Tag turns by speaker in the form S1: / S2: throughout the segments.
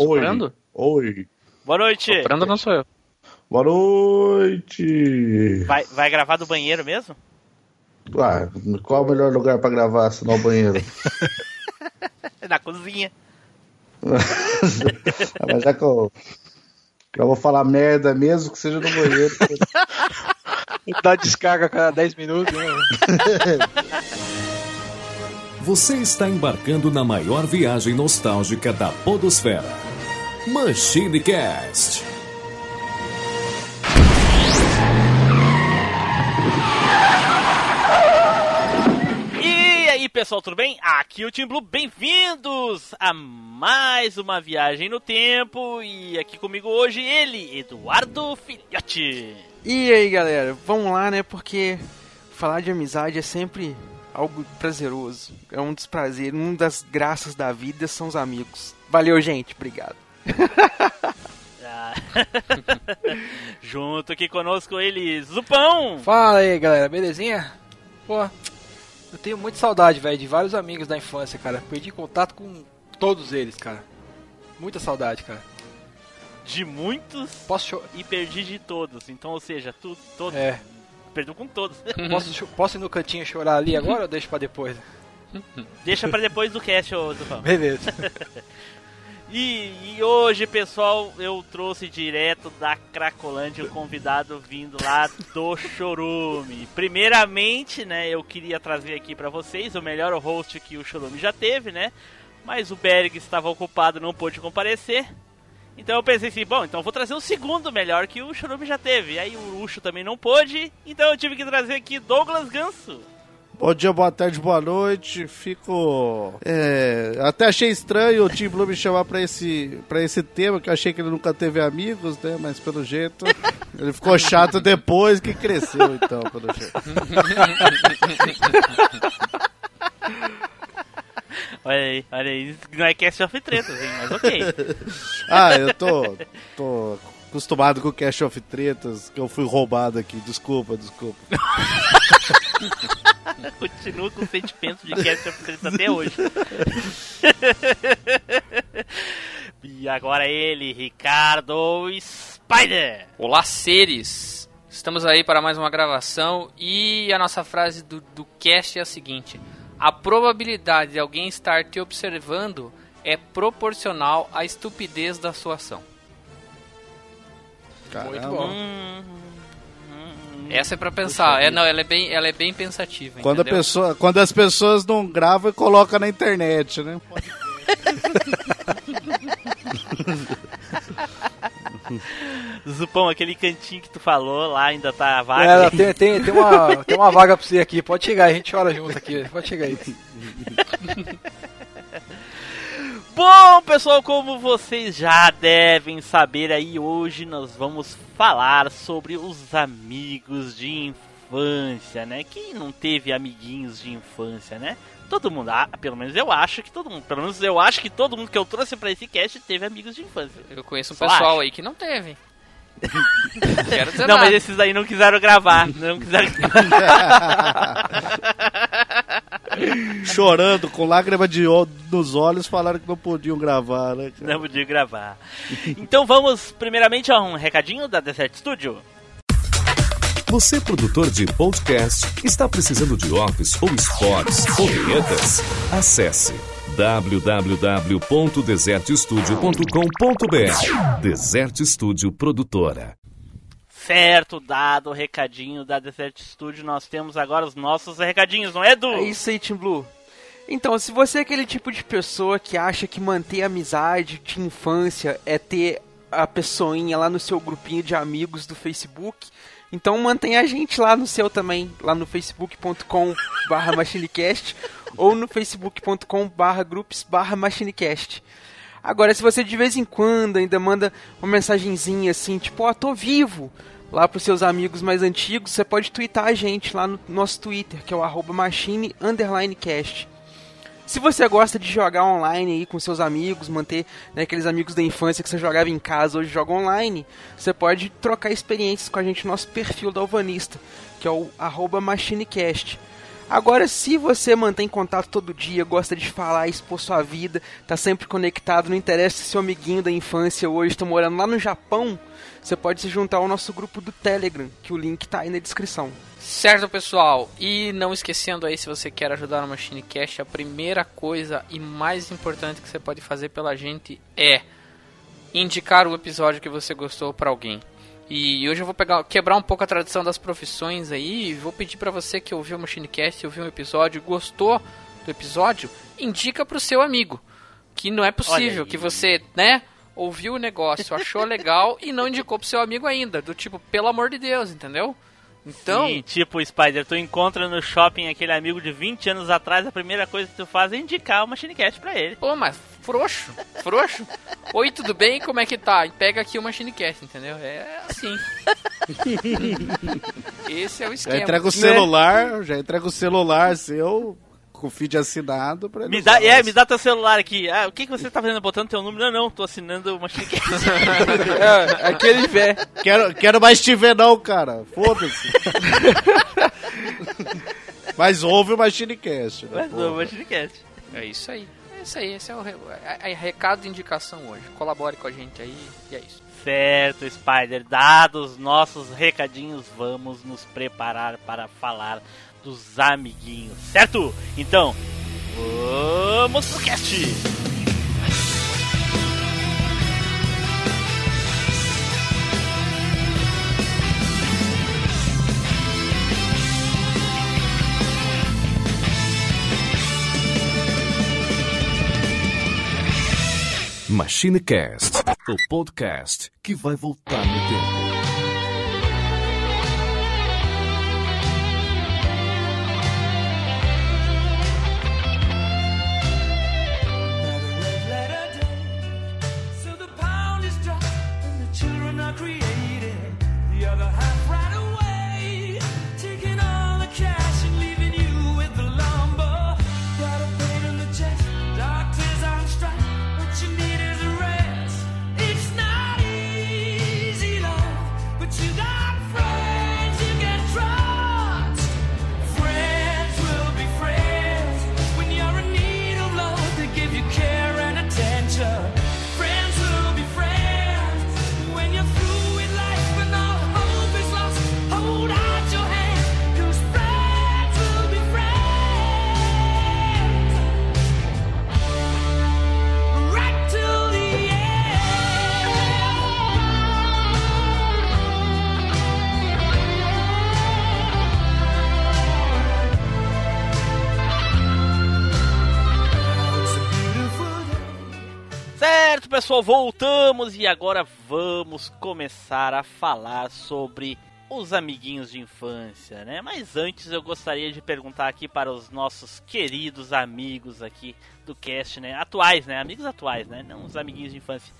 S1: Oi.
S2: Soprando?
S1: Oi.
S3: Boa noite.
S2: Soprando não sou eu.
S1: Boa noite.
S3: Vai, vai gravar do banheiro mesmo?
S1: Ah, qual é o melhor lugar pra gravar se não o banheiro?
S3: Na cozinha.
S1: Ah, Mas já que eu, eu vou falar merda mesmo que seja no banheiro.
S4: Dá descarga a cada 10 minutos, né?
S5: Você está embarcando na maior viagem nostálgica da Podosfera. Machine Cast.
S3: E aí, pessoal, tudo bem? Aqui é o Team Blue, bem-vindos a mais uma viagem no tempo. E aqui comigo hoje ele, Eduardo Filhote.
S6: E aí, galera, vamos lá, né? Porque falar de amizade é sempre algo prazeroso. É um dos prazeres, uma das graças da vida são os amigos. Valeu, gente. Obrigado.
S3: Junto aqui conosco ele, Zupão.
S4: Fala aí, galera, belezinha? Pô, eu tenho muita saudade, velho, de vários amigos da infância, cara. Perdi contato com todos eles, cara. Muita saudade, cara.
S3: De muitos
S4: Posso,
S3: e perdi de todos. Então, ou seja, tu, todos.
S4: é,
S3: Perdeu com todos.
S4: posso, posso ir no cantinho chorar ali agora ou deixo pra depois?
S3: Deixa pra depois do cast, ô Zupão.
S4: Beleza.
S3: E, e hoje, pessoal, eu trouxe direto da Cracolândia um convidado vindo lá do Chorume. Primeiramente, né, eu queria trazer aqui pra vocês o melhor host que o Chorume já teve, né? Mas o Berg estava ocupado, não pôde comparecer. Então eu pensei assim, bom, então vou trazer o segundo melhor que o Chorume já teve. Aí o Ucho também não pôde, então eu tive que trazer aqui Douglas Ganso.
S1: Bom dia, boa tarde, boa noite. Fico. É, até achei estranho o Tim Blue me chamar pra esse, pra esse tema, que eu achei que ele nunca teve amigos, né? Mas pelo jeito. Ele ficou chato depois que cresceu, então, pelo jeito.
S3: Olha aí, olha aí, não é cast of tretas, hein, mas ok.
S1: Ah, eu tô. tô acostumado com o Cash of Tretas, que eu fui roubado aqui. Desculpa, desculpa.
S3: Continuo com o sentimento de cast of tretas até hoje. e agora ele, Ricardo Spider.
S2: Olá, seres! Estamos aí para mais uma gravação e a nossa frase do, do cast é a seguinte: A probabilidade de alguém estar te observando é proporcional à estupidez da sua ação.
S4: Muito
S1: Caramba.
S4: bom.
S3: Hum,
S2: Essa é pra pensar. É, não, ela é bem, ela é bem pensativa.
S1: Quando, a pessoa, quando as pessoas não gravam e colocam na internet, né?
S3: Zupão, aquele cantinho que tu falou lá ainda tá vago.
S4: É, tem, tem, tem, uma, tem uma vaga pra você aqui. Pode chegar, a gente chora junto aqui. Pode chegar aí.
S3: Bom, pessoal, como vocês já devem saber aí, hoje nós vamos falar sobre os amigos de infância, né? Quem não teve amiguinhos de infância, né? Todo mundo, ah, pelo menos eu acho que todo mundo, pelo menos eu acho que todo mundo que eu trouxe pra esse cast teve amigos de infância.
S2: Eu conheço um
S3: Só
S2: pessoal
S3: acho.
S2: aí que não teve. Quero dizer
S3: Não,
S2: nada.
S3: mas esses aí não quiseram gravar, não quiseram
S1: Chorando, com lágrima de nos olhos, falaram que não podiam gravar, né? cara?
S3: não podia gravar. Então vamos primeiramente a um recadinho da Desert Studio.
S5: Você, produtor de podcast, está precisando de office ou spots ou vinhetas? Acesse www.desertstudio.com.br Desert Studio Produtora.
S3: Certo, dado o recadinho da Desert Studio, nós temos agora os nossos recadinhos, não é, Edu?
S6: É isso aí, Team Blue. Então, se você é aquele tipo de pessoa que acha que manter amizade de infância é ter a pessoinha lá no seu grupinho de amigos do Facebook, então mantenha a gente lá no seu também, lá no facebook.com barra machinecast ou no facebook.com barra groups barra machinecast. Agora, se você de vez em quando ainda manda uma mensagenzinha assim, tipo, ó, tô vivo, lá pros seus amigos mais antigos, você pode twittar a gente lá no nosso Twitter, que é o arroba machine underline cast. Se você gosta de jogar online aí com seus amigos, manter né, aqueles amigos da infância que você jogava em casa, hoje joga online, você pode trocar experiências com a gente no nosso perfil da Alvanista, que é o machinecast. Agora, se você mantém contato todo dia, gosta de falar, expor sua vida, tá sempre conectado, não interessa se seu amiguinho da infância hoje está morando lá no Japão, você pode se juntar ao nosso grupo do Telegram, que o link tá aí na descrição.
S2: Certo, pessoal. E não esquecendo aí, se você quer ajudar no Machine Cash, a primeira coisa e mais importante que você pode fazer pela gente é indicar o episódio que você gostou para alguém. E hoje eu vou pegar, quebrar um pouco a tradição das profissões aí. Vou pedir para você que ouviu o Machinecast, ouviu um episódio, gostou do episódio, indica pro seu amigo. Que não é possível que você, né, ouviu o negócio, achou legal e não indicou pro seu amigo ainda. Do tipo, pelo amor de Deus, entendeu? Então.
S3: Sim, tipo, Spider, tu encontra no shopping aquele amigo de 20 anos atrás, a primeira coisa que tu faz é indicar o Machinecast pra ele.
S2: Pô, mas frouxo, frouxo. Oi, tudo bem? Como é que tá? Pega aqui o Machinecast, entendeu? É assim. Esse é o
S1: Já
S2: esquema.
S1: entrega o celular, já entrega o celular seu com o feed assinado pra ele
S3: Me dá, é, me dá teu celular aqui. Ah, o que, que você tá fazendo? Botando teu número? Não, não, tô assinando o Machinecast.
S6: É, aquele vé.
S1: Quero, quero mais te ver não, cara. Foda-se. Mas ouve o Machinecast. né,
S3: Mas
S1: porra.
S3: o Machinecast.
S2: É isso aí. É isso aí. Esse é o re- é- é recado de indicação hoje. Colabore com a gente aí e é isso.
S3: Certo, Spider. Dados nossos recadinhos, vamos nos preparar para falar dos amiguinhos, certo? Então, vamos pro cast!
S5: MachineCast, o podcast que vai voltar no tempo.
S3: Pessoal, voltamos e agora vamos começar a falar sobre os amiguinhos de infância, né? Mas antes eu gostaria de perguntar aqui para os nossos queridos amigos aqui do cast, né? Atuais, né? Amigos atuais, né? Não os amiguinhos de infância.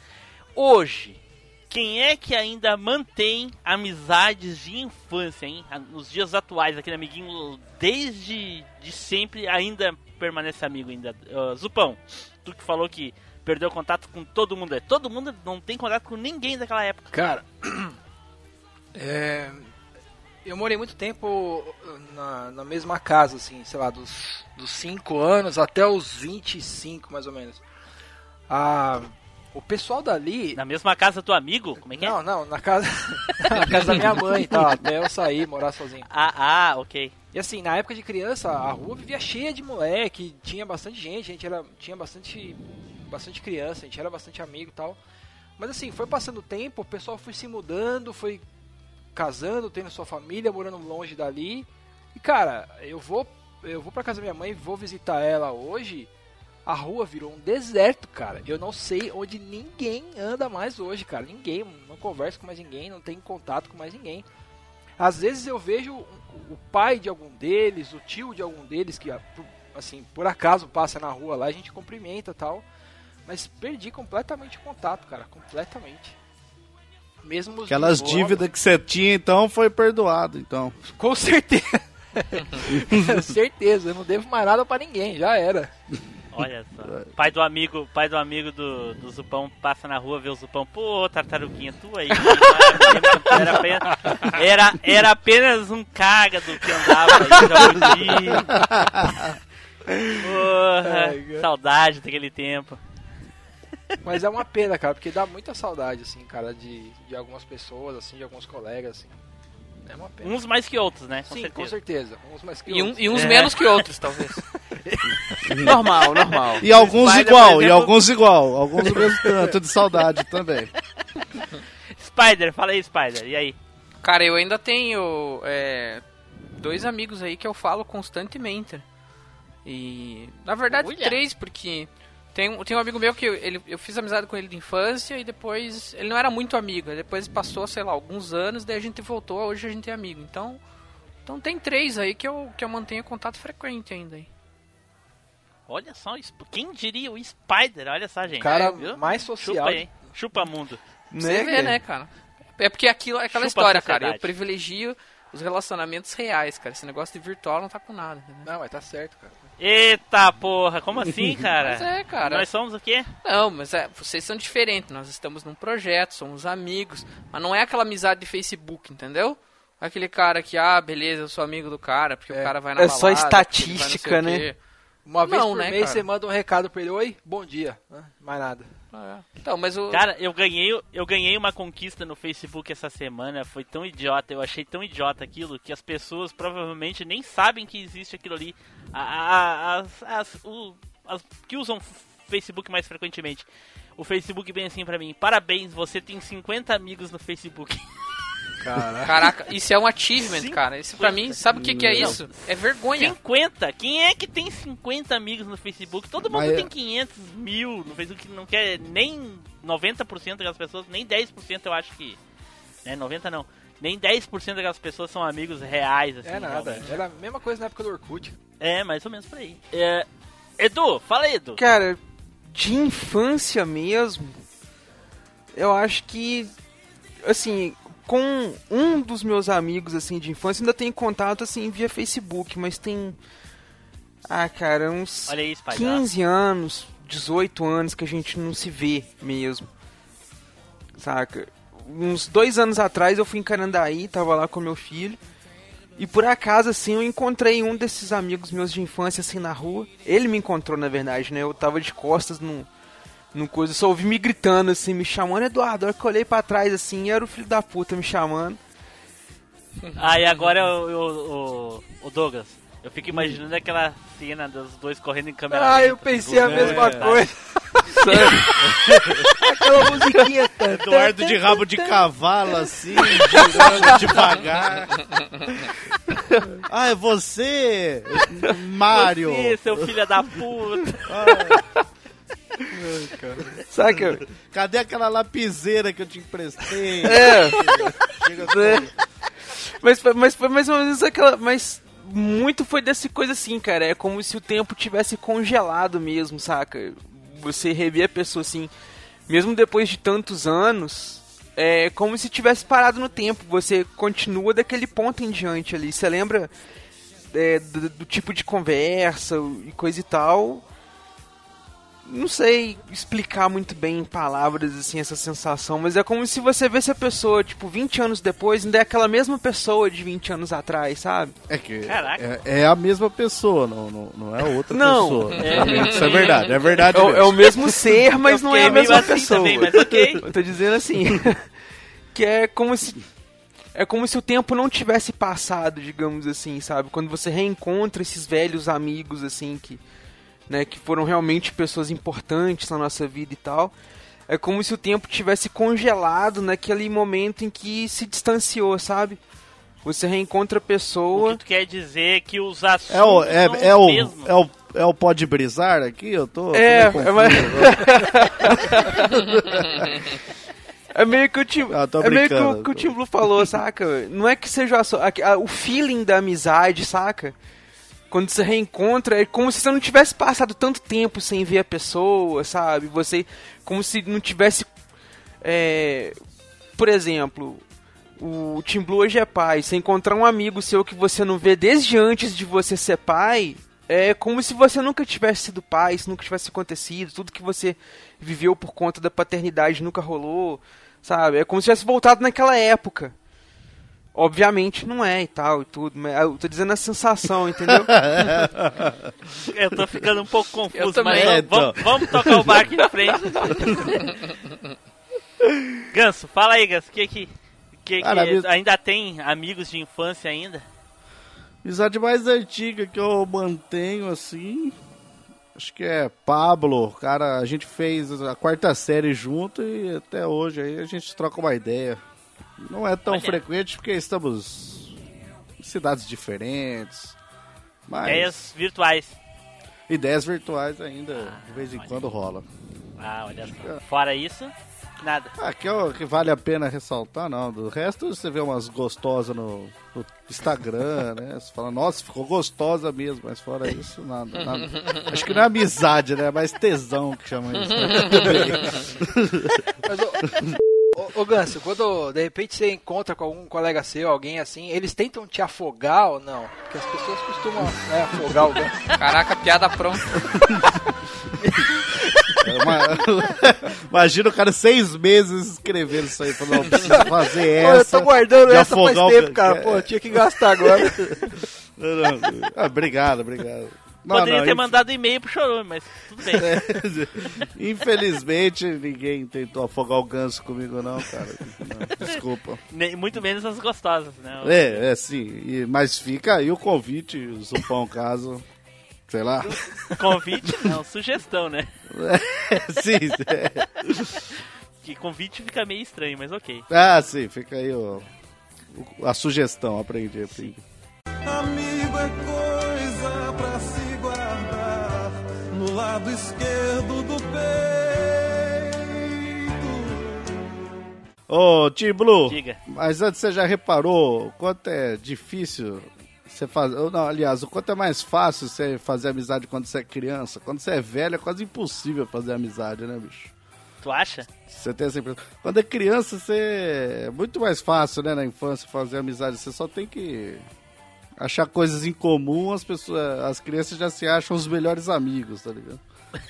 S3: Hoje, quem é que ainda mantém amizades de infância, hein? Nos dias atuais, aquele amiguinho desde de sempre ainda permanece amigo ainda. Ah, Zupão, tu que falou que perdeu contato com todo mundo. É, Todo mundo não tem contato com ninguém daquela época.
S4: Cara, é, eu morei muito tempo na, na mesma casa, assim, sei lá, dos, dos 5 anos até os 25, mais ou menos. Ah, o pessoal dali.
S3: Na mesma casa do amigo? Como é que
S4: Não,
S3: é?
S4: não, na casa, na casa da minha mãe, tá, até eu sair, morar sozinho.
S3: Ah, ah, ok.
S4: E assim, na época de criança, a rua vivia cheia de moleque, tinha bastante gente, a gente era, tinha bastante, bastante criança, a gente era bastante amigo e tal. Mas assim, foi passando o tempo, o pessoal foi se mudando, foi casando, tendo sua família, morando longe dali. E cara, eu vou, eu vou pra casa da minha mãe, vou visitar ela hoje. A rua virou um deserto, cara. Eu não sei onde ninguém anda mais hoje, cara. Ninguém, não converso com mais ninguém, não tenho contato com mais ninguém. Às vezes eu vejo o pai de algum deles, o tio de algum deles, que assim, por acaso passa na rua lá, a gente cumprimenta tal. Mas perdi completamente o contato, cara. Completamente. Mesmo os
S1: Aquelas dívidas que você tinha, então, foi perdoado, então.
S4: Com certeza. certeza, eu não devo mais nada pra ninguém, já era.
S3: Olha só. Pai do amigo, pai do amigo do, do Zupão passa na rua, vê o Zupão, pô, tartaruguinha, tu aí. Era apenas, era, era apenas um cágado que andava aí. Porra, saudade daquele tempo.
S4: Mas é uma pena, cara, porque dá muita saudade, assim, cara, de, de algumas pessoas, assim, de alguns colegas, assim. É uma pena.
S3: Uns mais que outros, né? Com
S4: Sim,
S3: certeza.
S4: com certeza. Uns mais que
S2: E, um-
S4: outros.
S2: e uns
S3: É.
S2: menos que outros, talvez.
S6: Normal, normal.
S1: E alguns
S3: Spider,
S1: igual,
S3: por
S1: e
S3: exemplo-
S1: alguns igual. Alguns do mesmo tanto de saudade também.
S3: Spider, fala aí, Spider, e aí?
S2: Cara, eu ainda tenho é, dois amigos aí que eu falo constantemente. E. Na verdade,
S3: Olha.
S2: três, porque. Tem, um- tem um amigo meu que eu, ele, eu fiz amizade com ele de infância e depois. Ele não era muito amigo. aí Depois passou, sei lá, alguns anos, daí a gente voltou, hoje a gente é amigo. Então. Então tem três aí que eu, que eu mantenho contato frequente ainda aí.
S3: Olha só, isso- quem diria o Spider? Olha só, gente.
S4: O cara
S3: Viu?
S4: mais
S3: Chupa
S4: social.
S3: aí, hein? Chupa mundo.
S2: Você vê, né, cara? É porque aquilo é aquela
S3: Chupa
S2: história, cara. Eu privilegio os relacionamentos reais, cara. Esse negócio de virtual não tá com nada. Entendeu?
S4: Não, mas tá certo, cara.
S3: Eita porra, como assim, cara?
S2: Mas é, cara.
S3: Nós somos o quê?
S2: Não, mas é, vocês são diferentes. Nós estamos num projeto, somos amigos. Mas não é aquela amizade de Facebook, entendeu? Aquele cara que, ah, beleza, eu sou amigo do cara, porque
S4: É.
S2: o cara vai na
S6: É só
S2: balada,
S6: estatística, né?
S4: Uma vez
S2: Não,
S4: por
S2: né,
S4: mês
S2: cara?
S4: você manda um recado pra ele, oi, bom dia. né? Mais nada.
S2: É. Então, mas o.
S3: Cara, eu ganhei, eu ganhei uma conquista no Facebook essa semana, foi tão idiota, eu achei tão idiota aquilo que as pessoas provavelmente nem sabem que existe aquilo ali. A- a- As, as, o- as que usam Facebook mais frequentemente. O Facebook vem assim pra mim, parabéns, você tem 50 amigos no Facebook.
S2: Caraca, isso é um achievement,
S3: Sim.
S2: cara. Isso pra mim, sabe o que, que é
S3: Não.
S2: isso? É vergonha.
S3: 50? Quem é que tem 50 amigos no Facebook? Todo mundo
S1: Mas-
S3: tem 500 mil no Facebook, não quer nem 90% das pessoas, nem 10% eu acho que. Né, 90 não. Nem 10% daquelas pessoas são amigos reais, assim.
S4: É nada.
S3: realmente.
S4: Era a mesma coisa na época do Orkut.
S3: É, mais ou menos por aí. É, Edu, fala aí, Edu.
S6: Cara, de infância mesmo, eu acho que, assim, com um dos meus amigos, assim, de infância, ainda tenho contato, assim, via Facebook, mas tem, ah, cara, uns
S3: Olha Spider.
S6: 15 anos, 18 anos que a gente não se vê mesmo, saca? Uns dois anos atrás eu fui em Carandaí, tava lá com meu filho, e por acaso, assim, eu encontrei um desses amigos meus de infância, assim, na rua. Ele me encontrou, na verdade, né? Eu tava de costas num, num coisa, eu só ouvi me gritando, assim, me chamando, Eduardo. A hora que eu olhei pra trás, assim, era o filho da puta me chamando.
S3: Aí agora o, o, o- o Douglas. Eu fico imaginando aquela cena dos dois correndo em câmera.
S4: Ah, eu
S3: lenta,
S4: pensei a mesma
S3: É.
S4: coisa.
S6: Aquela musiquinha.
S1: Eduardo de rabo de cavalo, assim, girando devagar. Ah, é você, Mário.
S3: Você, seu filho da puta.
S6: Saca?
S1: Cadê aquela lapiseira que eu te emprestei?
S6: É.
S1: Chega assim.
S6: Mas, foi- mas foi mais ou menos aquela. Mas muito foi dessa coisa assim, cara. É como se o tempo tivesse congelado mesmo, saca? Você rever a pessoa assim, mesmo depois de tantos anos, é como se tivesse parado no tempo. Você continua daquele ponto em diante ali. Você lembra é, do, do tipo de conversa e coisa e tal. Não sei explicar muito bem em palavras assim essa sensação, mas é como se você visse a pessoa, tipo, 20 anos depois, ainda é aquela mesma pessoa de 20 anos atrás, sabe?
S1: É que é, é a mesma pessoa, não, não, não é outra
S6: Não.
S1: pessoa. Isso é verdade, é verdade
S6: É, o-
S1: mesmo.
S6: é o mesmo ser, mas não é a mesma
S3: assim
S6: pessoa.
S3: também, mas ok.
S6: Eu tô dizendo assim, que é como se é como se o tempo não tivesse passado, digamos assim, sabe? Quando você reencontra esses velhos amigos assim que né, que foram realmente pessoas importantes na nossa vida e tal. É como se o tempo tivesse congelado naquele momento em que se distanciou, sabe? Você reencontra a
S3: O
S6: pessoa.
S3: que tu quer dizer é que os assuntos
S1: É o, é, é,
S3: os
S1: o, é, o, é o pode brisar aqui? Eu tô. tô
S6: É,
S1: meio
S6: é
S1: confuso.
S6: É meio que o Tim,
S1: Ah, tô
S6: é meio que o, que o Tim Blue falou, saca? Não é que seja só, a- a- o feeling da amizade, saca? Quando você reencontra, é como se você não tivesse passado tanto tempo sem ver a pessoa, sabe? Você, como se não tivesse, é, por exemplo, o Tim Blue hoje é pai. Você encontrar um amigo seu que você não vê desde antes de você ser pai, É como se você nunca tivesse sido pai, isso nunca tivesse acontecido, tudo que você viveu por conta da paternidade nunca rolou, sabe? É como se tivesse voltado naquela época. Obviamente não é e tal e tudo, mas eu tô dizendo a sensação, entendeu?
S3: Eu tô ficando um pouco confuso,
S2: também.
S3: mas
S1: É,
S3: vamos, vamos tocar o barco em frente. Ganso, fala aí, Ganso, que que, que,
S1: Cara,
S3: que ainda tem amigos de infância ainda?
S1: Amizade mais antiga que eu mantenho assim. Acho que é Pablo. Cara, a gente fez a quarta série junto e até hoje aí a gente troca uma ideia. Não é tão
S3: Olha.
S1: frequente porque estamos em cidades diferentes. Mas
S3: Ideias virtuais.
S1: ideias virtuais ainda,
S3: Ah,
S1: de vez em quando rola.
S3: Ah, olha só. Fora isso, nada.
S1: Ah, que, é o que vale a pena ressaltar, não. Do resto, você vê umas gostosas no, no Instagram, né? Você fala, nossa, ficou gostosa mesmo, mas fora isso, nada. nada. Acho que não é amizade, né? É mais tesão que chama isso. Né?
S4: Mas, ô, Ganso, quando de repente você encontra com algum colega seu, alguém assim, eles tentam te afogar ou não? Porque as pessoas costumam né, afogar o Ganso.
S2: Caraca, piada pronta.
S1: É uma- Imagina o cara seis meses escrevendo isso aí. Falando, não, preciso fazer
S4: Pô, eu
S1: essa.
S4: tô guardando essa faz
S1: o
S4: tempo,
S1: Gan-
S4: cara. Pô, tinha que gastar agora.
S1: Não, não. Ah, obrigado, obrigado. Não,
S3: Poderia
S1: não,
S3: ter
S1: inf-
S3: mandado e-mail pro Chorume, mas tudo bem.
S1: Infelizmente, ninguém tentou afogar o ganso comigo, não, cara. Não, desculpa.
S3: Nem- Muito menos as gostosas, né?
S1: É, é sim. E- mas fica aí o convite, o Zupão, caso. Sei lá.
S3: Convite, não, sugestão, né?
S1: sim, é.
S3: Que convite fica meio estranho, mas ok.
S1: Ah, sim, fica aí o, o- a sugestão. Aprendi, aprendi.
S7: Amigo é lado esquerdo do peito.
S1: Ô, Tim Blue,
S3: Diga.
S1: mas antes você já reparou o quanto é difícil você fazer. Não, aliás, o quanto é mais fácil você fazer amizade quando você é criança? Quando você é velho é quase impossível fazer amizade, né, bicho?
S3: Tu acha?
S1: Você tem essa impressão. Quando é criança, você. É muito mais fácil, né, na infância, fazer amizade. Você só tem que achar coisas em comum, as pessoas. As crianças já se acham os melhores amigos, tá ligado?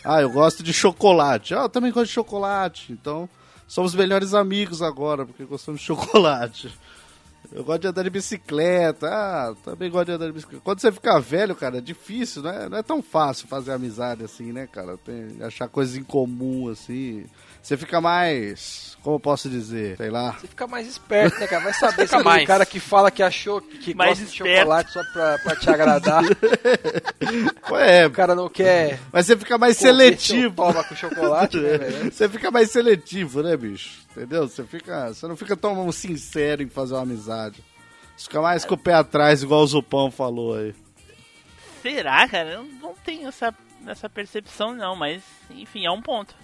S1: Ah, eu gosto de chocolate. Ah, eu também gosto de chocolate. Então, somos melhores amigos agora, porque gostamos de chocolate. Eu gosto de andar de bicicleta. Ah, também gosto de andar de bicicleta. Quando você ficar velho, cara, é difícil, né? Não é tão fácil fazer amizade assim, né, cara? Tem, achar coisas em comum, assim. Você fica mais. Como eu posso dizer? Sei lá.
S4: Você fica mais esperto, né, cara? Vai saber se é
S2: mais.
S4: cara que fala que achou que
S3: Mais
S4: gosta de
S3: esperto.
S4: chocolate só pra, pra te agradar.
S1: É,
S4: O cara não quer
S1: mas você fica mais seletivo.
S4: toma com chocolate, né, velho?
S1: Você fica mais seletivo, né, bicho? Entendeu? Você fica. Você não fica tão sincero em fazer uma amizade. Você fica mais com o pé atrás, igual o Zupão falou aí.
S3: Será, cara? Eu não tenho essa, essa percepção, não, mas enfim, é um ponto.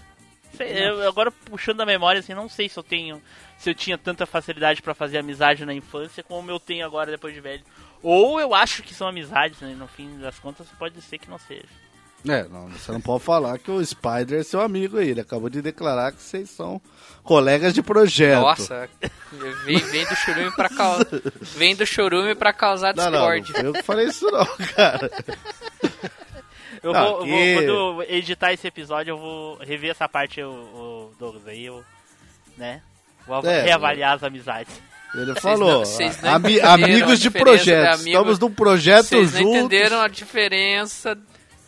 S3: Sei, eu, agora puxando a memória, assim, não sei se eu tenho. Se eu tinha tanta facilidade pra fazer amizade na infância como eu tenho agora depois de velho. Ou eu acho que são amizades, né? No fim das contas, pode ser que não seja.
S1: É, não, você não pode falar que o Spider é seu amigo aí. Ele acabou de declarar que vocês são colegas de projeto.
S2: Nossa, vem, vem do chorume pra causar. Vem do chorume pra causar
S1: Não, não, não
S2: discord.
S1: foi eu que falei isso não, cara.
S3: Eu
S1: Não,
S3: vou, eu vou-
S1: que-
S3: quando eu editar esse episódio, eu vou rever essa parte, o, o Douglas, aí eu, né? Vou
S1: É,
S3: reavaliar as amizades.
S1: Ele
S2: Vocês
S1: falou,
S2: não- vocês
S1: amigos de
S2: diferença
S1: projeto.
S2: de amigo-
S1: Estamos num projeto
S2: Vocês
S1: juntos.
S2: entenderam a diferença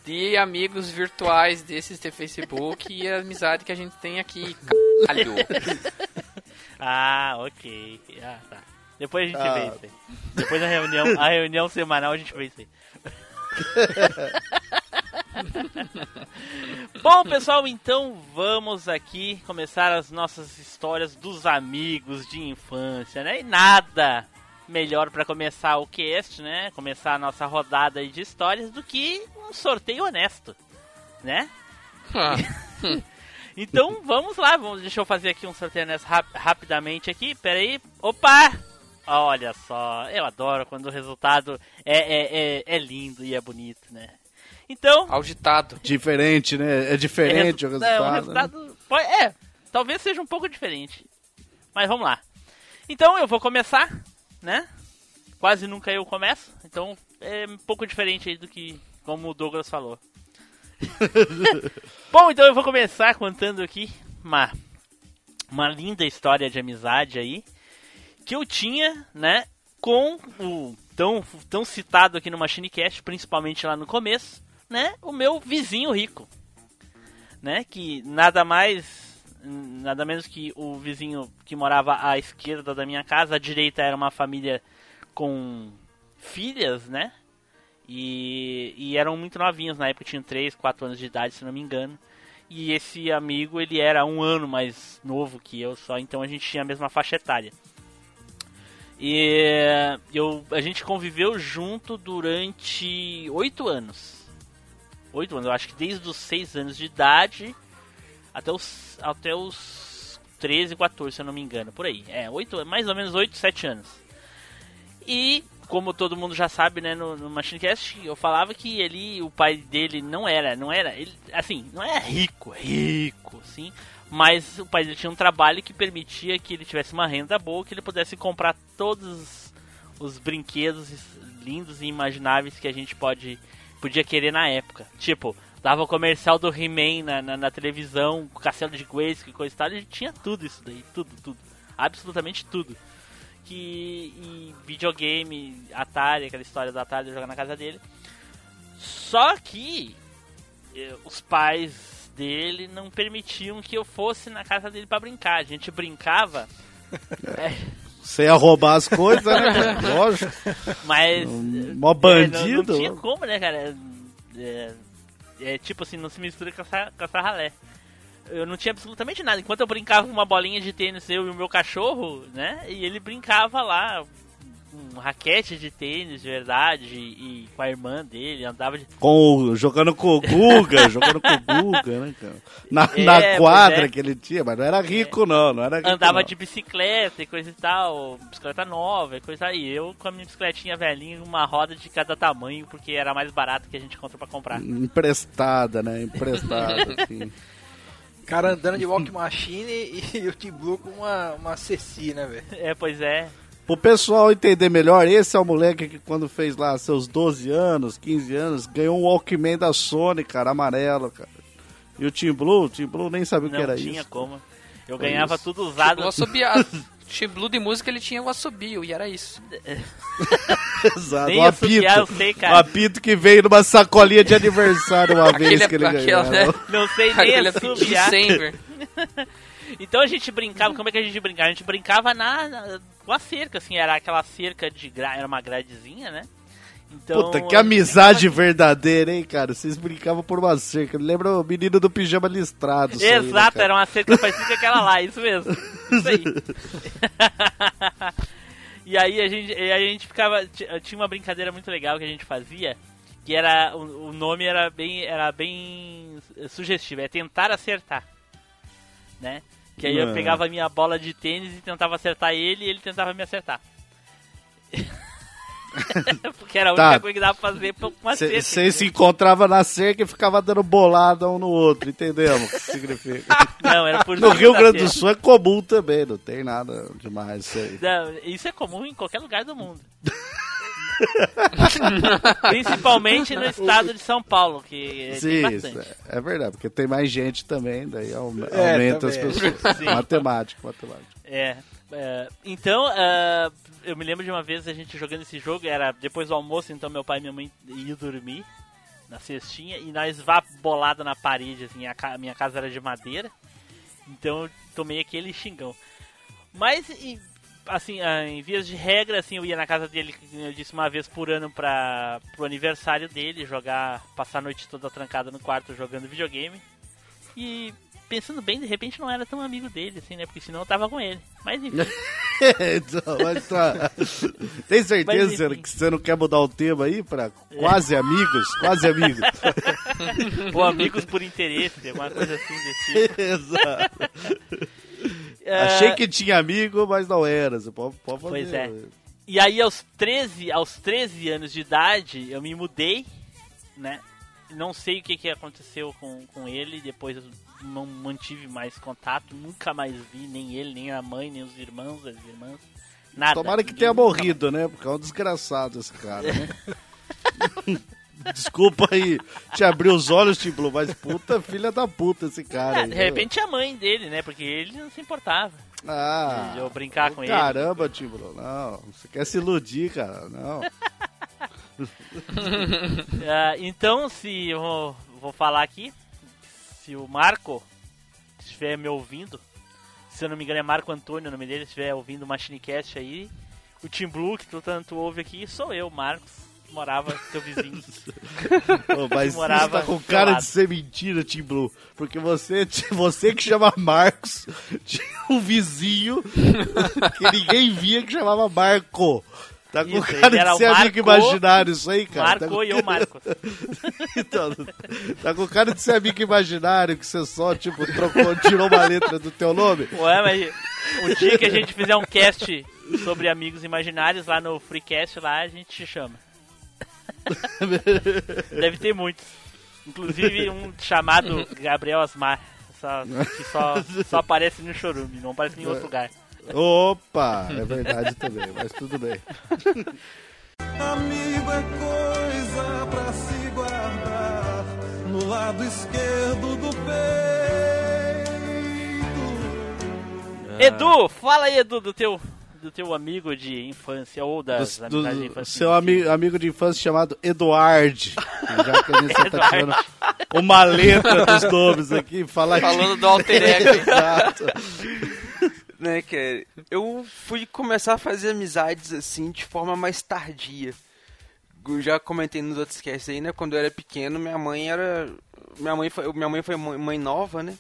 S2: de amigos virtuais desses de Facebook e a amizade que a gente tem aqui. Caralho.
S3: Ah, ok. Ah, tá. Depois a gente
S1: Ah.
S3: vê isso aí. Depois da reunião, a reunião semanal a gente vê isso aí. Bom, pessoal, então vamos aqui começar as nossas histórias dos amigos de infância, né? E nada melhor para começar o cast, né? Começar a nossa rodada aí de histórias do que um sorteio honesto, né?
S2: Ah,
S3: Então vamos lá, vamos, deixa eu fazer aqui um sorteio nessa rap- rapidamente aqui. Pera aí, opa! Olha só, eu adoro quando o resultado é, é, é, é lindo e é bonito, né? Então,
S2: Auditado.
S1: Diferente, né? É diferente o
S3: é,
S1: resultado.
S3: o
S1: né?
S3: resultado pode- é, talvez seja um pouco diferente. Mas vamos lá. Então eu vou começar, né? Quase nunca eu começo, então é um pouco diferente aí do que como o Douglas falou. Bom, então eu vou começar contando aqui uma, uma linda história de amizade aí que eu tinha, né, com o tão, tão citado aqui no MachineCast, principalmente lá no começo, né, o meu vizinho rico, né, que nada mais, nada menos que o vizinho que morava à esquerda da minha casa, à direita era uma família com filhas, né, e, e eram muito novinhos, na época tinham 3, 4 anos de idade, se não me engano. E esse amigo, ele era um ano mais novo que eu só, então a gente tinha a mesma faixa etária. E eu, a gente conviveu junto durante 8 anos. 8 anos, eu acho que desde os 6 anos de idade até os, até os 13, 14, se eu não me engano, por aí. É, 8, mais ou menos 8, 7 anos. E como todo mundo já sabe, né, no, no Machinecast, eu falava que ele, o pai dele não era, não era, ele, assim, não era rico, rico, sim, mas o pai dele tinha um trabalho que permitia que ele tivesse uma renda boa, que ele pudesse comprar todos os brinquedos lindos e imagináveis que a gente pode podia querer na época. Tipo, dava o comercial do He-Man na, na, na televisão, o Castelo de Grace, coisa e tal, ele tinha tudo isso daí, tudo, tudo, absolutamente tudo que videogame, Atari, aquela história do Atari jogar na casa dele. Só que eh, os pais dele não permitiam que eu fosse na casa dele para brincar. A gente brincava. é,
S1: Você ia roubar as coisas, né? cara? Lógico.
S3: mas.
S1: Mó
S3: é,
S1: bandido.
S3: não, não tinha como, né, cara? É, é, tipo assim, não se mistura com essa, com essa ralé. Eu não tinha absolutamente nada. Enquanto eu brincava com uma bolinha de tênis, eu e o meu cachorro, né? E ele brincava lá, um raquete de tênis de verdade, e, e com a irmã dele, andava de.
S1: Com, o- jogando com o Guga, jogando com o Guga, né, cara? Na,
S3: É,
S1: na quadra
S3: é.
S1: que ele tinha, mas não era rico, não, não era rico.
S3: andava
S1: não.
S3: de bicicleta e coisa e tal, bicicleta nova e coisa aí. Eu com a minha bicicletinha velhinha, uma roda de cada tamanho, porque era mais barato que a gente encontrou pra comprar.
S1: Emprestada, né? Emprestada, assim.
S4: cara andando de walk machine e o Team Blue com uma, uma Ceci, né, velho?
S3: É, pois é.
S1: Pro pessoal entender melhor, esse é o moleque que quando fez lá seus 12 anos, 15 anos, ganhou um Walkman da Sony, cara, amarelo, cara. E o Team Blue, o Team Blue nem sabia o que
S3: Não
S1: era
S3: tinha
S1: isso.
S3: como. Eu
S1: Foi
S3: ganhava
S1: isso.
S3: tudo usado.
S2: O assobiado. Team Blue de música ele tinha o assobio e era isso.
S1: Exato,
S3: Nem
S1: um apito.
S3: eu sei, cara.
S1: apito que veio numa sacolinha de aniversário uma vez
S2: Aquele-
S1: que ele
S2: aquele,
S1: ganhou.
S2: né?
S3: Não sei nem assobiar. Então a gente brincava, como é que a gente brincava? A gente brincava na, na com a cerca, assim, era aquela cerca de gra... era uma gradezinha, né? Então,
S1: Puta, que amizade verdadeira, hein, cara? Vocês brincavam por uma cerca. Lembra o menino do pijama listrado. isso aí, né,
S3: Exato, era uma cerca parecida com aquela lá, isso mesmo. Isso aí. e aí a gente, a gente ficava. ti- Tinha uma brincadeira muito legal que a gente fazia, que era. O, o nome era bem. Era bem sugestivo, é tentar acertar. Né? Que aí eu
S1: Ah.
S3: pegava a minha bola de tênis e tentava acertar ele e ele tentava me acertar. Porque era a única
S1: Tá.
S3: coisa que dava pra fazer com uma cerca.
S1: Vocês se encontravam na cerca e ficava dando bolada um no outro, entendemos o que significa.
S3: Não, era por
S1: No Rio Grande do. Sul é comum também, não tem nada demais isso aí.
S3: Não, isso é comum em qualquer lugar do mundo. Principalmente no estado de São Paulo, que é,
S1: Sim,
S3: bastante.
S1: é, é verdade, porque tem mais gente também, daí
S4: É,
S1: aumenta as
S4: também.
S1: pessoas.
S3: Sim.
S1: Matemática, matemática.
S3: É, é, então, ah, eu me lembro de uma vez a gente jogando esse jogo, era depois do almoço, então meu pai e minha mãe iam dormir na cestinha e nós vá bolado na parede, assim, a ca- minha casa era de madeira, então eu tomei aquele xingão. Mas, e, assim, ah, em vias de regra, assim, eu ia na casa dele, como eu disse, uma vez por ano para pro aniversário dele, jogar, passar a noite toda trancada no quarto jogando videogame. E pensando bem, de repente não era tão amigo dele, assim, né? Porque senão eu tava com ele. Mas enfim.
S1: então, mas tá. Tem certeza
S3: Mas,
S1: que você não quer mudar o tema aí pra quase amigos? Quase amigos.
S3: Ou amigos por interesse, alguma coisa assim desse tipo.
S1: Exato.
S3: É,
S1: Achei que tinha amigo, mas não era. Você pode, pode fazer.
S3: Pois é. E aí aos 13, aos 13 anos de idade, eu me mudei, né? Não sei o que, que aconteceu com, com ele, depois eu não mantive mais contato, nunca mais vi nem ele, nem a mãe, nem os irmãos, as irmãs. Nada.
S1: Tomara que tenha morrido, né? Porque é um desgraçado esse cara, né? Desculpa aí te abrir os olhos, Tim Blue, mas puta filha da puta esse cara.
S3: Ah,
S1: aí,
S3: de
S1: viu?
S3: repente a mãe dele, né? Porque ele não se importava
S1: Ah,
S3: de eu brincar com ele.
S1: caramba, Tim Blue, não. Você quer se iludir, cara, não.
S3: Ah, então, se eu vou, falar aqui, se o Marco estiver me ouvindo, se eu não me engano é Marco Antônio o nome dele, estiver ouvindo o Machinecast aí, o Team Blue que tu tanto ouve aqui, sou eu, Marcos, morava teu vizinho.
S1: Ô, mas
S3: morava
S1: tá com cara
S3: lado.
S1: de ser mentira, Tim Blue. Porque você, você que chama Marcos, tinha um vizinho que ninguém via que chamava Marco. Tá com
S3: Isso,
S1: cara de ser amigo imaginário isso aí, cara. tá
S3: Marco
S1: com...
S3: e eu, Marco.
S1: Então, tá com cara de ser amigo imaginário, que você só, tipo, trocou, tirou uma letra do teu nome.
S3: Ué, mas o dia que a gente fizer um cast sobre amigos imaginários lá no Freecast, lá a gente te chama. Deve ter muitos. Inclusive um chamado Gabriel Asmar, só- que só, só aparece no Chorume, não aparece em outro lugar.
S1: Opa, é verdade também, mas tudo bem.
S7: Amigo é coisa pra se guardar no lado esquerdo do peito.
S3: Edu, fala aí, Edu, do teu, do teu amigo de infância ou das
S1: Do, do-
S3: amizades de infância.
S1: seu ami, amigo de infância chamado Eduard. Já que a gente tá tirando uma letra dos nomes aqui, falar
S2: Falando do alter ego.
S1: Exato.
S6: né, cara? Eu fui começar a fazer amizades assim de forma mais tardia. Eu já comentei nos outros casts aí, né? Quando eu era pequeno, minha mãe era. Minha mãe foi, minha mãe foi mãe nova, né?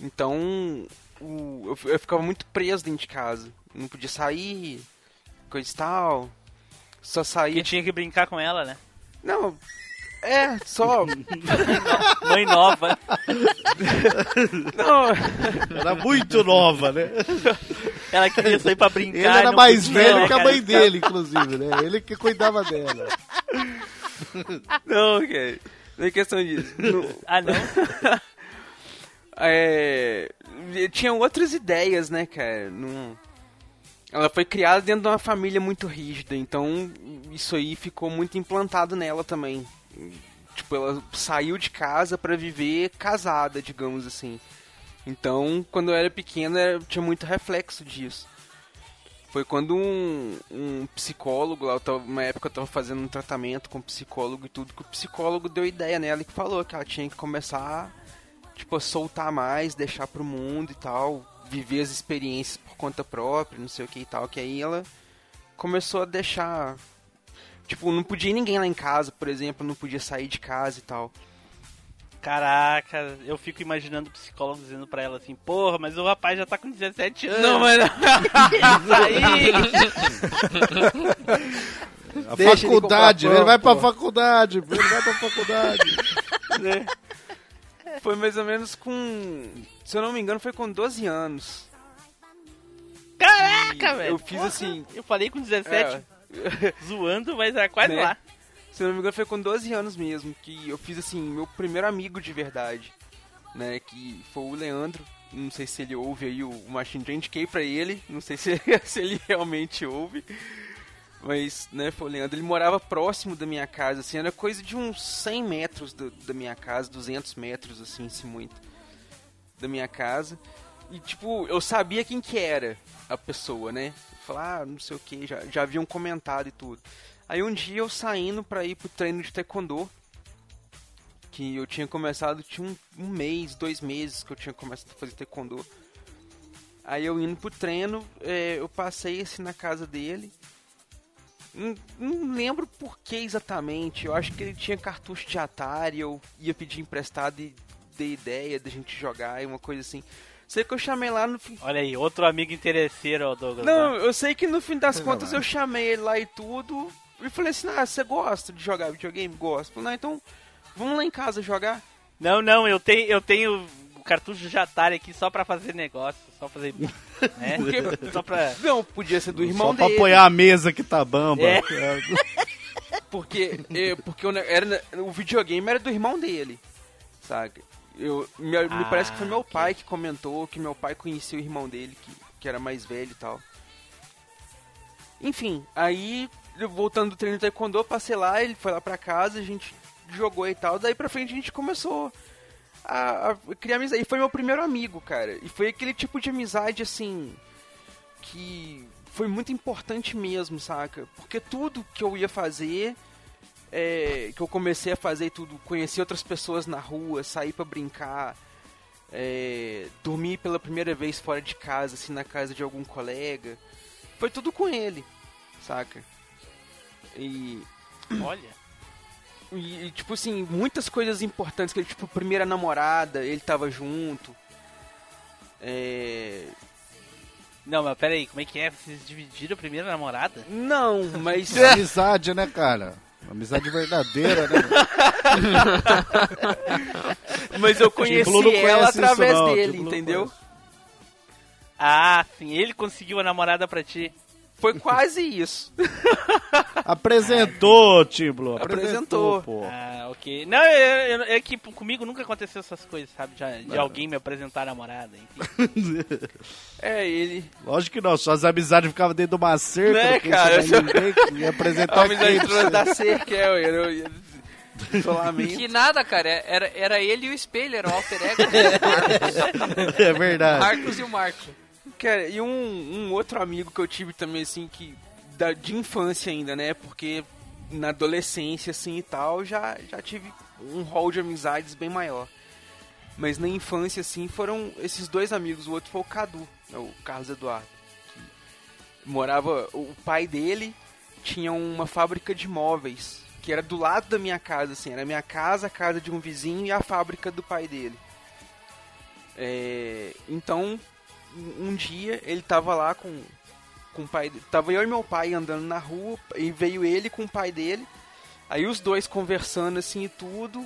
S6: Então eu ficava muito preso dentro de casa. Não podia sair, coisa e tal. Só
S3: Que
S6: saía.
S3: tinha que brincar com ela, né?
S6: Não. É, só.
S3: Mãe nova.
S6: não,
S1: Era muito nova, né?
S3: Ela queria sair pra brincar.
S1: Ele era
S3: não
S1: mais
S3: podia,
S1: velho
S3: né,
S1: que a
S3: cara?
S1: mãe dele, inclusive, né? Ele que cuidava dela.
S6: não, cara. Não é questão disso. Não-
S3: Ah, não?
S6: é, tinha outras ideias, né, cara? Não- Ela foi criada dentro de uma família muito rígida, então isso aí ficou muito implantado nela também. Tipo, ela saiu de casa pra viver casada, digamos assim. Então, quando eu era pequena, tinha muito reflexo disso. Foi quando um, um psicólogo, lá, tava, uma época eu tava fazendo um tratamento com um psicólogo e tudo, que o psicólogo deu ideia nela e que falou que ela tinha que começar tipo, a soltar mais, deixar pro mundo e tal, viver as experiências por conta própria, não sei o que e tal, que aí ela começou a deixar. Tipo, não podia ir ninguém lá em casa, por exemplo, não podia sair de casa e tal.
S3: Caraca, eu fico imaginando o psicólogo dizendo pra ela assim, porra, mas o rapaz já tá com 17 anos.
S6: Não, mas
S3: Isso aí!
S1: A
S4: Deixa ele
S1: faculdade,
S4: comprar
S1: ele vai pra faculdade, ele vai pra faculdade.
S6: Foi mais ou menos com. Se eu não me engano, foi com 12 anos.
S3: Caraca, velho!
S6: Eu fiz
S3: Porra,
S6: assim.
S3: Eu falei com 17,
S6: é,
S3: zoando, mas era quase
S6: Né?
S3: lá.
S6: Se eu não me engano, foi com 12 anos mesmo que eu fiz assim, meu primeiro amigo de verdade, né? Que foi o Leandro. Não sei se ele ouve aí o Machine Eu indiquei pra ele, não sei se, se ele realmente ouve. Mas, né, foi. Ele morava próximo da minha casa, assim, era coisa de uns 100 metros do- da minha casa, 200 metros, assim, se muito, da minha casa. E, tipo, eu sabia quem que era a pessoa, né? Falar, ah, não sei o que, já, já haviam comentado e tudo. Aí um dia eu saindo pra ir pro treino de taekwondo, que eu tinha começado, tinha um, um mês, dois meses que eu tinha começado a fazer taekwondo. Aí eu indo pro treino, é, eu passei assim na casa dele. Não, lembro por que exatamente. Eu acho que ele tinha cartucho de Atari, eu ia pedir emprestado e dei ideia da gente jogar e uma coisa assim. Sei que eu chamei lá no fim.
S3: Olha aí, outro amigo interesseiro, Douglas.
S6: Não,
S3: né?
S6: eu sei que no fim das contas eu chamei ele lá e tudo. E falei assim: Ah, você gosta de jogar videogame? Gosto. Falei, Não, então vamos lá em casa jogar.
S3: não, não, eu tenho, eu tenho cartucho de Atari aqui só pra fazer negócio, só fazer. né?
S6: Porque-
S3: Só pra.
S6: Não, podia ser do irmão
S1: Só pra
S6: dele.
S1: apoiar a mesa que tá bamba.
S3: É.
S6: Porque, é, porque o, ne- era, o videogame era do irmão dele, saca? Eu, me, me
S3: Ah,
S6: parece que foi meu pai que comentou que meu pai conhecia o irmão dele, que, que era mais velho e tal. Enfim, aí voltando do treino do taekwondo, passei lá, ele foi lá pra casa, a gente jogou e tal. Daí pra frente a gente começou a, a criar amizade. E foi meu primeiro amigo, cara. E foi aquele tipo de amizade, assim, que foi muito importante mesmo, saca? Porque tudo que eu ia fazer, é, que eu comecei a fazer tudo, conhecer outras pessoas na rua, sair pra brincar, é, dormir pela primeira vez fora de casa, assim, na casa de algum colega, foi tudo com ele, saca? E
S3: Olha.
S6: E, e, tipo assim, muitas coisas importantes, que ele, tipo, primeira namorada, ele tava junto. É...
S3: Não, mas pera aí, como é que é? Vocês dividiram a primeira namorada?
S6: Não, mas.
S1: Amizade, né, cara? Amizade verdadeira, né?
S6: mas eu
S1: não
S6: conheci ela através
S1: não,
S6: dele,
S1: não
S6: entendeu?
S3: Ah, sim, ele conseguiu a namorada pra ti.
S6: Foi quase isso.
S1: Apresentou, Tiblo.
S6: Apresentou.
S1: Apresentou, pô.
S3: Ah, ok. Não, é, é- é que comigo nunca aconteceu essas coisas, sabe? De, de
S1: Não.
S3: alguém me apresentar a namorada, enfim.
S6: É, ele.
S1: Lógico que não, suas amizades ficavam dentro de uma cerca,
S6: Né, cara?
S1: mais ninguém ia apresentar
S6: A amizade
S1: pra
S6: entrou
S1: você.
S6: da cerca, é, eu, eu, eu, isolamento.
S2: Que nada, cara. Era, era ele e o espelho, era o alter ego. Marcos.
S1: É verdade.
S2: Marcos e o Marco.
S6: Cara, e um, um outro amigo que eu tive também, assim, que. Da, de infância ainda, né? Porque na adolescência, assim e tal, já, já tive um rol de amizades bem maior. Mas na infância, assim, foram esses dois amigos. O outro foi o Cadu, né, o Carlos Eduardo. Que morava. O pai dele tinha uma fábrica de móveis. Que era do lado da minha casa, assim. Era a minha casa, a casa de um vizinho e a fábrica do pai dele. É, então, um dia ele tava lá com, com o pai dele. Tava eu e meu pai andando na rua e veio ele com o pai dele. Aí os dois conversando assim e tudo.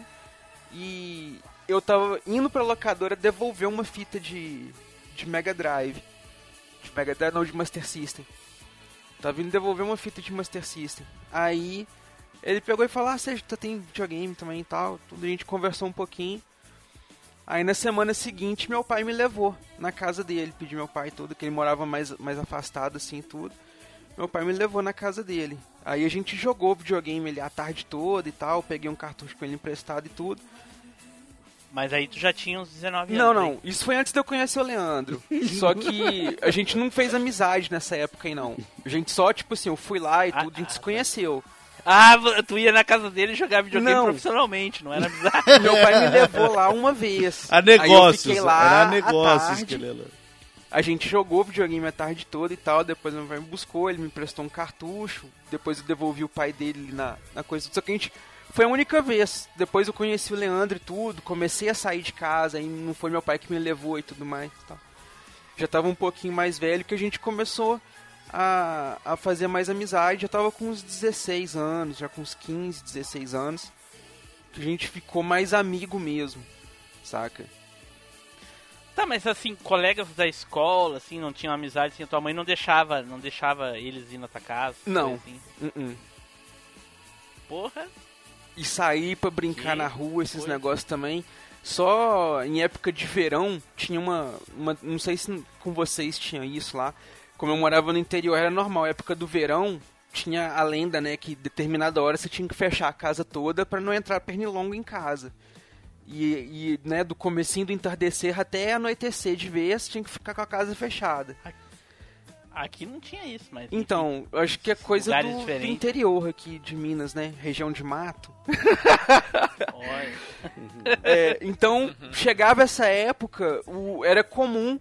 S6: E eu tava indo pra locadora devolver uma fita de, de Mega Drive. De Mega Drive, não, de Master System. Tava indo devolver uma fita de Master System. Aí ele pegou e falou: Ah, você tá- tem videogame também e tal. Tudo a gente conversou um pouquinho. Aí na semana seguinte meu pai me levou na casa dele, pedi meu pai tudo, que ele morava mais, mais afastado assim tudo. Meu pai me levou na casa dele. Aí a gente jogou videogame ali a tarde toda e tal, peguei um cartucho com ele emprestado e tudo.
S3: Mas aí tu já tinha uns 19
S6: Não,
S3: anos.
S6: não,
S3: hein?
S6: isso foi antes de eu conhecer o Leandro. Só que a gente não fez amizade nessa época aí não. A gente só, tipo assim, eu fui lá e
S3: Ah,
S6: tudo, a gente
S3: ah,
S6: se conheceu.
S3: Ah, tu ia na casa dele jogar videogame
S6: Não.
S3: profissionalmente, não era amizade.
S6: Meu pai me levou lá uma vez.
S1: A
S6: Aí eu
S1: negócios.
S6: fiquei lá
S1: Era
S6: à
S1: negócios.
S6: A gente jogou videogame a tarde toda e tal, depois meu pai me buscou, ele me emprestou um cartucho, depois eu devolvi o pai dele na, na coisa. Só que a gente. Foi a única vez. Depois eu conheci o Leandro e tudo, comecei a sair de casa, aí não foi meu pai que me levou e tudo mais. e tal. Já tava um pouquinho mais velho que a gente começou a, a fazer mais amizade. Já tava com uns 16 anos, já com uns 15, 16 anos. Que a gente ficou mais amigo mesmo, saca?
S3: Tá, mas assim, colegas da escola, assim, não tinham amizade, assim, tua mãe não deixava, não deixava eles ir na tua casa?
S6: Não.
S3: Assim.
S6: Uh-uh.
S3: Porra.
S6: e sair pra brincar
S3: Que
S6: na rua, esses
S3: coisa.
S6: negócios também. Só em época de verão tinha uma, uma. Não sei se com vocês tinha isso lá. Como eu morava no interior, era normal. época do verão tinha a lenda, né? Que determinada hora você tinha que fechar a casa toda pra não entrar pernilongo em casa. E, e né, do comecinho do entardecer até anoitecer de vez, tinha que ficar com a casa fechada.
S3: Aqui não tinha isso, mas.
S6: Então, eu acho que é coisa do, do interior aqui de Minas, né? Região de mato. É, então, chegava essa época, o- era comum,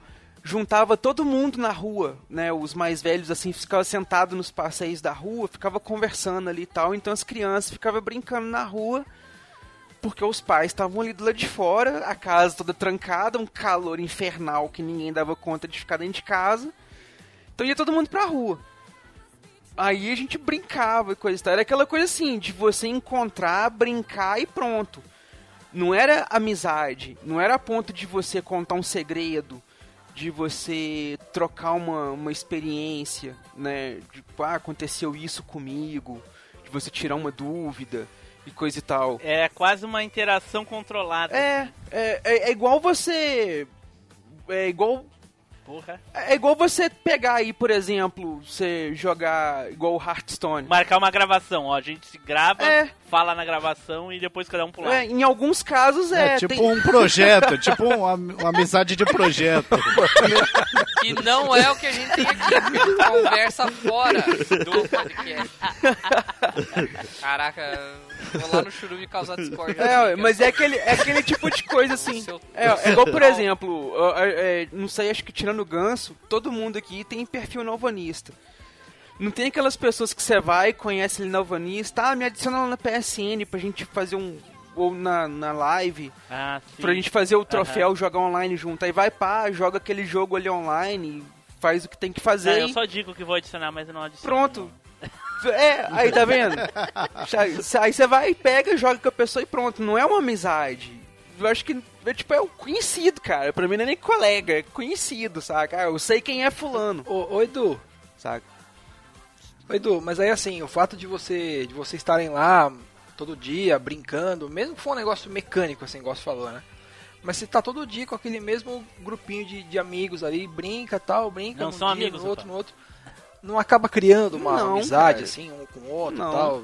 S6: juntava todo mundo na rua, né? Os mais velhos, assim, ficavam sentados nos passeios da rua, ficava conversando ali e tal. Então as crianças ficavam brincando na rua, porque os pais estavam ali do lado de fora, a casa toda trancada, um calor infernal que ninguém dava conta de ficar dentro de casa. Então ia todo mundo pra rua. Aí a gente brincava e coisa e tal. Era aquela coisa assim, de você encontrar, brincar e pronto. Não era amizade, não era a ponto de você contar um segredo, de você trocar uma, uma experiência, né? De, ah, aconteceu isso comigo, de você tirar uma dúvida e coisa e tal.
S3: É quase uma interação controlada.
S6: É, é, é, é igual você. É igual
S3: Porra.
S6: É igual você pegar aí, por exemplo, você jogar igual o Hearthstone.
S3: Marcar uma gravação, ó. A gente se grava,
S6: É.
S3: fala na gravação e depois cada um pro lado.
S6: É, em alguns casos é.
S1: É, tipo
S6: tem-
S1: um projeto, tipo uma, uma amizade de projeto.
S2: Que não é o que a gente tem aqui. Conversa fora do podcast. Caraca, vou lá no churume causar discórdia.
S6: É, mas é aquele, é aquele tipo de coisa assim.
S2: Seu-
S6: É, é igual, por exemplo, é, é, não sei, acho que tirando o ganso, todo mundo aqui tem perfil novanista. Não tem aquelas pessoas que você vai, conhece ele novanista, ah, me adiciona lá na PSN pra gente fazer um. Ou na, na live,
S3: Ah, sim.
S6: pra gente fazer o troféu, jogar online junto. Aí vai pá, joga aquele jogo ali online, faz o que tem que fazer.
S3: É,
S6: e
S3: eu só digo que vou adicionar, mas eu não adiciono.
S6: Pronto. É, aí tá vendo? aí você vai, pega, joga com a pessoa e pronto. Não é uma amizade. Eu acho que é, tipo, é o conhecido, cara. Pra mim não é nem colega, é conhecido, saca? Ah, eu sei quem é fulano,
S4: Ô, ô, Edu,
S6: saca?
S4: ô, Edu, mas aí assim, o fato de você de você estarem lá todo dia brincando, mesmo que for um negócio mecânico, assim, igual você falou, né? Mas você tá todo dia com aquele mesmo grupinho de, de amigos ali, brinca tal, brinca
S3: Não
S4: num
S3: são
S4: dia,
S3: amigos,
S4: no outro, no outro. Não acaba criando uma
S6: Não,
S4: amizade,
S6: cara.
S4: assim, um com o outro
S6: Não.
S4: e tal.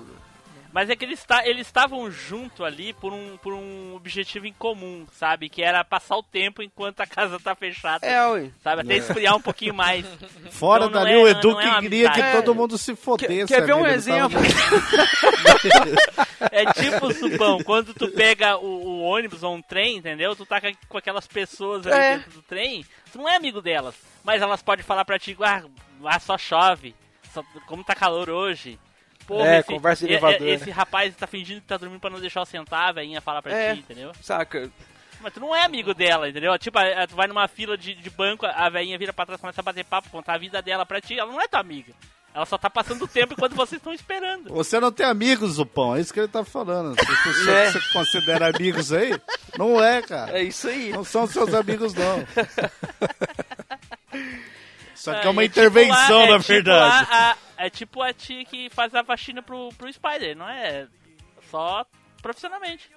S3: Mas é que eles ta- eles estavam junto ali por um, por um objetivo em comum, sabe? Que era passar o tempo enquanto a casa tá fechada.
S6: É, ué.
S3: Sabe? Até esfriar um pouquinho mais.
S1: Fora
S3: Então
S1: dali
S3: é-
S1: o
S3: não-
S1: Edu
S3: não é
S1: que queria que todo mundo se fodesse.
S6: Quer, quer ver um
S1: ele tava-
S6: exemplo?
S3: É tipo, Supão, quando tu pega o, o ônibus ou um trem, entendeu? Tu tá com, com aquelas pessoas ali
S6: É.
S3: dentro do trem, tu não é amigo delas. Mas elas podem falar pra ti, ah, lá só chove, só- como tá calor hoje. Porra,
S4: É, conversa de
S3: e-
S4: elevador,
S3: Esse
S4: né?
S3: rapaz tá fingindo que tá dormindo pra não deixar eu sentar, a velhinha fala pra
S6: É.
S3: ti, entendeu?
S6: Saca?
S3: Mas tu não é amigo dela, entendeu? Tipo, a- a- tu vai numa fila de, de banco, a velhinha vira pra trás, começa a bater papo, contar a vida dela pra ti, ela não é tua amiga. Ela só tá passando o tempo enquanto vocês estão esperando.
S1: Você não tem amigos, Zupão, é isso que ele tá falando. As pessoas
S6: É.
S1: que você considera amigos aí, não é, cara.
S6: É isso aí.
S1: Não são seus amigos, não. Isso aqui é,
S3: É,
S1: uma
S3: e tipo
S1: intervenção,
S3: lá- é
S1: na
S3: tipo
S1: verdade.
S3: lá a- é tipo a tia que faz a faxina pro, pro Spider, não é só profissionalmente.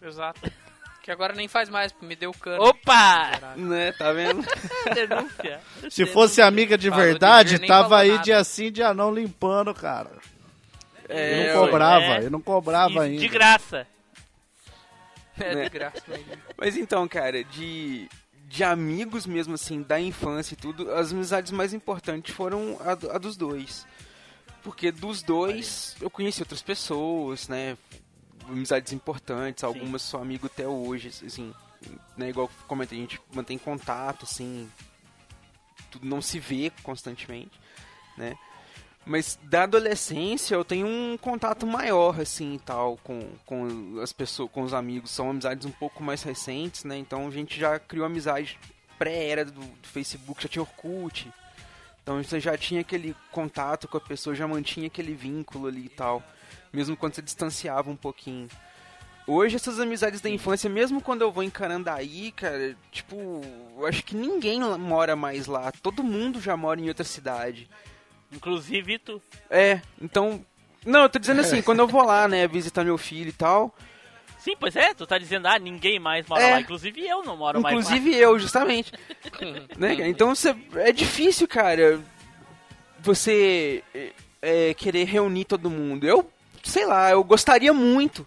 S2: Exato. Que agora nem faz mais, me deu cano.
S3: Opa!
S6: Né, tá vendo?
S3: Denúncia.
S1: Se fosse amiga de
S2: Falou de
S1: verdade,
S2: ver, nem
S1: tava
S2: falou
S1: aí
S2: nada.
S1: dia sim, dia não, limpando, cara.
S6: É,
S1: eu não cobrava,
S3: é.
S1: eu não cobrava
S3: Isso,
S1: ainda.
S3: de graça.
S2: É
S6: Né?
S2: de graça.
S6: Mas então, cara, de, de amigos mesmo, assim, da infância e tudo, as amizades mais importantes foram a, a dos dois. Porque dos dois eu conheci outras pessoas, né? Amizades importantes, algumas sou amigo até hoje, assim, né? Igual eu comentei, a gente mantém contato, assim, tudo não se vê constantemente, né? Mas da adolescência eu tenho um contato maior, assim, e tal, com, com as pessoas, com os amigos. São amizades um pouco mais recentes, né? Então a gente já criou amizade pré-era do, do Facebook, já tinha Orkut. Então você já tinha aquele contato com a pessoa, já mantinha aquele vínculo ali e tal. Mesmo quando você distanciava um pouquinho. Hoje essas amizades da infância, mesmo quando eu vou em Carandaí, cara, tipo, eu acho que ninguém mora mais lá. Todo mundo já mora em outra cidade.
S3: Inclusive tu.
S6: É, então. Não, eu tô dizendo assim, quando eu vou lá, né, visitar meu filho e tal.
S3: Sim, pois é, tu tá dizendo, ah, ninguém mais mora
S6: É.
S3: lá. Inclusive eu não moro mais lá.
S6: Inclusive eu, justamente. né? Então você, é difícil, cara, você é, querer reunir todo mundo. Eu, sei lá, eu gostaria muito.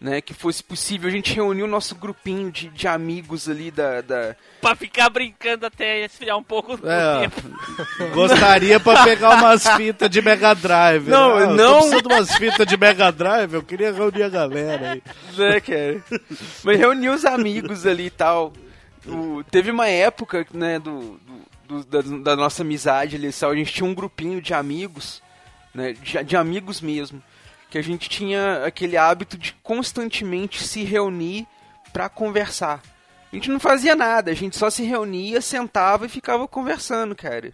S6: Né, que fosse possível a gente reunir o nosso grupinho de, de amigos ali da, da,
S3: Pra ficar brincando até esfriar um pouco o
S1: É,
S3: tempo.
S1: gostaria pra pegar umas fitas de Mega Drive.
S6: Não,
S1: né? Ah, eu
S6: não.
S1: Precisando de umas fitas de Mega Drive, eu queria reunir a galera aí.
S6: né, cara? Mas reunir os amigos ali e tal. O- teve uma época, né, do, do- do- da, da nossa amizade ali, sabe? a gente tinha um grupinho de amigos, né, de, de amigos mesmo, que a gente tinha aquele hábito de constantemente se reunir pra conversar. A gente não fazia nada, a gente só se reunia, sentava e ficava conversando, cara.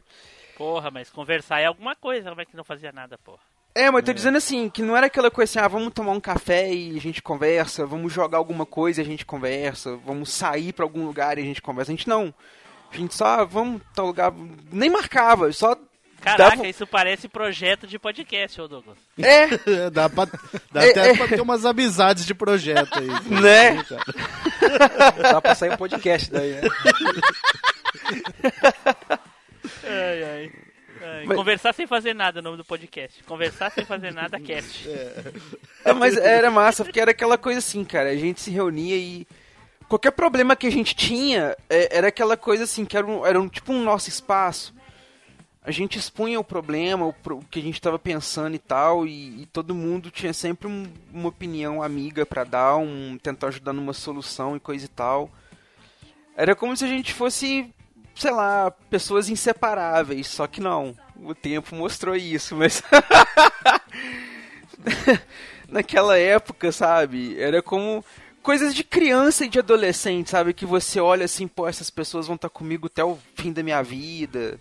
S3: Porra, mas conversar é alguma coisa, como é que não fazia nada, porra?
S6: É, mas eu tô dizendo assim, que não era aquela coisa assim, ah, vamos tomar um café e a gente conversa, vamos jogar alguma coisa e a gente conversa, vamos sair pra algum lugar e a gente conversa. A gente não. A gente só, ah, vamos tal lugar, nem marcava, só
S3: Caraca,
S6: dava-
S3: isso parece projeto de podcast, ô Douglas.
S6: É,
S1: dá pra, dá
S6: É,
S1: até
S6: é.
S1: pra ter umas amizades de projeto aí.
S6: né?
S4: Dá pra sair um podcast daí, né?
S3: Ai, ai. Ai,
S6: Mas-
S3: Conversar sem fazer nada, é o nome do podcast. Conversar sem fazer nada, cast.
S6: É, mas era massa, porque era aquela coisa assim, cara. A gente se reunia e. Qualquer problema que a gente tinha é, era aquela coisa assim, que era, um, era um, tipo um nosso espaço. A gente expunha o problema, o, o que a gente tava pensando e tal, e, e todo mundo tinha sempre um- uma opinião amiga pra dar, um tentar ajudar numa solução e coisa e tal. Era como se a gente fosse, sei lá, pessoas inseparáveis, só que não. O tempo mostrou isso, mas naquela época, sabe? Era como coisas de criança e de adolescente, sabe? Que você olha assim, pô, essas pessoas vão estar comigo até o fim da minha vida.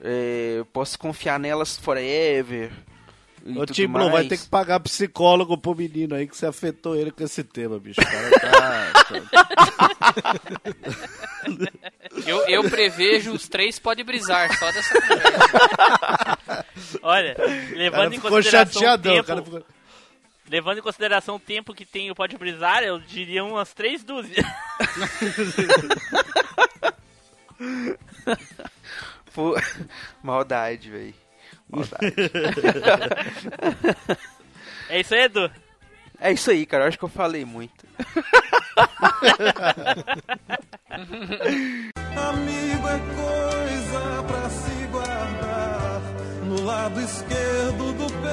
S6: É, eu posso confiar nelas forever. e
S1: Ô,
S6: tudo
S1: Tim Blue, vai ter que pagar psicólogo pro menino aí que você afetou ele com esse tema, bicho. O cara tá...
S2: Eu, eu prevejo os três pode brisar, só dessa conversa.
S3: Olha,
S1: o cara
S3: levando em
S1: ficou
S3: consideração o
S1: chateadão. o
S3: tempo,
S1: cara ficou-
S3: levando em consideração o tempo que tem o Pode Brisar, eu diria umas três dúzias.
S6: Pô, maldade, velho. Maldade.
S3: É isso aí, Edu.
S6: é isso aí, cara. Eu acho que eu falei muito.
S7: Amigo é coisa pra se guardar no lado esquerdo do peito.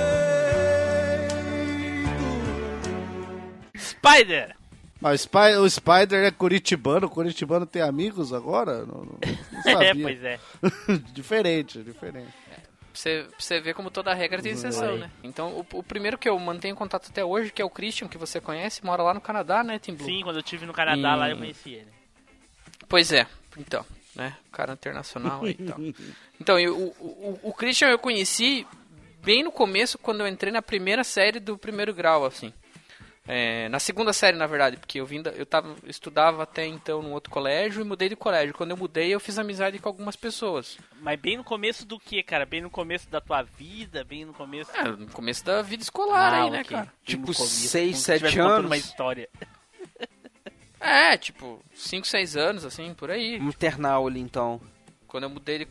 S3: Spider!
S1: Mas Spy- o Spider é curitibano, o curitibano tem amigos agora? Não, não- não sabia.
S3: É, pois é.
S1: diferente, diferente.
S2: Pra você, pra você ver como toda regra tem exceção, né? Então, o, o primeiro que eu mantenho contato até hoje, que é o Christian, que você conhece, mora lá no Canadá, né, Tim Blue?
S3: Sim, quando eu estive no Canadá
S2: E-
S3: lá eu conheci ele.
S2: Pois é, então, né? Cara internacional aí e tal. Então, eu- o, o, o Christian eu conheci bem no começo, quando eu entrei na primeira série do primeiro grau, assim. É, na segunda série, na verdade, porque eu, vim da- eu, tava, estudava até então num outro colégio e mudei de colégio. Quando eu mudei, eu fiz amizade com algumas pessoas.
S3: Mas bem no começo do que, cara? Bem no começo da tua vida, bem no começo...
S2: É, no começo da vida escolar aí, né, cara?
S3: Bem
S6: Tipo,
S3: no começo,
S6: seis,
S3: como se
S6: sete
S3: tivesse contando
S6: anos.
S3: uma história.
S2: É, tipo, 5, 6 anos, assim, por aí.
S6: Maternal ali, então.
S2: Quando eu mudei de,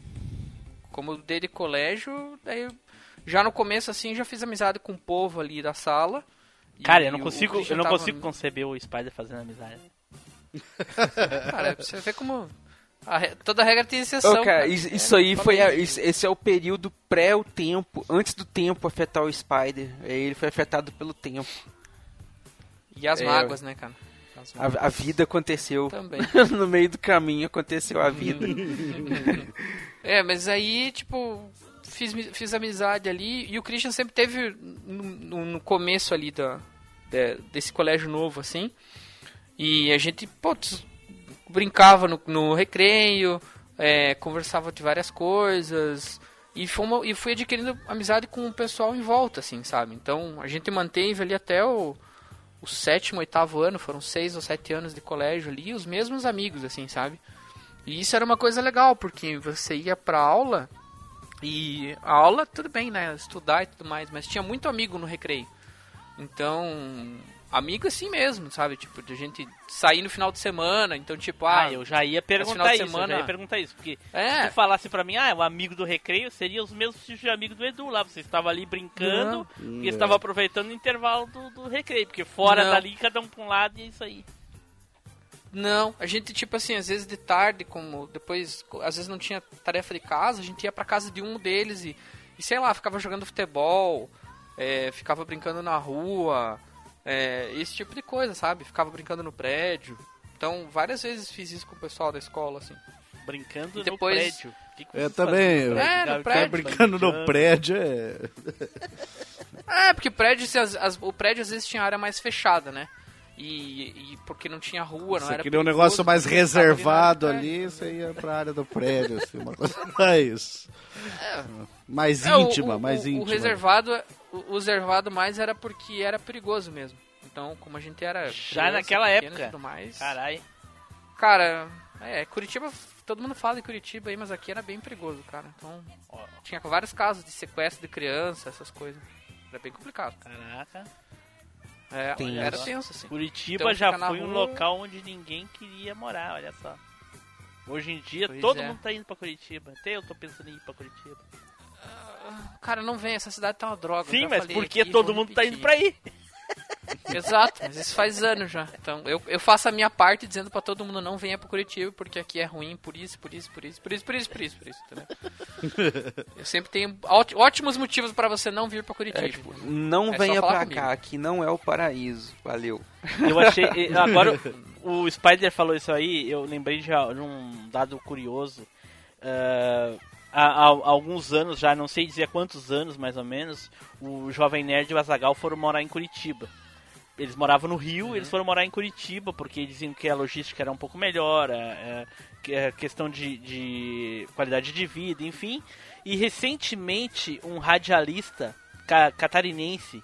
S2: como eu mudei de colégio, daí eu- já no começo assim já fiz amizade com o povo ali da sala. E
S3: Cara, eu não consigo, eu não
S2: tava-
S3: consigo conceber o Spider fazendo amizade.
S2: Cara, você vê como a toda regra tem exceção.
S6: Ô, cara,
S2: cara.
S6: isso,
S2: É,
S6: isso aí foi.
S2: tem-
S6: a- isso- esse é o período pré o tempo, antes do tempo afetar o Spider. Aí Ele foi afetado pelo tempo.
S2: E as
S6: É,
S2: mágoas, né, cara? Mágoas
S6: A, a vida aconteceu.
S2: também.
S6: no meio do caminho aconteceu a vida.
S2: É, mas aí, tipo, fiz, fiz amizade ali e o Christian sempre teve no, no- no começo ali da, de- desse colégio novo, assim. E a gente, putz, brincava no, no recreio, é, conversava de várias coisas. E, fomos, e fui adquirindo amizade com o pessoal em volta, assim, sabe? Então a gente manteve ali até o, o sétimo, oitavo ano, foram seis ou sete anos de colégio ali, os mesmos amigos, assim, sabe? E isso era uma coisa legal, porque você ia pra aula e a aula, tudo bem, né? Estudar e tudo mais, mas tinha muito amigo no recreio. Então, amigo assim mesmo, sabe? Tipo, de a gente sair no final de semana, então, tipo, ah,
S3: Ah, eu já ia
S2: final
S3: perguntar
S2: de
S3: isso,
S2: semana-
S3: eu já ia perguntar isso, porque
S2: É.
S3: se tu falasse pra mim, ah, o amigo do recreio seria os mesmos tipos de amigo do Edu lá, você estava ali brincando e estava aproveitando o intervalo do, do recreio, porque fora
S2: Não.
S3: dali cada um pra um lado e é isso aí.
S2: Não, a gente, tipo assim, às vezes de tarde, como depois, às vezes não tinha tarefa de casa, a gente ia pra casa de um deles e, e sei lá, ficava jogando futebol, é, ficava brincando na rua, é, esse tipo de coisa, sabe? Ficava brincando no prédio. Então, várias vezes fiz isso com o pessoal da escola, assim.
S3: Brincando
S2: E depois-
S3: no prédio. Que que
S1: Eu
S3: vocês
S1: também. eu-
S2: É, no prédio.
S1: Brincando no prédio é.
S2: É, porque prédio, as- as- o prédio às vezes tinha área mais fechada, né? E, e porque não tinha rua, não
S1: Você
S2: era
S1: queria um negócio mais reservado
S2: ali
S1: ali, você ia pra área do prédio, assim, uma coisa mais. Mais
S2: É, o-
S1: íntima,
S2: o,
S1: mais
S2: o,
S1: íntima.
S2: O reservado, o, o reservado mais era porque era perigoso mesmo. Então, como a gente era
S3: Já
S2: criança,
S3: naquela época?
S2: tudo mais.
S3: Caralho.
S2: Cara, é, Curitiba, todo mundo fala de Curitiba aí, mas aqui era bem perigoso, cara. Então,
S3: Ó,
S2: tinha vários casos de sequestro de criança, essas coisas. Era bem complicado.
S3: Caraca.
S2: É,
S6: Tenso.
S2: era tenso, assim.
S3: Curitiba
S2: Então,
S3: já foi um
S2: rua-
S3: local onde ninguém queria morar, olha só. Hoje em dia,
S2: Pois
S3: todo
S2: é.
S3: mundo tá indo pra Curitiba. Até eu tô pensando em ir pra Curitiba.
S2: Cara, não vem, essa cidade tá uma droga.
S3: Sim, mas
S2: falei
S3: porque
S2: aqui,
S3: todo
S2: vou
S3: mundo tá indo pra aí.
S2: Exato, mas isso faz anos já. Então eu, eu faço a minha parte dizendo pra todo mundo não venha pro Curitiba porque aqui é ruim, por isso, por isso, por isso, por isso, por isso, por isso, por isso, entendeu? Eu sempre tenho óti- ótimos motivos pra você não vir pra Curitiba.
S6: É, tipo, não
S2: É
S6: venha
S2: comigo.
S6: cá, aqui não é o paraíso. Valeu.
S3: Eu achei. Agora, o Spider falou isso aí, eu lembrei de, de um dado curioso. Ah, há, há alguns anos já, não sei dizer quantos anos mais ou menos, o Jovem Nerd e o Azagal foram morar em Curitiba. Eles moravam no Rio, eles foram morar em Curitiba, porque diziam que a logística era um pouco melhor, a, a- que a questão de, de qualidade de vida, enfim. E recentemente, um radialista ca- catarinense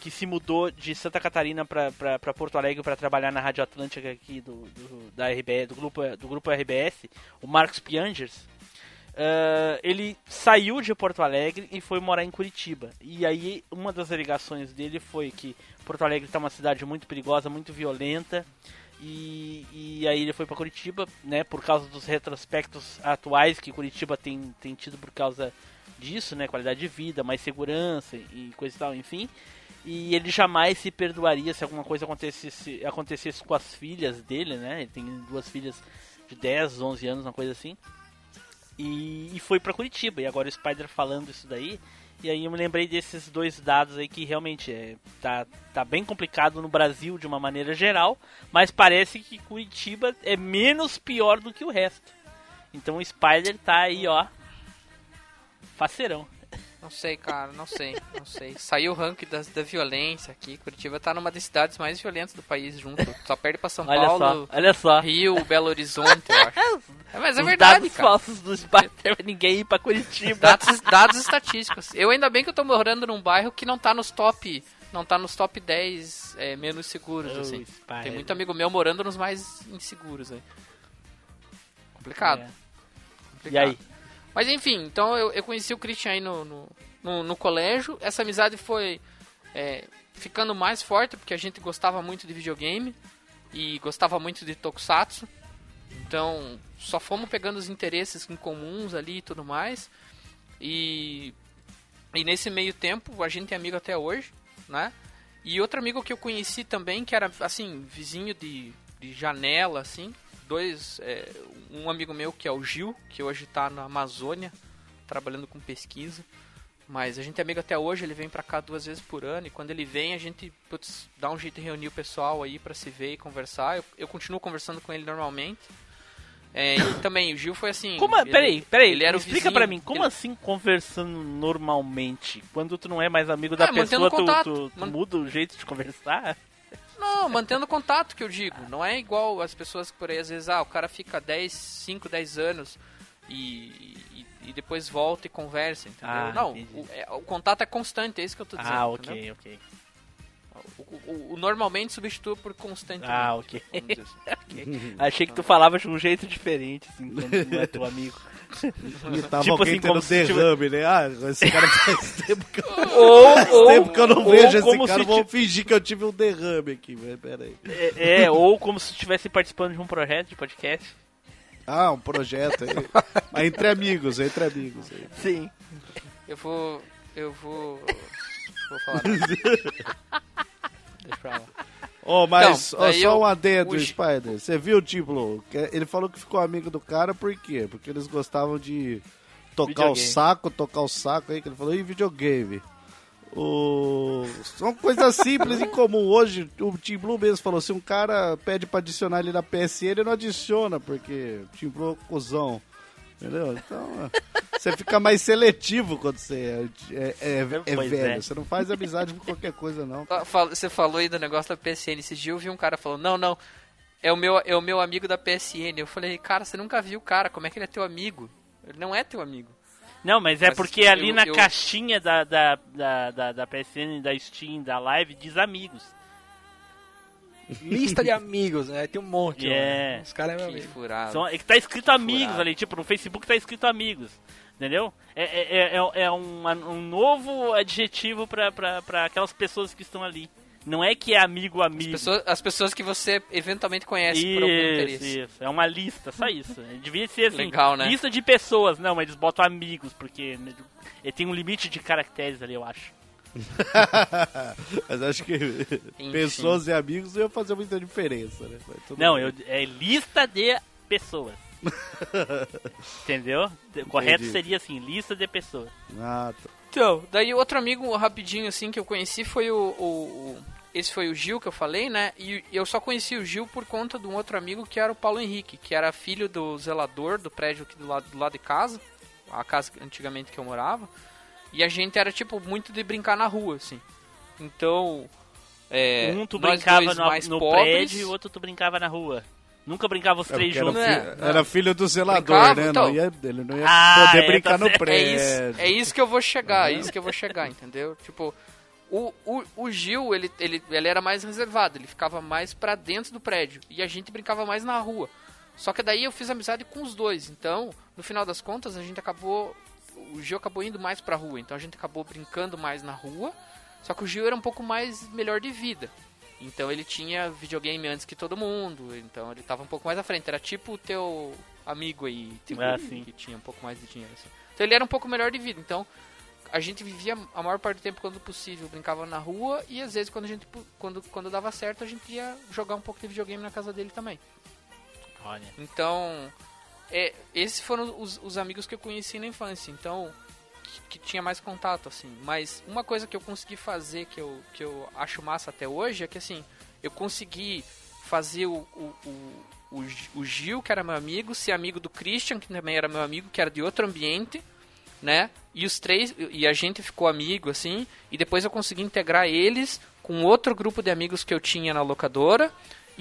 S3: que se mudou de Santa Catarina para Porto Alegre para trabalhar na Rádio Atlântica aqui do, do, da RBS, do, grupo, do grupo RBS, o Marcos Piangers, ah, ele saiu de Porto Alegre e foi morar em Curitiba. E aí uma das alegações dele foi que Porto Alegre está uma cidade muito perigosa, muito violenta. E, e aí ele foi para Curitiba, né, por causa dos retrospectos atuais que Curitiba tem, tem tido por causa disso, né, qualidade de vida, mais segurança e coisa e tal, enfim. E ele jamais se perdoaria se alguma coisa acontecesse, acontecesse com as filhas dele, né? Ele tem duas filhas de 10, 11 anos, uma coisa assim. E, e foi pra Curitiba. E agora o Spider falando isso daí. E aí eu me lembrei desses dois dados aí que realmente é, tá, tá bem complicado no Brasil de uma maneira geral. Mas parece que Curitiba é menos pior do que o resto. Então o Spider tá aí, ó. Faceirão.
S2: Não sei, cara, não sei, não sei. Saiu o ranking das, da violência aqui. Curitiba tá numa das cidades mais violentas do país junto. Só perde pra São
S3: Olha
S2: Paulo,
S3: só, olha só.
S2: Rio, Belo Horizonte, eu acho. É, mas é
S3: Os
S2: verdade,
S3: dados
S2: cara.
S3: falsos do Spider pra ninguém ir pra Curitiba.
S2: Dados, dados estatísticos. Eu ainda bem que eu tô morando num bairro que não tá nos top. Não tá nos top 10 é, menos seguros,
S3: Oh,
S2: assim. Tem muito amigo meu morando nos mais inseguros aí. Complicado.
S3: É.
S2: complicado.
S3: E aí?
S2: Mas enfim, então eu, eu conheci o Christian aí no, no, no, no colégio. Essa amizade foi é, ficando mais forte porque a gente gostava muito de videogame e gostava muito de Tokusatsu. Então só fomos pegando os interesses em comuns ali e tudo mais. E, e nesse meio tempo a gente é amigo até hoje, né? E outro amigo que eu conheci também, que era assim, vizinho de, de janela, assim. Dois, é, um amigo meu que é o Gil, que hoje tá na Amazônia, trabalhando com pesquisa. Mas a gente é amigo até hoje, ele vem pra cá duas vezes por ano. E quando ele vem, a gente putz, dá um jeito de reunir o pessoal aí pra se ver e conversar. Eu, eu continuo conversando com ele normalmente. É, e também, o Gil foi assim.
S3: Como,
S2: ele-
S3: peraí, peraí,
S2: ele era o
S3: explica pra mim, como
S2: ele-
S3: assim conversando normalmente? Quando tu não é mais amigo da
S2: É,
S3: pessoa, tu, tu- tu
S2: Man-
S3: muda o jeito de conversar?
S2: Não, mantendo contato que eu digo. Não é igual as pessoas que por aí às vezes, ah, o cara fica 10, 5, 10 anos e, e, e depois volta e conversa, entendeu?
S3: Ah,
S2: não, o, é- o contato é constante, é isso que eu tô dizendo.
S3: Ah,
S2: entendeu?
S3: ok, ok.
S2: O, o- o normalmente substitua por constantemente.
S3: Ah, ok.
S2: vamos dizer assim.
S3: Achei que tu falava de um jeito diferente, assim, quando não é teu amigo.
S1: E tava
S3: Tipo
S1: alguém
S3: assim, como
S1: tendo
S3: tivesse-
S1: derrame, né? Ah, esse cara faz tempo que eu,
S3: Ou,
S1: faz tempo que eu não
S3: ou
S1: vejo esse
S3: como
S1: cara,
S3: se
S1: vou
S3: ti-
S1: fingir que eu tive um derrame aqui, mas peraí.
S3: É, é, ou como se estivesse participando de um projeto de podcast.
S1: Ah, um projeto aí. Entre amigos, entre amigos. Aí.
S3: Sim.
S2: Eu vou. Eu vou. Vou falar. Deixa pra lá.
S1: Ó, mas
S2: Então, aí
S1: só
S2: eu-
S1: um adendo,
S2: o-
S1: Spider. Você viu, tipo, que ele falou que ficou amigo do cara por quê? Porque eles gostavam de tocar o
S3: Videogame.
S1: saco, tocar o saco aí, que ele falou, e videogame. O... São coisas simples e comum. Hoje, o Team Blue mesmo falou: se um cara pede pra adicionar ele na PSN, ele não adiciona, porque o Team Blue é cuzão. Entendeu? Então, é, você fica mais seletivo quando você é, é, é- é
S3: Pois
S1: velho.
S3: é.
S1: Você não faz amizade com qualquer coisa, não.
S2: Você falou aí do negócio da PSN. Esse dia eu vi um cara falando, não, não, é o meu, é o meu amigo da PSN. Eu falei, cara, você nunca viu o cara, como é que ele é teu amigo? Ele não é teu amigo.
S3: Não, mas é
S2: Mas
S3: porque ali
S2: eu-
S3: na
S2: eu-
S3: caixinha da, da, da, da, da PSN, da Steam, da Live, diz amigos.
S4: Lista de amigos, né? Tem um monte. ó,
S3: É.
S4: né? Os caras é meu amigo.
S2: furado.
S3: São, é que tá escrito amigos
S2: Furado.
S3: ali, tipo, no Facebook tá escrito amigos. Entendeu? É, é, é, é- é um, um novo adjetivo pra, pra, pra aquelas pessoas que estão ali. Não é que é amigo
S2: As
S3: amigo.
S2: pessoas, as pessoas que você eventualmente conhece por algum
S3: Isso,
S2: interesse.
S3: isso. É uma lista, só isso. Devia ser assim,
S2: Legal, né?
S3: lista de pessoas. Não, mas eles botam amigos, porque ele tem um limite de caracteres ali, eu acho.
S1: Mas acho que pessoas e amigos não iam fazer muita diferença, né?
S3: Não, eu, é lista de pessoas. Entendeu? O correto
S1: Entendi.
S3: seria assim, lista de pessoas.
S1: Ah, tá.
S2: Então, daí outro amigo rapidinho assim que eu conheci foi o, o- o- esse foi o Gil que eu falei, né? E eu só conheci o Gil por conta de um outro amigo que era o Paulo Henrique, que era filho do zelador do prédio aqui do lado, do lado de casa, a casa antigamente que eu morava. E a gente era tipo muito de brincar na rua, assim. Então, é,
S3: um tu brincava no,
S2: mais
S3: no
S2: pobres,
S3: prédio e o outro tu brincava na rua. Nunca brincava os
S1: É
S3: três juntos.
S1: Era,
S2: né?
S1: fi- era filho do zelador,
S2: Brincava,
S1: né?
S2: então.
S1: Não ia, ele não ia
S3: Ah,
S1: poder
S3: é,
S1: brincar
S3: tá
S1: no
S3: certo.
S2: É
S1: prédio.
S2: isso, é isso que eu vou chegar, é isso que eu vou chegar, entendeu? Tipo, o, o, o Gil, ele, ele, ele era mais reservado, ele ficava mais pra dentro do prédio. E a gente brincava mais na rua. Só que daí eu fiz amizade com os dois. Então, no final das contas, a gente acabou. O Gil acabou indo mais pra rua. Então a gente acabou brincando mais na rua. Só que o Gil era um pouco mais melhor de vida. Então ele tinha videogame antes que todo mundo. Então ele tava um pouco mais à frente. Era tipo o teu amigo aí, tipo,
S3: Ah,
S2: que tinha um pouco mais de dinheiro. assim. Então ele era um pouco melhor de vida. Então a gente vivia a maior parte do tempo quando possível, brincava na rua e às vezes quando a gente quando quando dava certo, a gente ia jogar um pouco de videogame na casa dele também.
S3: Olha.
S2: Então, é, esses foram os, os amigos que eu conheci na infância. Então, que, que tinha mais contato, assim. Mas uma coisa que eu consegui fazer, que eu, que eu acho massa até hoje, é que, assim, eu consegui fazer o, o, o, o, Gil, que era meu amigo, ser amigo do Christian, que também era meu amigo, que era de outro ambiente, né? E os três, e a gente ficou amigo, assim, e depois eu consegui integrar eles com outro grupo de amigos que eu tinha na locadora,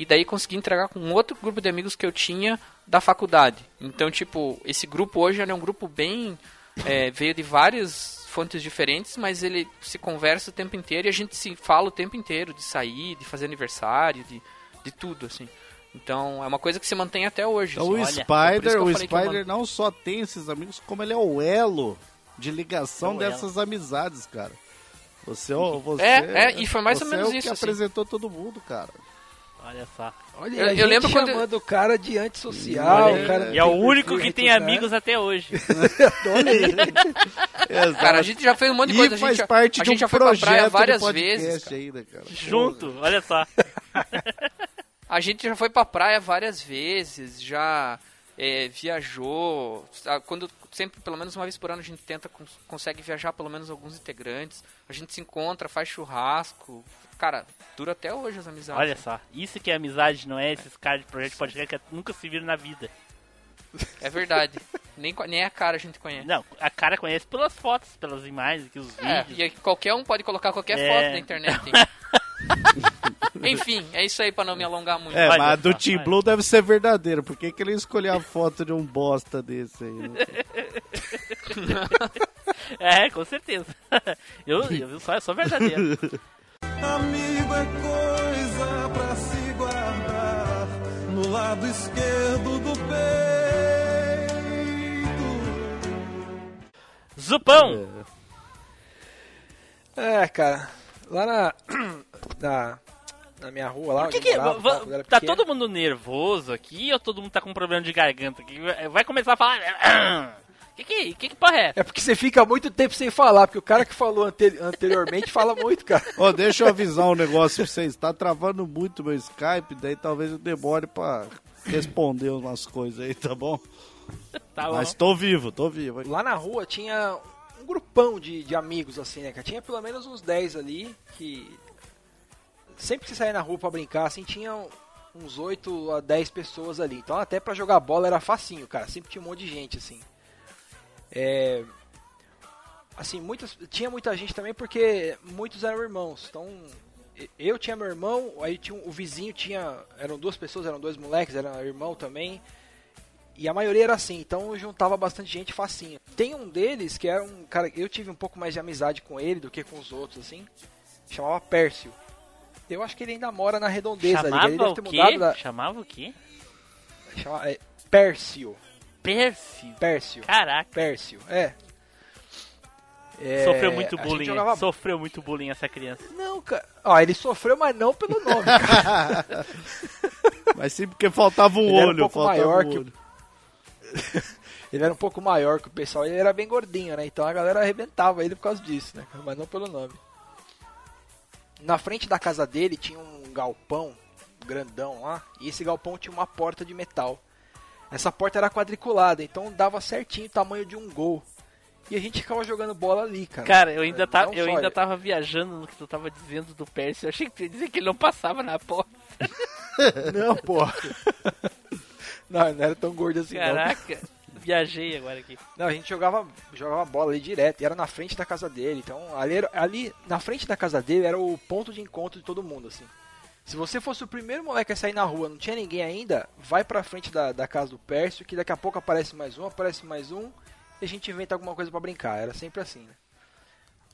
S2: e daí consegui entregar com outro grupo de amigos que eu tinha da faculdade. Então, tipo, esse grupo hoje é um grupo bem. é, veio de várias fontes diferentes, mas ele se conversa o tempo inteiro e a gente se fala o tempo inteiro de sair, de fazer aniversário, de, de tudo, assim. Então, é uma coisa que se mantém até hoje.
S1: Então
S2: assim.
S1: o
S2: Olha, isso
S1: Spider,
S2: que eu
S1: o Spider não só tem esses amigos, como ele é o elo de ligação
S3: É o elo.
S1: dessas amizades, cara. Você, é o- você
S2: É, é, e foi mais ou
S1: você
S2: menos
S1: é o
S2: isso,
S1: que
S2: assim.
S1: apresentou todo mundo, cara.
S3: Olha só.
S4: Olha,
S2: Eu-
S4: a
S2: eu lembro quando-
S4: chamando o cara de antissocial.
S3: Olha
S4: cara
S3: e é o único que
S4: em
S3: tem amigos até hoje.
S1: Exato.
S2: Cara, a gente já fez um monte de
S1: e
S2: coisa. A
S1: faz
S2: gente, já-
S1: parte
S2: a
S1: de
S2: gente
S1: um
S2: já foi pra praia várias vezes. cara.
S1: ainda, cara.
S3: Junto, olha só.
S2: A gente já foi pra praia várias vezes, já é, viajou. Ah, Quando sempre, pelo menos uma vez por ano, a gente tenta cons- consegue viajar pelo menos alguns integrantes. A gente se encontra, faz churrasco. Cara, dura até hoje as amizades.
S3: Olha só. Isso que é amizade, não é esses caras de projeto de podcast que nunca se viram na vida.
S2: É verdade. nem, nem a cara a gente conhece.
S3: Não, a cara conhece pelas fotos, pelas imagens, que os
S2: É,
S3: vídeos.
S2: e qualquer um pode colocar qualquer
S3: É.
S2: foto na internet. Enfim, é isso aí pra não me alongar muito.
S1: É,
S3: Olha
S1: mas a do Team. Blue deve ser verdadeira. Por que, que ele escolheu a foto de um bosta desse aí? né?
S3: É, com certeza. eu, eu só, é só verdadeiro.
S7: Amigo é coisa pra se guardar no lado esquerdo do peito.
S3: Zupão!
S4: É, cara. Lá na. na, na minha rua lá.
S3: Que que,
S4: morava, era
S3: tá
S4: pequeno.
S3: todo mundo nervoso aqui ou todo mundo tá com problema de garganta? aqui? Vai começar a falar. Que que, que que porra é?
S4: É porque você fica muito tempo sem falar, porque o cara que falou ante- anteriormente fala muito, cara.
S1: Ó, deixa eu avisar um negócio pra vocês. Tá travando muito meu Skype, daí talvez eu demore pra responder umas coisas aí, tá bom?
S3: Tá bom.
S1: Mas tô vivo, tô vivo.
S4: Lá na rua tinha um grupão de, de amigos, assim, né, cara? Tinha pelo menos uns 10 ali que. Sempre que você saía na rua pra brincar, assim, tinha uns 8 a 10 pessoas ali. Então até pra jogar bola era facinho, cara. Sempre tinha um monte de gente, assim. É. Assim, muitas, tinha muita gente também porque muitos eram irmãos. Então, eu tinha meu irmão, aí tinha o vizinho tinha. Eram duas pessoas, eram dois moleques, era irmão também. E a maioria era assim, então juntava bastante gente facinho. Tem um deles que era um cara, eu tive um pouco mais de amizade com ele do que com os outros, assim. Chamava Pércio. Eu acho que ele ainda mora na redondeza ali. Ele
S3: Chamava
S4: deve
S3: o
S4: ter
S3: quê?
S4: mudado da.
S3: Chamava o quê?
S4: Chama, é, Pércio.
S3: Pércio.
S4: Pércio.
S3: Caraca.
S4: Pércio, é. É,
S3: Sofreu muito bullying.
S4: jogava-
S3: Sofreu muito bullying essa criança.
S4: Não, cara. Ó, ele sofreu, mas não pelo nome, cara.
S1: Mas sim porque faltava um
S4: Ele era um
S1: olho.
S4: pouco maior
S1: um
S4: que o-
S1: olho.
S4: Ele era um pouco maior que o pessoal ele era bem gordinho, né? Então a galera arrebentava ele por causa disso, né? Mas não pelo nome. Na frente da casa dele tinha um galpão grandão lá, e esse galpão tinha uma porta de metal. Essa porta era quadriculada, então dava certinho o tamanho de um gol. E a gente ficava jogando bola ali, cara.
S3: Cara, eu ainda, tá,
S4: Não
S3: eu ainda tava viajando no que tu tava dizendo do Pércio. Eu achei que tu ia dizer que ele não passava na porta.
S4: Não, porra. Não, não era tão gordo assim, não.
S3: Caraca, viajei agora aqui.
S4: Não, a gente jogava, jogava bola ali direto, e era na frente da casa dele. Então, ali, ali na frente da casa dele era o ponto de encontro de todo mundo, assim. Se você fosse o primeiro moleque a sair na rua, não tinha ninguém ainda, vai pra frente da, da casa do Pércio, que daqui a pouco aparece mais um, aparece mais um, e a gente inventa alguma coisa pra brincar. Era sempre assim, né?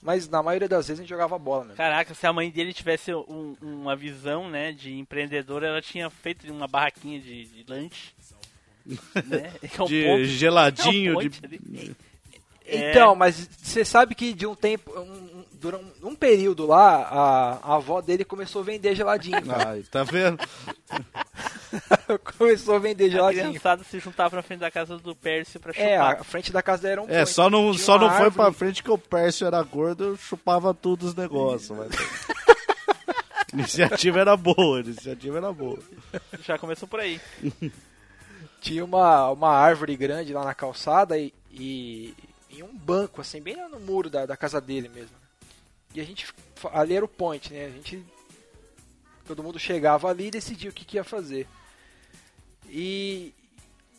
S4: Mas na maioria das vezes a gente jogava bola mesmo.
S3: Caraca, se a mãe dele tivesse um- uma visão, né, de empreendedora, ela tinha feito uma barraquinha de, de lanche. né? É um
S1: De
S3: ponto-
S1: geladinho,
S3: é um
S1: de...
S3: ali. É.
S4: Então, mas você sabe que de um tempo, um- durante um, um período lá, a, a avó dele começou a vender geladinho.
S1: Ai, tá vendo?
S4: começou a vender
S3: A
S4: geladinho.
S3: criançada se juntava na frente da casa do Pércio pra
S4: É,
S3: chupar.
S4: a frente da casa era um
S1: É, só não, só não foi pra frente que o Pércio era gordo, eu chupava tudo os negócios. Mas... a iniciativa era boa, a iniciativa era boa.
S3: Já começou por aí.
S4: Tinha uma, uma árvore grande lá na calçada e, e, e um banco, assim, bem lá no muro da, da casa dele mesmo. E a gente, ali era o point, né? A gente, todo mundo chegava ali e decidia o que, que ia fazer. E,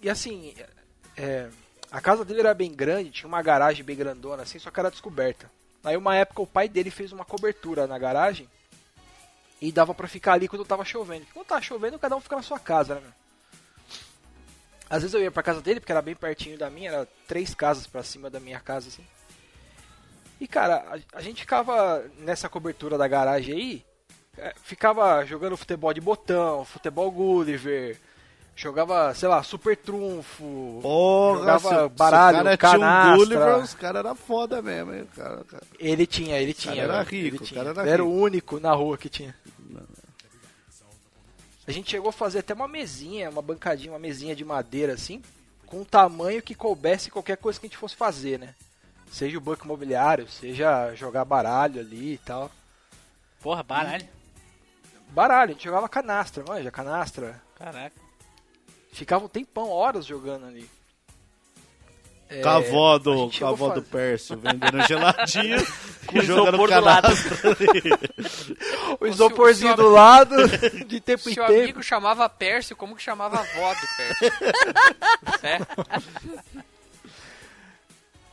S4: e assim, é, a casa dele era bem grande, tinha uma garagem bem grandona, assim, só que era descoberta. Aí uma época o pai dele fez uma cobertura na garagem e dava pra ficar ali quando tava chovendo. Quando tava chovendo, cada um fica na sua casa, né? Às vezes eu ia pra casa dele, porque era bem pertinho da minha, era três casas pra cima da minha casa, assim. E cara, a, a gente ficava nessa cobertura da garagem aí, é, ficava jogando futebol de botão, futebol Gulliver, jogava, sei lá, super trunfo,
S1: Porra,
S4: jogava
S1: se- se
S4: baralho,
S1: o cara tinha um. Gulliver, os caras eram foda mesmo, hein? Cara, cara.
S4: Ele tinha, ele tinha.
S1: era
S4: velho,
S1: rico,
S4: ele
S1: cara era
S4: Ele era
S1: rico.
S4: o único na rua que tinha. A gente chegou a fazer até uma mesinha, uma bancadinha, uma mesinha de madeira assim, com um tamanho que coubesse qualquer coisa que a gente fosse fazer, né? Seja o banco imobiliário, seja jogar baralho ali e tal.
S3: Porra, baralho.
S4: Baralho, a gente jogava canastra, manja, canastra.
S3: Caraca.
S4: Ficava um tempão, horas jogando ali. É,
S1: Com a avó
S4: a
S1: do,
S4: gente
S1: com a
S4: chegou a
S1: avó do Pércio vendendo geladinho
S3: Com
S1: e jogando
S3: isopor do lado.
S1: canastra.
S4: O isoporzinho
S2: seu-
S4: do lado, de tempo em
S2: Seu
S4: tempo.
S2: amigo chamava Pércio, como que chamava a avó do Pércio? é?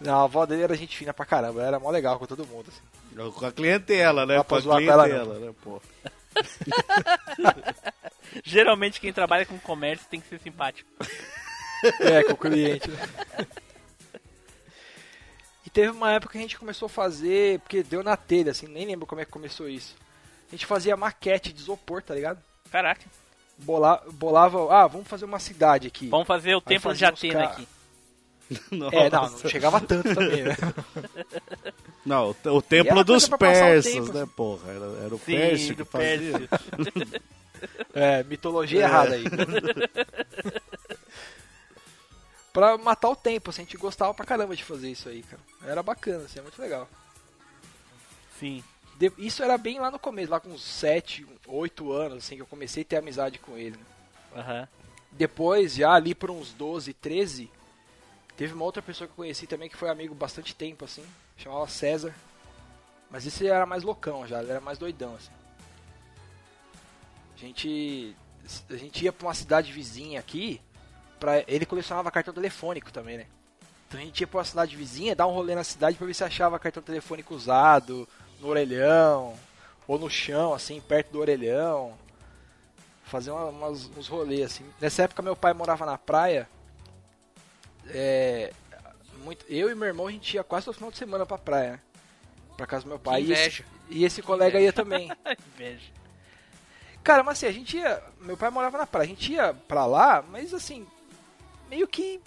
S4: Não, a avó dele era gente fina pra caramba, ela era mó legal com todo mundo. Assim.
S1: Com a clientela, né? Com a
S4: com ela,
S1: clientela, né, pô.
S3: Geralmente quem trabalha com comércio tem que ser simpático.
S4: É, com o cliente. né? E teve uma época que a gente começou a fazer, porque deu na telha, assim, nem lembro como é que começou isso. A gente fazia maquete de isopor, tá ligado?
S3: Caraca.
S4: Bola, bolava, ah, vamos fazer uma cidade aqui.
S3: Vamos fazer o templo de Atena
S4: ca-
S3: aqui.
S4: É, não,
S1: Nossa.
S4: não chegava tanto também, né?
S1: Não, o, o templo dos persas, né, porra? Era, era o
S3: Sim,
S1: Pércio
S3: do
S1: que fazia.
S4: É, mitologia
S1: É.
S4: errada aí. pra matar o tempo, assim, a gente gostava pra caramba de fazer isso aí, cara. Era bacana, assim, é muito legal.
S3: Sim.
S4: De- Isso era bem lá no começo, lá com uns 7, 8 anos, assim, que eu comecei a ter amizade com ele. né?
S3: Aham.
S4: Depois, já ali por uns 12, 13, teve uma outra pessoa que eu conheci também que foi amigo bastante tempo, assim, chamava César. Mas esse era mais loucão já, ele era mais doidão, assim. A gente, a gente ia pra uma cidade vizinha aqui, pra, ele colecionava cartão telefônico também, né? Então a gente ia pra uma cidade vizinha, dar um rolê na cidade pra ver se achava cartão telefônico usado, no orelhão, ou no chão, assim, perto do orelhão. Fazer uma- umas, uns rolês, assim. Nessa época meu pai morava na praia. É, muito, eu e meu irmão a gente ia quase todo final de semana pra praia, né? Pra casa do meu pai. E esse, e esse colega ia também.
S3: Inveja.
S4: Cara, mas assim, a gente ia. Meu pai morava na praia, a gente ia pra lá, mas assim, meio que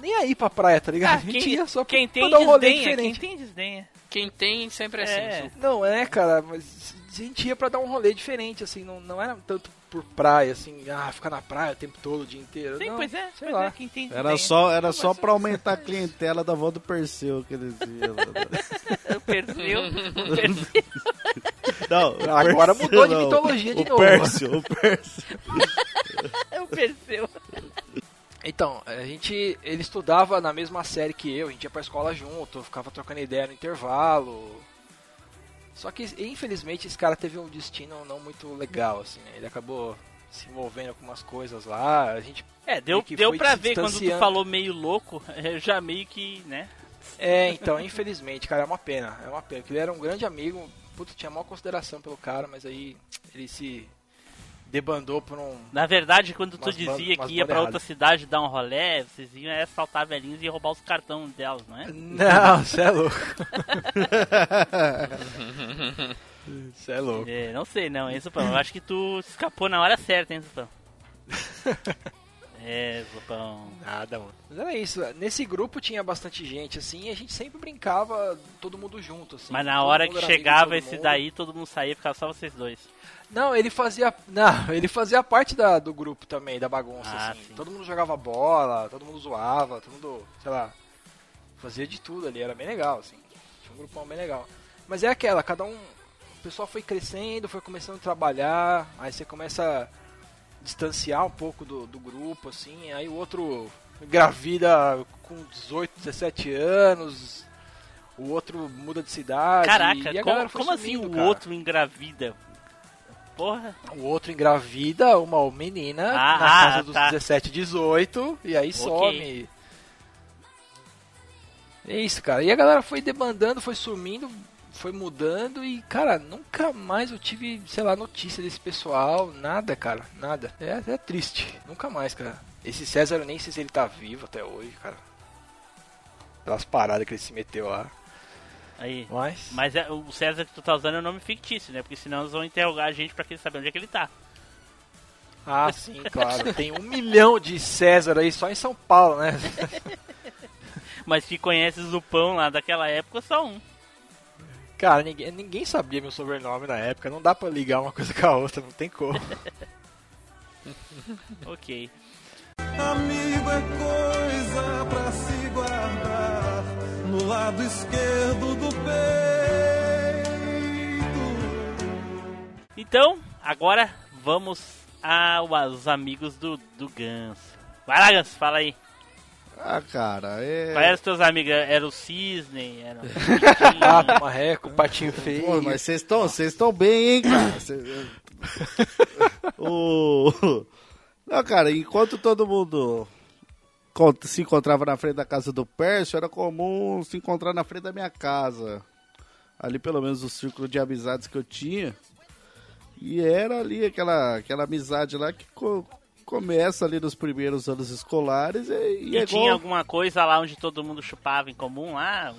S4: nem aí pra praia, tá ligado?
S3: Ah,
S4: a gente
S3: quem,
S4: ia só
S3: quem
S4: pra
S3: tem
S4: dar um rolê
S3: desdenha, quem
S4: diferente.
S3: tem desdenha.
S2: Quem tem sempre é,
S3: É.
S2: assim.
S4: Não, é, cara, mas a gente ia pra dar um rolê diferente, assim, não, não era tanto por praia, assim, ah, ficar na praia o tempo todo, o dia inteiro.
S3: Sim,
S4: não,
S3: pois é,
S4: sei
S3: pois
S4: lá.
S3: é, quem tem
S1: Era
S3: desdenha.
S1: só, era
S3: Não,
S1: só pra aumentar a clientela da avó do Perseu que eles iam.
S3: O Perseu, o Perseu.
S1: Não,
S4: Agora
S1: Perseu
S4: mudou de
S1: não.
S4: mitologia de
S1: o
S4: novo.
S1: Pérsio, o Pérsio.
S3: o Perseu.
S4: Então, a gente, ele estudava na mesma série que eu, a gente ia pra escola junto, ficava trocando ideia no intervalo. Só que, infelizmente, esse cara teve um destino não muito legal, assim, né? Ele acabou se envolvendo com umas coisas lá, a gente...
S3: É, deu,
S4: que
S3: deu pra ver quando tu falou meio louco, eu já meio que, né?
S4: É, então, infelizmente, cara, é uma pena, é uma pena, porque ele era um grande amigo, puta, tinha maior consideração pelo cara, mas aí ele se debandou por um...
S3: Na verdade, quando tu dizia que ia pra
S4: bandas
S3: outra cidade dar um rolé, vocês iam é, assaltar velhinhos e roubar os cartões delas, não é?
S4: Não, você é louco. Você é louco.
S3: É, não sei não, hein, Zupão? Eu acho que tu escapou na hora certa, hein, Zupão? É, Zupão.
S4: Nada, mano. Mas era isso. Nesse grupo tinha bastante gente, assim, e a gente sempre brincava todo mundo junto, assim.
S3: Mas na hora que chegava esse
S4: mundo.
S3: daí, todo mundo saía, ficava só vocês dois.
S4: Não, ele fazia. Não, ele fazia parte da, do grupo também, da bagunça,
S3: Ah,
S4: assim.
S3: sim.
S4: Todo mundo jogava bola, todo mundo zoava, todo mundo, sei lá, fazia de tudo ali, era bem legal, assim. Tinha um grupão bem legal. Mas é aquela, cada um. O pessoal foi crescendo, foi começando a trabalhar, aí você começa a distanciar um pouco do, do grupo, assim, aí o outro engravida com 18, 17 anos, o outro muda de cidade.
S3: Caraca, como, como assim
S4: sumindo,
S3: o
S4: cara.
S3: outro engravida? Porra.
S4: O outro engravida uma menina
S3: Ah,
S4: na casa
S3: ah,
S4: dos
S3: tá.
S4: 17, 18 e aí some. É isso, cara. E a galera foi debandando, foi sumindo, foi mudando e, cara, nunca mais eu tive, sei lá, notícia desse pessoal, nada, cara, nada. É, é triste, nunca mais, cara. Esse César eu nem sei se ele tá vivo até hoje, cara. Pelas paradas que ele se meteu lá.
S3: Aí.
S4: Mas.
S3: Mas é, o César que tu tá usando é um nome fictício, né? Porque senão eles vão interrogar a gente pra querer saber onde é que ele tá.
S4: Ah, sim, claro. Tem um milhão de César aí só em São Paulo, né?
S3: Mas que conhece o Zupão lá daquela época, só um.
S4: Cara, ninguém, ninguém sabia meu sobrenome na época. Não dá pra ligar uma coisa com a outra, não tem como.
S3: Ok.
S7: Amigo é coisa pra se guardar no lado esquerdo do peito.
S3: Então, agora vamos aos amigos do, do Ganso. Vai lá, Ganso, fala aí.
S1: Ah, cara, é.
S3: Quais eram os teus amigos? Era o Cisne? Era o
S4: Pato, marreco, patinho feio.
S1: Pô, mas vocês estão vocês estão bem, hein, cara? Cê- o... Não, cara, enquanto todo mundo se encontrava na frente da casa do Pércio, era comum se encontrar na frente da minha casa. Ali, pelo menos, o círculo de amizades que eu tinha. E era ali aquela, aquela amizade lá que co- começa ali nos primeiros anos escolares. E, e
S3: E
S1: é
S3: tinha
S1: igual-
S3: alguma coisa lá onde todo mundo chupava em comum lá?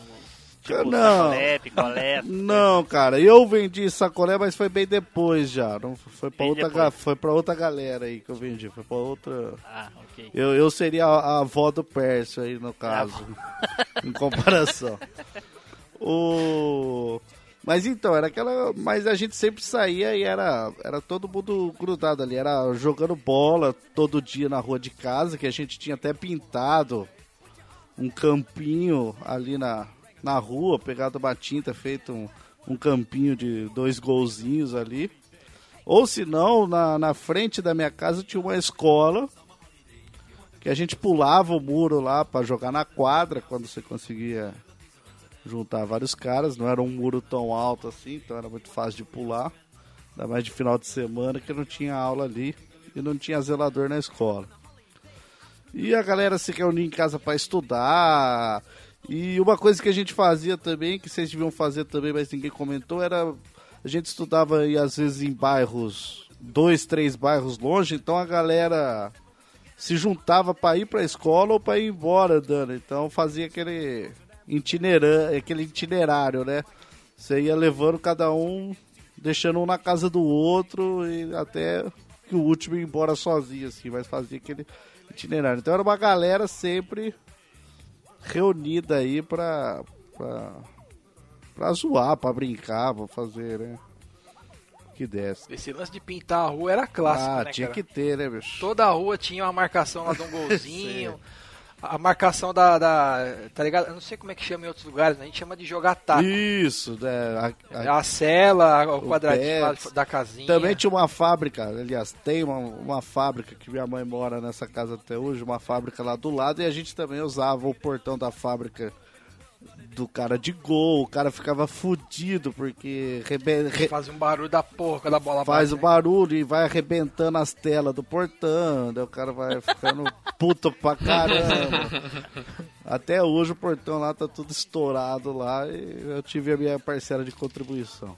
S3: Tipo,
S1: Não.
S3: sacolé, picolé.
S1: Não, cara, eu vendi sacolé, mas foi bem depois já. Não foi pra
S3: Bem
S1: outra,
S3: depois.
S1: foi pra outra galera aí que eu vendi. Foi pra outra.
S3: Ah, ok.
S1: Eu, eu seria a, a avó do Pércio aí, no caso. em comparação. o... Mas então, era aquela. Mas a gente sempre saía e era, era todo mundo grudado ali. Era jogando bola todo dia na rua de casa, que a gente tinha até pintado um campinho ali na, na rua, pegado uma tinta, feito um, um campinho de dois golzinhos ali. Ou se não, na, na frente da minha casa tinha uma escola que a gente pulava o muro lá pra jogar na quadra quando você conseguia juntar vários caras. Não era um muro tão alto assim, então era muito fácil de pular. Ainda mais de final de semana que não tinha aula ali e não tinha zelador na escola. E a galera se reunia em casa para estudar. E uma coisa que a gente fazia também, que vocês deviam fazer também, mas ninguém comentou, era a gente estudava aí às vezes em bairros, dois, três bairros longe, então a galera se juntava para ir para a escola ou para ir embora dando. Então fazia aquele itineran aquele itinerário, né? Você ia levando cada um, deixando um na casa do outro e até que o último ia embora sozinho, assim, mas fazia aquele itinerário. Então era uma galera sempre reunida aí pra, pra, pra zoar, pra brincar, pra fazer, né? Que desse.
S4: Esse lance de pintar a rua era clássico,
S1: ah,
S4: né,
S1: tinha
S4: cara?
S1: que ter, né, bicho?
S4: Toda a rua tinha uma marcação lá de um golzinho. A marcação da, da. Tá ligado? Eu não sei como é que chama em outros lugares, né? a gente chama de jogar taco.
S1: Isso, né? a- a-
S4: A cela, o quadradinho lá
S1: Pets.
S4: da casinha.
S1: Também tinha uma fábrica, aliás, tem uma, uma fábrica que minha mãe mora nessa casa até hoje, uma fábrica lá do lado, e a gente também usava o portão da fábrica do cara de gol, o cara ficava fudido porque rebe- re-
S4: Fazia um barulho da porra quando a bola
S1: faz o
S4: bate, né?
S1: barulho e vai arrebentando as telas do portão, daí o cara vai ficando puto pra caramba. Até hoje o portão lá tá tudo estourado lá e eu tive a minha parcela de contribuição.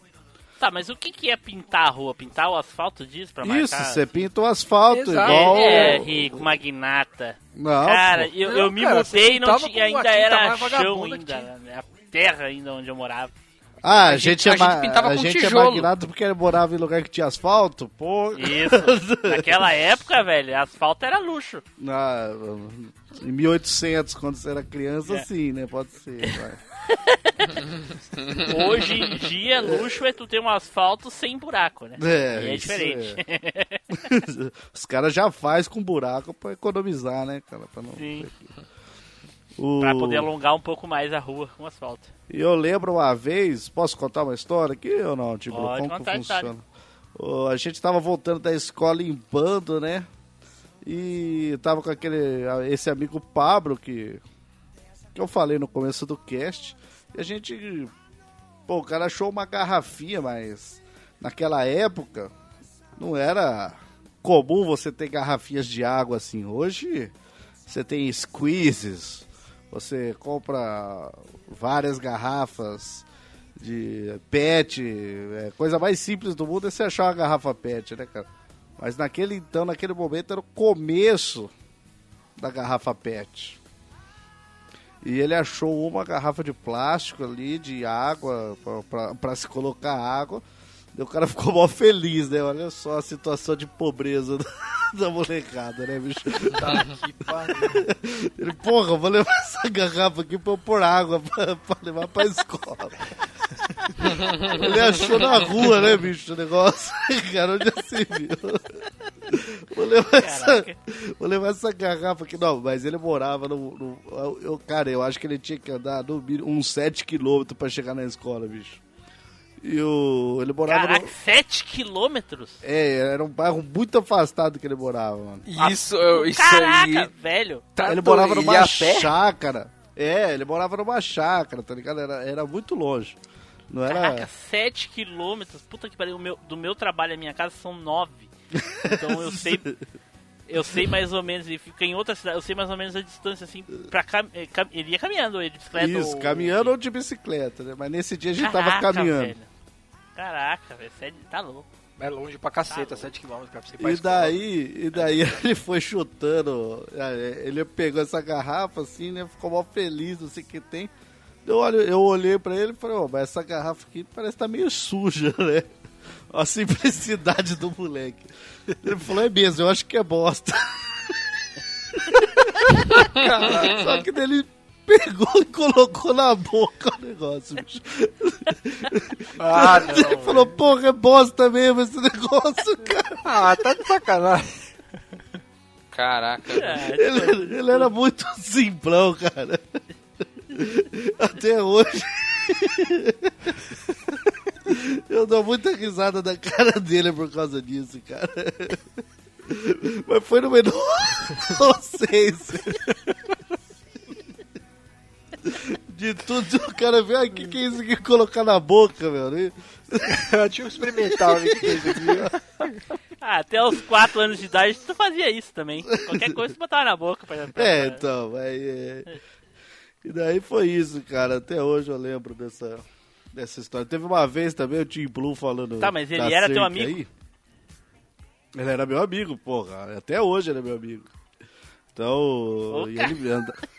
S3: Tá, mas o que, que é pintar a rua? Pintar o asfalto disso pra marcar?
S1: Isso, você pinta o asfalto,
S4: Exato.
S1: igual...
S3: É, rico, magnata.
S1: Não,
S3: Cara, eu,
S4: Não,
S3: eu me
S4: cara,
S3: mudei e não tinha, ainda era chão ainda, né? a terra ainda onde eu morava.
S1: Ah, a,
S6: A
S1: gente,
S6: gente-
S1: é,
S6: a gente pintava
S1: a
S6: com
S1: gente é magnado porque morava em lugar que tinha asfalto, pô.
S3: Isso. Naquela época, velho, asfalto era luxo.
S1: Ah, em 1800, quando você era criança,
S3: É.
S1: sim, né? Pode ser, vai.
S3: Hoje em dia, luxo é tu ter um asfalto sem buraco, né?
S1: É,
S3: e é diferente.
S1: é. Os caras já faz com buraco pra economizar, né, cara? Pra, não...
S3: Sim.
S1: O...
S3: Pra poder alongar um pouco mais a rua com asfalto.
S1: E eu lembro uma vez, posso contar uma história aqui ou não, tipo,
S3: Pode
S1: como que
S3: contar história.
S1: funciona? A gente tava voltando da escola em bando, né? E tava com aquele esse amigo Pablo que que eu falei no começo do cast. E a gente pô, o cara achou uma garrafinha, mas naquela época não era comum você ter garrafinhas de água assim. Hoje você tem squeezes, você compra várias garrafas de pet, é, coisa mais simples do mundo é você achar uma garrafa pet, né, cara? Mas naquele então, naquele momento era o começo da garrafa pet. E ele achou uma garrafa de plástico ali, de água, pra se colocar água. O cara ficou mó feliz, né? Olha só a situação de pobreza da, da molecada, né, bicho?
S4: Tá que pariu.
S1: Ele, porra, eu vou levar essa garrafa aqui pra eu pôr água pra, pra levar pra escola. Ele achou na rua, né, bicho, o negócio. Cara, onde já se viu? Vou levar, essa, vou levar essa garrafa aqui. Não, mas ele morava no. no- eu, cara, eu acho que ele tinha que andar no mínimo uns 7 quilômetros pra chegar na escola, bicho. E o, ele morava
S3: Caraca,
S1: no.
S3: 7 quilômetros?
S1: É, era um bairro muito afastado que ele morava, mano.
S6: Isso, eu- isso
S3: Caraca,
S6: aí.
S3: velho.
S6: Tá
S1: ele morava numa chácara. É, ele morava numa chácara, tá ligado? Era, era muito longe. Não era.
S3: Caraca, 7 quilômetros. Puta que pariu. meu- do meu trabalho à minha casa são 9. Então eu sei. Eu sei mais ou menos, ele fica em outra cidade, eu sei mais ou menos a distância, assim, pra cam... eh, cam- ele ia caminhando, ele de bicicleta
S1: Isso,
S3: ou-
S1: caminhando ou de bicicleta, né? Mas nesse dia a gente
S3: Caraca,
S1: tava caminhando.
S3: velho. Caraca, velho, sério, tá louco.
S4: É longe pra caceta,
S3: Tá
S4: 7km, cara, pra você ir pra
S1: E
S4: escola.
S1: daí, e daí ele foi chutando. é, Ele pegou essa garrafa assim, né? Ficou mó feliz, não sei o que tem. Eu, olho, eu olhei pra ele e falei, ó, mas essa garrafa aqui parece que tá meio suja, né? A simplicidade do moleque. Ele falou, é mesmo, eu acho que é bosta. Só que ele pegou e colocou na boca o negócio, bicho.
S4: Ah, não.
S1: Ele falou, porra, é bosta mesmo esse negócio, cara.
S4: Ah, tá de sacanagem.
S2: Caraca.
S3: É,
S1: Ele, ele era muito simplão, cara. Até hoje. Eu dou muita risada da cara dele por causa disso, cara. Mas foi no menor inocência. De tudo, o cara vê, ai, que que é isso que colocar na boca, meu?
S4: Tinha um experimental ali, que é isso aqui.
S3: Ah, até os 4 anos de idade tu fazia isso também. Qualquer coisa tu botava na boca pra, pra-
S1: É, então, aí, é... E daí foi isso, cara. Até hoje eu lembro dessa, dessa história. Teve uma vez também o Tim Blue falando.
S3: Tá, mas ele era teu amigo?
S1: aí. Ele era meu amigo, porra. Até hoje ele é meu amigo. Então, e ele.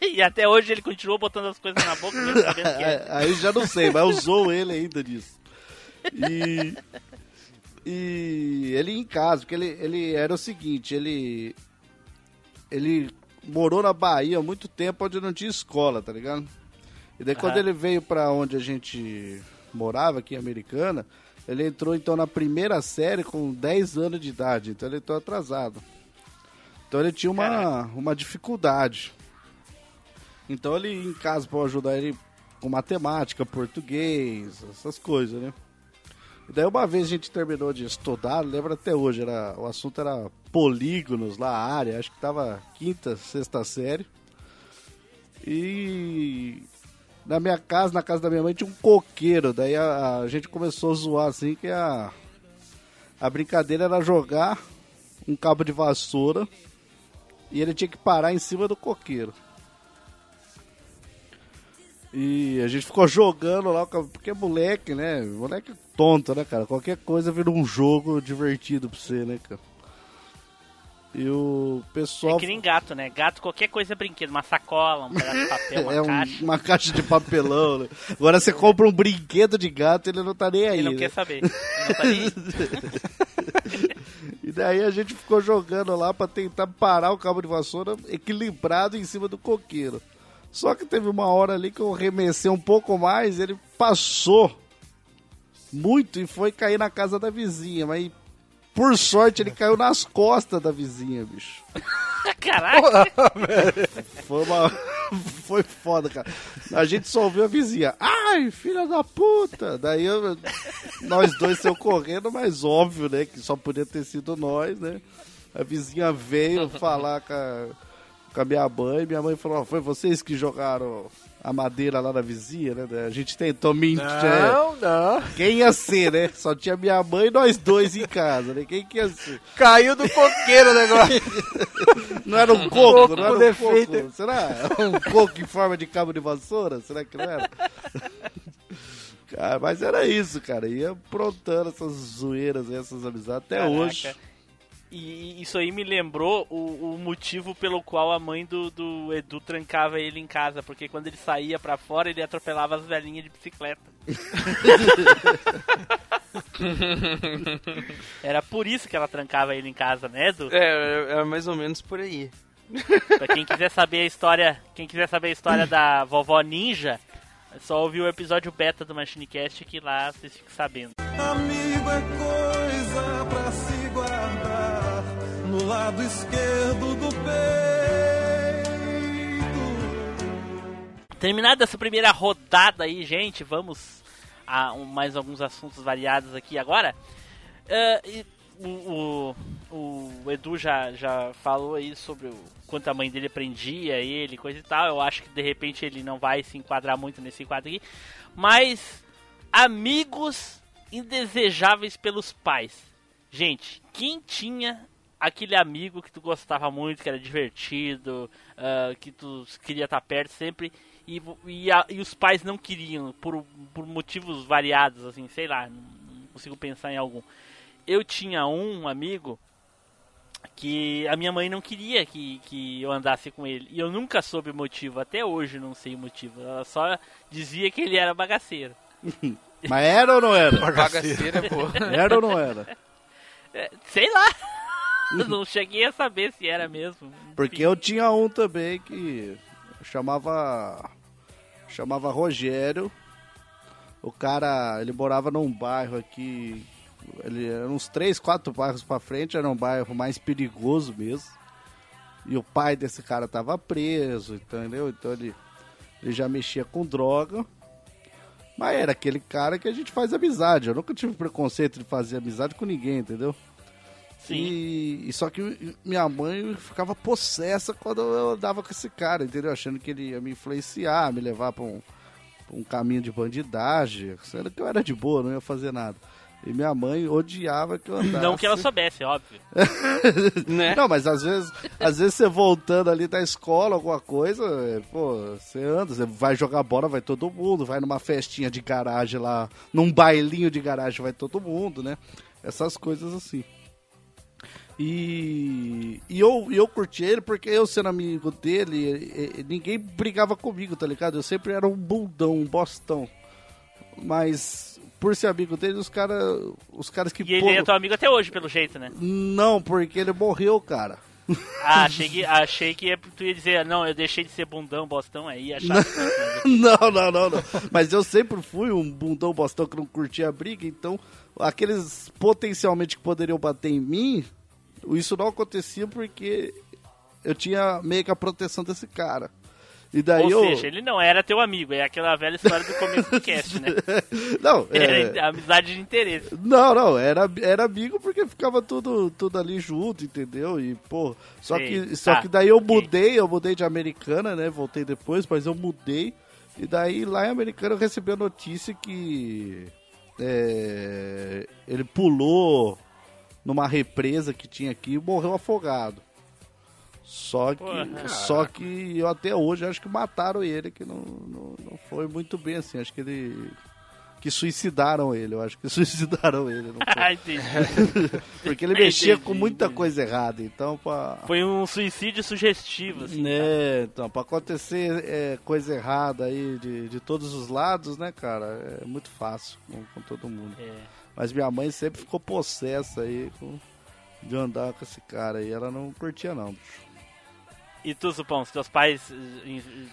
S3: E até hoje ele continuou botando as coisas na boca mesmo sabendo que é.
S1: Aí já não sei, mas usou ele ainda disso. E. E ele em casa, porque ele, ele era o seguinte, ele. Ele morou na Bahia há muito tempo onde não tinha escola, tá ligado? E daí quando
S3: Aham.
S1: ele veio pra onde a gente morava, aqui em Americana, ele entrou então na primeira série com 10 anos de idade, então ele entrou atrasado. Então ele tinha uma, uma dificuldade. Então ele em casa para ajudar ele com matemática, português, essas coisas, né? E daí uma vez a gente terminou de estudar, lembro até hoje, era, o assunto era polígonos lá, área, acho que tava quinta, sexta série. E na minha casa, na casa da minha mãe, tinha um coqueiro. Daí a, a gente começou a zoar assim que a, a brincadeira era jogar um cabo de vassoura e ele tinha que parar em cima do coqueiro. E a gente ficou jogando lá, porque é moleque, né? Moleque tonto, né, cara? Qualquer coisa vira um jogo divertido pra você, né, cara? E o pessoal.
S3: É que nem gato, né? Gato, qualquer coisa é brinquedo. Uma sacola, um pedaço de papel, uma
S1: é um-
S3: caixa.
S1: uma caixa de papelão, né? Agora você compra um brinquedo de gato ele não tá nem aí.
S3: Ele não
S1: né?
S3: quer saber. Ele não tá nem aí.
S1: E daí a gente ficou jogando lá pra tentar parar o cabo de vassoura equilibrado em cima do coqueiro. Só que teve uma hora ali que eu remessei um pouco mais, ele passou muito e foi cair na casa da vizinha, mas por sorte ele caiu nas costas da vizinha, bicho.
S3: Caraca,
S1: Foi uma. Foi foda, cara. A gente só ouviu a vizinha. Ai, filha da puta! Daí eu- nós dois saiu correndo, mas óbvio, né? Que só podia ter sido nós, né? A vizinha veio falar com a, com a minha mãe. Minha mãe falou: "Ó, Foi vocês que jogaram a madeira lá na vizinha, né? A gente tentou mentir. é.
S4: Não, não.
S1: Quem ia ser, né? Só tinha minha mãe e nós dois em casa, né? Quem que ia ser?
S4: Caiu do coqueiro o negócio.
S1: Não era um coco,
S4: Coco
S1: não era um
S4: defeito.
S1: coco. Será? Um coco em forma de cabo de vassoura? Será que não era? Cara, mas era isso, cara. Ia aprontando essas zoeiras, essas amizades até
S3: Caraca.
S1: hoje.
S3: E isso aí me lembrou o, o motivo pelo qual a mãe do, do Edu trancava ele em casa, porque quando ele saía pra fora, ele atropelava as velhinhas de bicicleta. Era por isso que ela trancava ele em casa, né, Edu?
S6: É, é mais ou menos por aí.
S3: Pra quem quiser saber a história, quem quiser saber a história da vovó ninja, é só ouvir o episódio beta do MachineCast que lá vocês ficam sabendo.
S7: Amigo é coisa pra se guardar lado esquerdo do peito.
S3: Terminada essa primeira rodada aí, gente, vamos a mais alguns assuntos variados aqui agora. Ah, e o, o- o Edu já, já falou aí sobre o quanto a mãe dele prendia ele, coisa e tal. Eu acho que de repente ele não vai se enquadrar muito nesse quadro aqui. Mas amigos indesejáveis pelos pais. Gente, quem tinha aquele amigo que tu gostava muito, que era divertido, ah, que tu queria estar perto sempre, e, e, a- e os pais não queriam, por, por motivos variados, assim, sei lá, não, não consigo pensar em algum. Eu tinha um amigo que a minha mãe não queria que, que eu andasse com ele, e eu nunca soube o motivo, até hoje não sei o motivo, ela só dizia que ele era bagaceiro.
S1: Mas era ou não era?
S2: Bagaceira é boa.
S1: Era ou não era?
S3: É, sei lá, não cheguei a saber se era mesmo.
S1: Porque eu tinha um também que chamava. Chamava Rogério. O cara, ele morava num bairro aqui. Ele era uns três, quatro bairros pra frente, era um bairro mais perigoso mesmo. E o pai desse cara tava preso, entendeu? Então ele, ele já mexia com droga. Mas era aquele cara que a gente faz amizade. Eu nunca tive preconceito de fazer amizade com ninguém, entendeu?
S3: Sim.
S1: E, e só que minha mãe ficava possessa quando eu andava com esse cara, entendeu? Achando que ele ia me influenciar, me levar pra um, pra um caminho de bandidagem. Sendo que eu era de boa, não ia fazer nada. E minha mãe odiava que eu andasse.
S3: Não que ela soubesse, óbvio.
S6: Né?
S1: Não, mas às vezes, às vezes você voltando ali da escola, alguma coisa, é, pô, você anda, você vai jogar bola, vai todo mundo, vai numa festinha de garagem lá, num bailinho de garagem, vai todo mundo, né? Essas coisas assim. E, e eu, eu curti ele porque eu sendo amigo dele, ninguém brigava comigo, tá ligado? Eu sempre era um bundão, um bostão. Mas por ser amigo dele, os caras os caras que
S3: E ele
S1: pô-
S3: é teu amigo até hoje, pelo jeito, né?
S1: não, porque ele morreu, cara.
S3: Ah, achei que, achei que ia- tu ia dizer, não, eu deixei de ser bundão, bostão aí, achava que
S1: Não, não, não, não. Mas eu sempre fui um bundão bostão que não curtia a briga, então aqueles potencialmente que poderiam bater em mim, isso não acontecia porque eu tinha meio que a proteção desse cara. E daí
S3: Ou
S1: eu.
S3: seja, ele não era teu amigo, é aquela velha história do começo do cast, né?
S1: Não, é...
S3: Era amizade de interesse.
S1: Não, não, era, era amigo porque ficava tudo, tudo ali junto, entendeu? E, pô, só,
S3: Sei.
S1: que, só
S3: Tá,
S1: que daí eu mudei, eu mudei de Americana, né? Voltei depois, mas eu mudei. E daí lá em Americana eu recebi a notícia que é, ele pulou numa represa que tinha aqui e morreu afogado. Só que,
S3: Porra.
S1: só que eu até hoje acho que mataram ele, que não, não, não foi muito bem assim. Acho que ele. Que suicidaram ele, eu acho que suicidaram ele.
S3: Ah, entendi.
S1: Porque ele mexia
S3: Entendi,
S1: com muita coisa errada, então pra.
S3: Foi um suicídio sugestivo, assim.
S1: Né, então, pra acontecer é, coisa errada aí de, de todos os lados, né, cara, é muito fácil com, com todo mundo.
S3: É.
S1: Mas minha mãe sempre ficou possessa aí com, de andar com esse cara aí, ela não curtia não. bicho.
S3: E tu, Supão, se teus pais eh, in-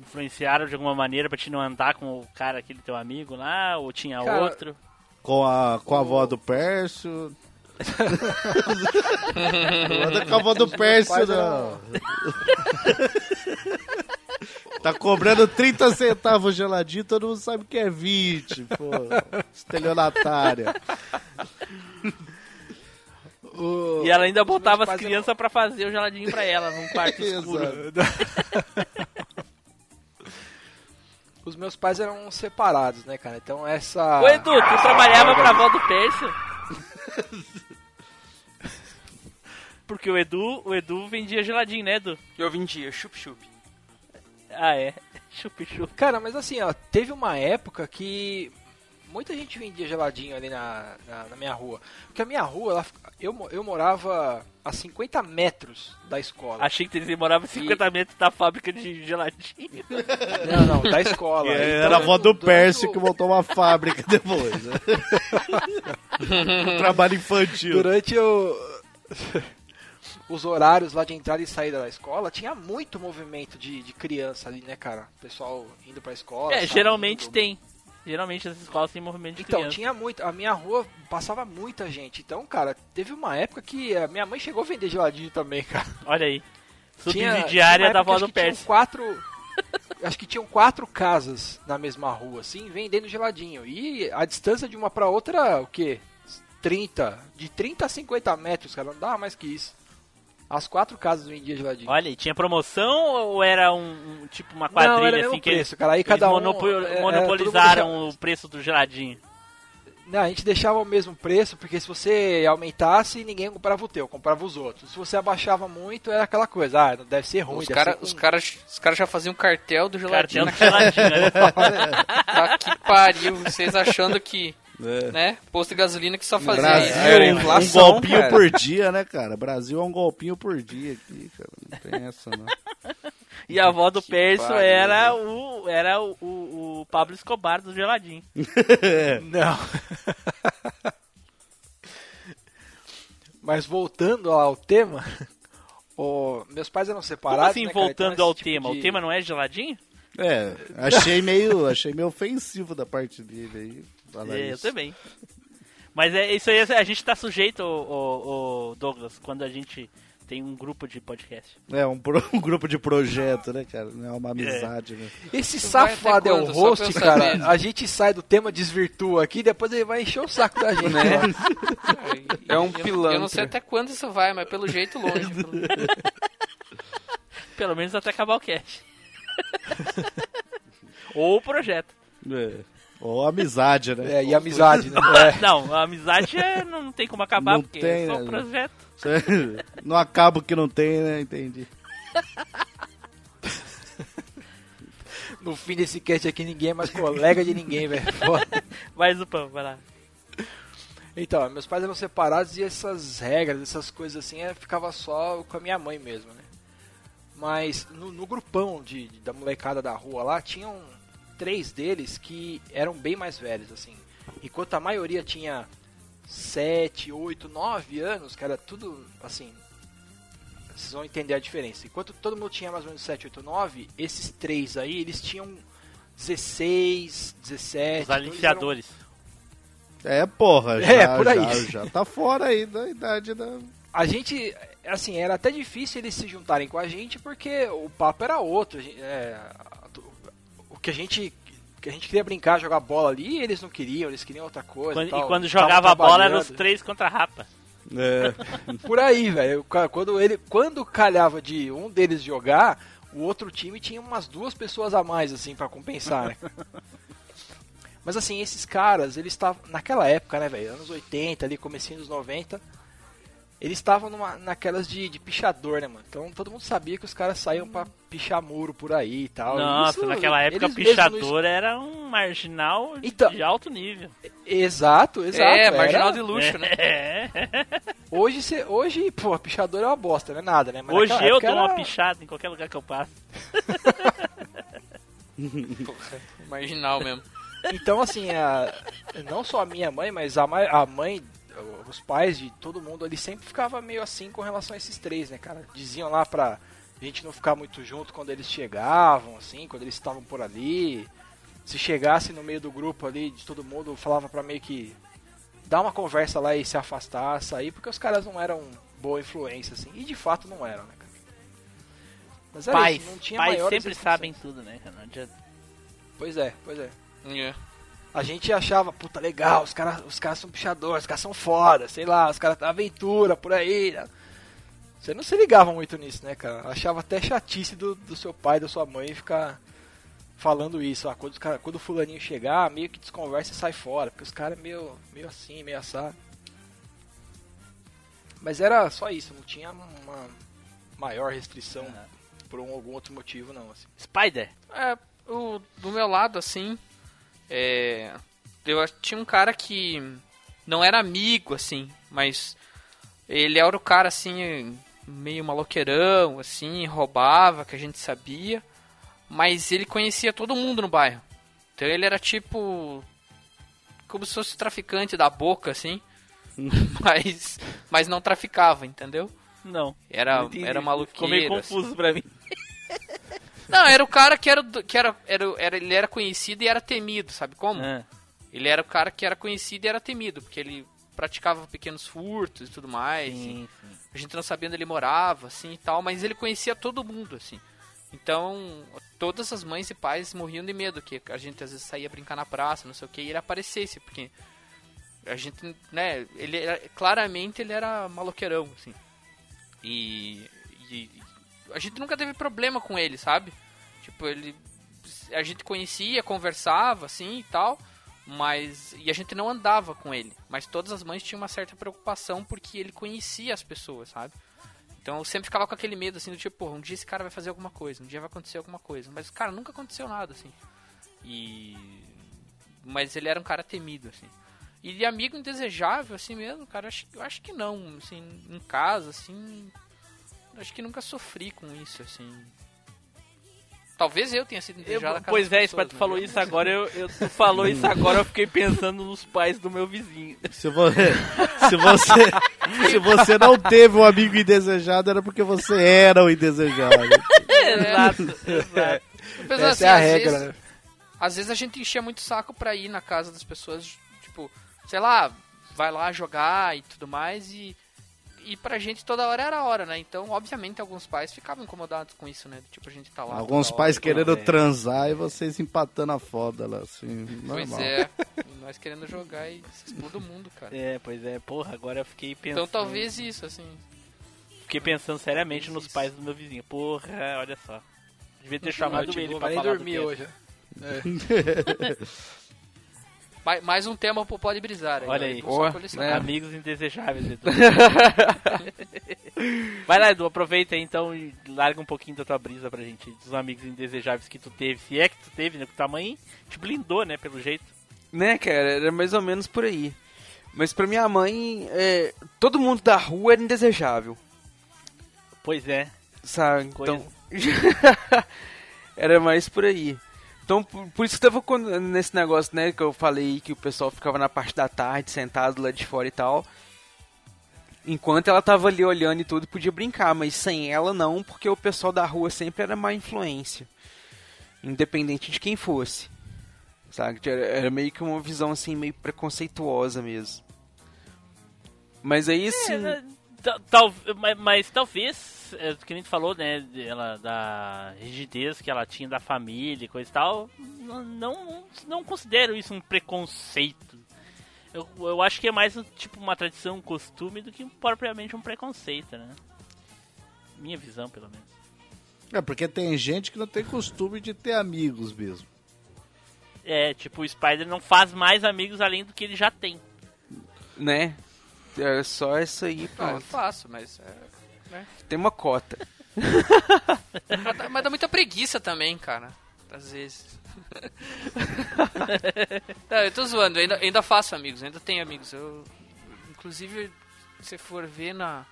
S3: influenciaram de alguma maneira pra te não andar com o cara, aquele teu amigo lá, ou tinha
S4: Cara,
S3: outro?
S1: Com a, com a avó do Pércio. não anda com a avó do Pércio, não. Tá cobrando 30 centavos geladinho, todo mundo sabe que é 20, pô. Estelionatária.
S4: O-
S3: E ela ainda botava as crianças pra fazer o geladinho pra ela num quarto escuro.
S4: Os meus pais eram separados, né, cara? Então essa.
S3: Ô Edu, tu trabalhava pra avó do Pércio? Porque o Edu, o Edu vendia geladinho, né, Edu?
S6: Eu vendia chup-chup.
S3: Ah, é. Chup, chup.
S4: Cara, mas assim, ó, teve uma época que muita gente vendia geladinho ali na, na, na minha rua. Porque a minha rua, ela, eu, eu morava a 50 metros da escola.
S3: Achei que você morava 50 metros da fábrica de geladinho.
S4: Não, não, da escola.
S1: É,
S4: Então,
S1: Era a avó do
S4: durante
S1: Pércio
S4: o-
S1: que montou uma fábrica depois. Né? Trabalho infantil.
S4: Durante o... os horários lá de entrada e saída da escola, tinha muito movimento de, de criança ali, né, cara? O pessoal indo pra escola.
S3: É, geralmente tem. Geralmente as escolas têm movimento de
S4: Então,
S3: criança.
S4: tinha muito. A minha rua passava muita gente. Então, cara, teve uma época que a minha mãe chegou a vender geladinho também, cara.
S3: Olha aí. Subsidiária da avó
S4: que
S3: do Pércio.
S4: quatro. acho que tinham quatro casas na mesma rua, assim, vendendo geladinho. E a distância de uma pra outra o quê? 30. De 30 a 50 metros, cara. Não dava mais que isso. As quatro casas vendiam geladinho.
S3: Olha, e tinha promoção ou era um, um- tipo uma
S4: Não,
S3: quadrilha
S4: era
S3: assim
S4: mesmo
S3: que eles,
S4: preço, cara. Aí cada um.
S3: monopo-
S4: é, é,
S3: monopolizaram
S4: deixava-
S3: o preço do geladinho?
S4: Não, a gente deixava o mesmo preço, porque se você aumentasse, ninguém comprava o teu, comprava os outros. Se você abaixava muito, era aquela coisa, ah, não deve ser ruim.
S2: Os caras os caras os caras já faziam cartel do
S3: Cartel
S2: geladinho.
S3: do geladinho, né?
S2: Tá que pariu, vocês achando que,
S1: É.
S2: né, posto de gasolina que só fazia
S1: Brasil,
S2: isso.
S6: Era
S1: um
S6: inflação,
S1: golpinho
S6: cara.
S1: por dia, né, cara? Brasil é um golpinho por dia aqui, cara. Não tem essa, não.
S3: E a avó do
S6: pariu,
S3: era o era o, o, o Pablo Escobar do geladinho.
S4: Não. Mas voltando ao tema, o- meus pais eram
S3: Como
S4: separados.
S3: assim
S4: né, cara?
S3: voltando
S4: Então,
S3: ao
S4: tipo
S3: tema?
S4: de-
S3: O tema não é geladinho?
S1: É, achei meio, achei meio ofensivo da parte dele aí.
S3: É, eu também. Mas é isso aí, a gente tá sujeito, o, Douglas, quando a gente tem um grupo de podcast.
S1: É, um, pro- um grupo de projeto, né, cara? Não é uma amizade, né?
S4: Esse
S2: Tu
S4: safado é o host,
S2: eu
S4: cara.
S2: saber.
S4: A gente sai do tema, desvirtua aqui, depois ele vai encher o saco da gente.
S6: Né?
S4: ó.
S6: É um
S2: Eu- Eu
S6: pilantra.
S2: não sei até quando isso vai, mas pelo jeito longe.
S3: Pelo menos até acabar o cast. Ou o projeto.
S1: É. Ou amizade, né?
S4: É, e amizade, né? É.
S3: Não, a amizade é- não tem como acabar,
S1: Não
S3: porque
S1: tem,
S3: é só
S1: né?
S3: um projeto.
S1: Não acaba o que não tem, né? Entendi.
S4: No fim desse cast aqui, ninguém é mais colega de ninguém, velho. Foda.
S3: Vai, Zupão, vai lá.
S4: Então, meus pais eram separados e essas regras, essas coisas assim, é, ficava só com a minha mãe mesmo, né? Mas no, no grupão de, de- da molecada da rua lá, tinham três deles que eram bem mais velhos, assim. Enquanto a maioria tinha sete, oito, nove anos, que era tudo, assim, vocês vão entender a diferença. Enquanto todo mundo tinha mais ou menos 7, 8, 9, esses três aí, eles tinham 16, 17.
S3: Os
S4: então eles eram-
S3: aliciadores.
S1: É, porra,
S4: É,
S1: já,
S4: por aí.
S1: já, já tá fora aí da idade da.
S4: A gente, assim, era até difícil eles se juntarem com a gente porque o papo era outro. a gente- é, que a gente que a gente queria brincar, jogar bola ali, eles não queriam, eles queriam outra coisa.
S3: Quando-
S4: e, tal.
S3: e quando jogava a bola eram os três contra a rapa.
S1: É.
S4: Por aí, velho. Quando ele, quando calhava de um deles jogar, o outro time tinha umas duas pessoas a mais assim pra compensar, né? Mas assim, esses caras, eles estavam naquela época, né, velho, anos 80, ali comecinho dos 90, eles estavam naquelas de, de pichador, né, mano? Então todo mundo sabia que os caras saíam pra pichar muro por aí e tal.
S3: Nossa,
S4: Isso,
S3: naquela época pichador era um marginal
S4: Então-
S3: de alto nível.
S4: Exato, exato.
S2: é,
S4: era-
S2: marginal de luxo, né?
S3: É.
S4: Hoje, cê, hoje, pô, pichador é uma bosta, não é nada, né? Mas
S3: Hoje eu dou uma
S4: era-
S3: pichada em qualquer lugar que eu passo.
S2: Marginal mesmo.
S4: Então, assim, a- não só a minha mãe, mas a, ma- a mãe, os pais de todo mundo, eles sempre ficavam meio assim com relação a esses três, né, cara? Diziam lá pra gente não ficar muito junto quando eles chegavam, assim, quando eles estavam por ali. Se chegasse no meio do grupo ali, de todo mundo, falava pra meio que dar uma conversa lá e se afastar, sair, porque os caras não eram boa influência, assim. E de fato não eram, né, cara? Mas era
S3: Pais,
S4: isso, não tinha
S3: pais sempre sabem tudo, né, cara? Não adianta.
S4: Pois é, pois é.
S2: É.
S4: A gente achava, puta, legal, os caras os caras são pichadores, os caras são foda, sei lá, os caras aventura por aí. né? Você não se ligava muito nisso, né, cara? Achava até chatice do, do seu pai, da sua mãe ficar falando isso. Ah, quando, os cara, quando o fulaninho chegar, meio que desconversa e sai fora, porque os caras é meio, meio assim, meio assado. Mas era só isso, não tinha uma maior restrição por um, algum outro motivo, não. Assim.
S3: Spider.
S2: É, o, do meu lado, assim, é, eu tinha um cara que não era amigo, assim, mas ele era o cara, assim, meio maloqueirão, assim, roubava, que a gente sabia, mas ele conhecia todo mundo no bairro. Então ele era tipo, como se fosse traficante da boca, assim, mas, mas não traficava, entendeu?
S3: Não.
S2: Era,
S3: Não entendi.
S2: era
S3: Ficou meio
S2: maluqueiro, assim.
S3: confuso pra mim.
S2: Não, era o cara que era, que era, era, era ele era conhecido e era temido, sabe como?
S3: Ah,
S2: Ele era o cara que era conhecido e era temido, porque ele praticava pequenos furtos e tudo mais.
S3: sim, sim.
S2: A gente não sabia onde ele morava, assim e tal, mas ele conhecia todo mundo, assim. Então, todas as mães e pais morriam de medo que a gente às vezes saía brincar na praça, não sei o que, e ele aparecesse, porque a gente, né, ele era, claramente ele era maloqueirão, assim. E, e a gente nunca teve problema com ele, sabe? Tipo, ele a gente conhecia, conversava assim e tal, mas e a gente não andava com ele, mas todas as mães tinham uma certa preocupação porque ele conhecia as pessoas, sabe? Então eu sempre ficava com aquele medo assim do tipo, pô, um dia esse cara vai fazer alguma coisa, um dia vai acontecer alguma coisa, mas cara, nunca aconteceu nada assim. E mas ele era um cara temido assim. E amigo indesejável assim mesmo, cara, acho, eu acho que não, assim, em casa assim, acho que nunca sofri com isso assim. Talvez eu tenha sido
S3: Eu-
S2: indesejado na casa
S3: pois é,
S2: pessoas,
S3: tu falou
S2: eu-
S3: isso agora, eu, eu- tu falou isso agora, eu fiquei pensando nos pais do meu vizinho.
S1: Se você, se você, se você não teve um amigo indesejado, era porque você era o indesejado.
S3: exato, exato.
S2: Apesar,
S4: Essa
S2: assim,
S4: é a
S2: às
S4: regra,
S2: vezes-
S4: né?
S2: Às vezes a gente enchia muito saco pra ir na casa das pessoas, tipo, sei lá, vai lá jogar e tudo mais e e pra gente toda hora era a hora, né? Então, obviamente, alguns pais ficavam incomodados com isso, né? Tipo, a gente tá lá.
S1: Alguns pais
S2: hora,
S1: querendo
S2: toda hora.
S1: transar e vocês empatando a foda lá, assim.
S2: Pois
S1: normal.
S2: é, nós querendo jogar e todo mundo, cara.
S3: É, pois é, porra, agora eu fiquei pensando.
S2: Então, talvez isso, assim.
S3: Fiquei pensando seriamente nos pais do meu vizinho. Porra, olha só. Devia ter chamado
S4: Tipo,
S3: ele
S4: não
S3: pra falar do
S4: dormir hoje.
S2: Mais, mais um tema pro Pode Brisar.
S3: Olha aí.
S6: Boa, né?
S3: Amigos indesejáveis, Edu. Vai lá, Edu, aproveita aí, então e larga um pouquinho da tua brisa pra gente, dos amigos indesejáveis que tu teve. Se é que tu teve, né? Porque tua mãe te blindou, né, pelo jeito.
S6: Né, cara, era mais ou menos por aí. Mas pra minha mãe, é, todo mundo da rua era indesejável,
S3: Pois é.
S6: sabe?
S3: Coisa.
S6: Então, era mais por aí. Então, por, por isso que tava nesse negócio, né, que eu falei que o pessoal ficava na parte da tarde, sentado lá de fora e tal. Enquanto ela tava ali olhando e tudo, podia brincar, mas sem ela não, porque o pessoal da rua sempre era má influência. Independente de quem fosse. Sabe? Era, era meio que uma visão assim, meio preconceituosa mesmo. Mas aí sim.
S3: É, tal- mas, mas talvez, é, que nem tu falou, né, ela, da rigidez que ela tinha da família e coisa e tal, não, não, não considero isso um preconceito. Eu, eu acho que é mais um, tipo uma tradição, um costume do que propriamente um preconceito, né? Minha visão, pelo menos.
S1: É, porque tem gente que não tem costume de ter amigos mesmo.
S3: É, tipo, o Spider não faz mais amigos além do que ele já tem.
S6: Né? É só isso aí,
S2: Não, eu
S6: pronto.
S2: faço, mas. é-
S6: Tem uma cota.
S2: Mas dá- Mas dá muita preguiça também, cara. Às vezes. Não, eu tô zoando, eu ainda, ainda faço amigos, ainda tenho amigos. Eu, inclusive, se for ver na,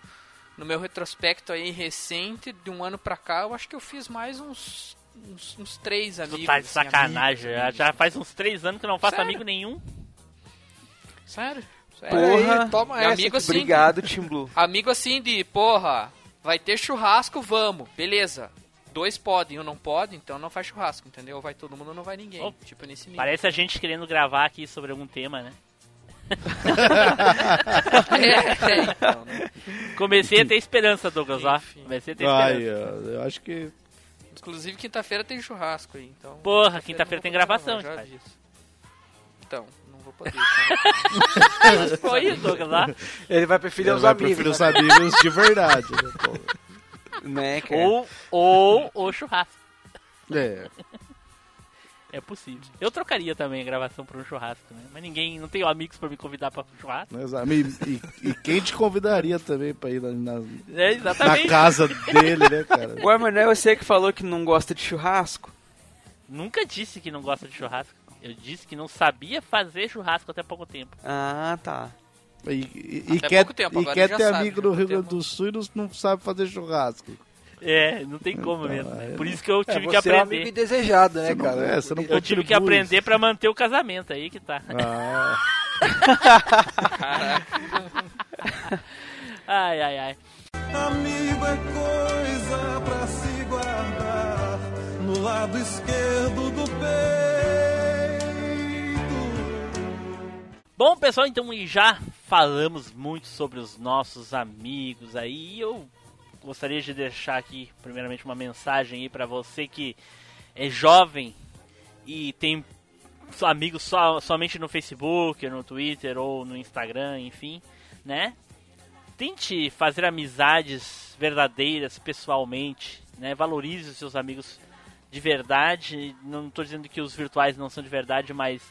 S2: no meu retrospecto aí recente, de um ano pra cá, eu acho que eu fiz mais uns, uns, uns três
S3: Tu
S2: amigos.
S3: tá de
S2: assim,
S3: sacanagem.
S2: amigos,
S3: já, já faz uns três anos que eu não faço
S2: Sério?
S3: amigo nenhum.
S2: Sério?
S4: Olha
S6: Porra.
S4: aí, toma essa.
S2: amigo assim,
S6: Obrigado, Team Blue.
S2: Amigo assim de, porra, vai ter churrasco, vamos, beleza. Dois podem, um não pode, então não faz churrasco, entendeu? Ou vai todo mundo ou não vai ninguém.
S3: Oh,
S2: tipo nesse nível.
S3: Parece a gente querendo gravar aqui sobre algum tema, né?
S2: É, é, então, né?
S3: Comecei a ter esperança, Douglas, ó. Comecei a ter
S1: Ai,
S3: esperança.
S1: eu eu acho que.
S2: Inclusive quinta-feira tem churrasco aí, então.
S3: Porra, quinta-feira tem
S2: não vou
S3: gravação,
S2: gravar. Então, vou poder. então.
S3: Foi isso, Douglas, ó.
S4: Ele vai preferir
S1: Ele
S4: os
S1: vai
S4: amigos.
S1: preferir os
S4: né?
S1: amigos de verdade. Né, pô?
S6: Né, cara?
S3: Ou, ou o churrasco.
S1: É.
S3: É possível. Eu trocaria também a gravação por um churrasco, né? Mas ninguém, não tenho amigos pra me convidar pra um churrasco.
S1: Mas, ah, E, e- e quem te convidaria também pra ir na, na,
S3: É,
S1: na casa dele, né, cara?
S6: Ué, mas não é você que falou que não gosta de churrasco?
S3: Nunca disse que não gosta de churrasco. Eu disse que não sabia fazer churrasco até pouco tempo.
S6: Ah, tá.
S1: E, e- e quer,
S2: pouco tempo,
S1: e
S2: agora
S1: quer ter
S2: sabe,
S1: amigo
S2: né?
S1: no Rio
S2: Tempo.
S1: Grande do Sul e não, não sabe fazer churrasco.
S3: É, não tem como
S1: Então,
S3: mesmo.
S1: é.
S3: Por isso que eu
S4: É,
S3: tive
S4: você
S3: que
S4: é um amigo
S3: aprender.
S4: indesejado, né,
S1: Você não-
S4: cara?
S1: é, você não
S3: Eu tive que aprender pra manter o casamento aí que tá.
S1: Ah,
S3: Ai, ai, ai.
S7: Amigo é coisa pra se guardar no lado esquerdo do peito.
S3: Bom, pessoal, então já falamos muito sobre os nossos amigos aí. E eu gostaria de deixar aqui, primeiramente, uma mensagem aí pra você que é jovem e tem amigos só, somente no Facebook, no Twitter ou no Instagram, enfim, né? Tente fazer amizades verdadeiras pessoalmente, né? Valorize os seus amigos de verdade. Não estou dizendo que os virtuais não são de verdade, mas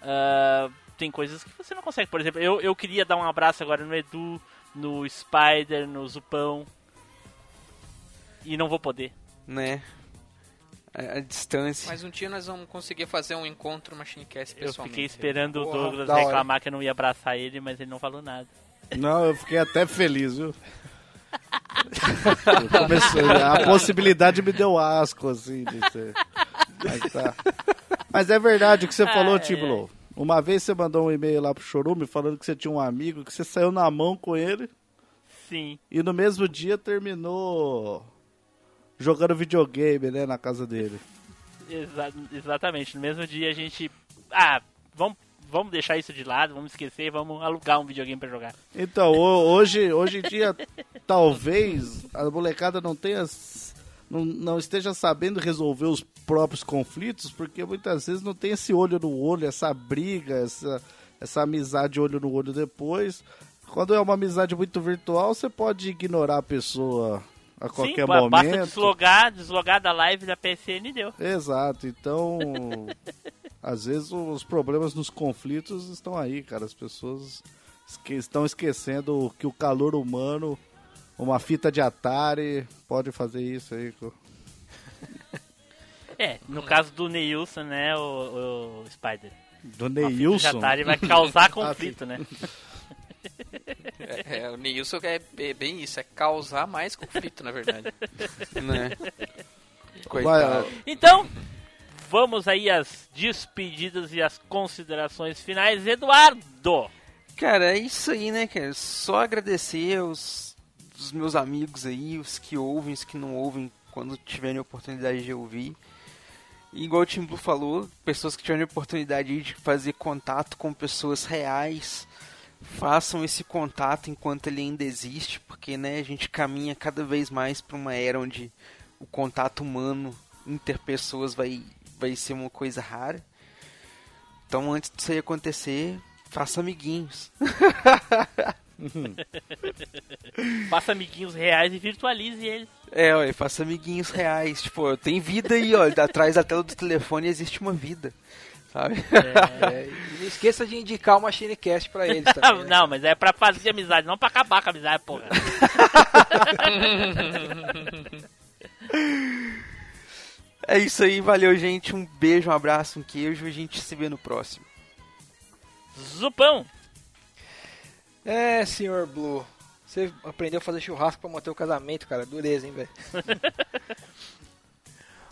S3: ah, tem coisas que você não consegue. Por exemplo, eu, eu queria dar um abraço agora no Edu, no Spider, no Zupão. E não vou poder.
S6: Né? A, a distância.
S2: Mas um dia nós vamos conseguir fazer um encontro Machinecast
S3: Eu
S2: pessoalmente.
S3: fiquei esperando o
S4: Porra,
S3: Douglas
S4: da hora.
S3: reclamar que eu não ia abraçar ele, mas ele não falou nada.
S1: não, eu fiquei até feliz, viu? Eu comecei- a possibilidade me deu asco, assim, de ser. Mas, tá. Mas é verdade o que você falou, Tiblo. Uma vez você mandou um e-mail lá pro Chorume falando que você tinha um amigo, que você saiu na mão com ele
S3: Sim.
S1: e no mesmo dia terminou jogando videogame, né, na casa dele.
S3: Exa- exatamente. No mesmo dia a gente. Ah, vamos, vamos deixar isso de lado, vamos esquecer, vamos alugar um videogame pra jogar.
S1: Então, ho- hoje, hoje em dia, talvez a molecada não tenha. Não, não esteja sabendo resolver os próprios conflitos, porque muitas vezes não tem esse olho no olho, essa briga, essa, essa amizade olho no olho depois. Quando é uma amizade muito virtual, você pode ignorar a pessoa a qualquer
S3: Sim, ba- basta
S1: momento.
S3: deslogar, deslogar da live da PSN e deu.
S1: Exato, então às vezes os problemas nos conflitos estão aí, cara. As pessoas esque- estão esquecendo que o calor humano, uma fita de Atari, pode fazer isso aí.
S3: É, no caso do Neilson, né, o, o Spider.
S1: Do
S3: Uma fita de
S1: Neilson.
S3: Atari vai causar conflito, né?
S2: É, é, o Neilson é be- bem isso, é causar mais conflito, na verdade.
S6: Né? Coitado.
S3: Então, vamos aí às despedidas e às considerações finais. Eduardo!
S6: Cara, é isso aí, né, cara? Só agradecer aos, os meus amigos aí, os que ouvem, os que não ouvem, quando tiverem oportunidade de ouvir. E igual o Tim Blue falou, pessoas que tiverem oportunidade de fazer contato com pessoas reais, façam esse contato enquanto ele ainda existe, porque né, a gente caminha cada vez mais para uma era onde o contato humano interpessoas vai, vai ser uma coisa rara. Então, antes disso acontecer, faça amiguinhos.
S3: Faça amiguinhos reais e virtualize eles.
S6: É, olha, faça amiguinhos reais. Tipo, tem vida aí, ó. Atrás da tela do telefone existe uma vida. Sabe?
S4: É, e não esqueça de indicar o Machinecast pra eles também. né?
S3: não, mas é pra fazer amizade, não pra acabar com a amizade, porra.
S6: É isso aí, valeu, gente. Um beijo, um abraço, um queijo. A gente se vê no próximo.
S3: Zupão!
S4: É, senhor Blue. Você aprendeu a fazer churrasco pra manter o casamento, cara. Dureza, hein, velho.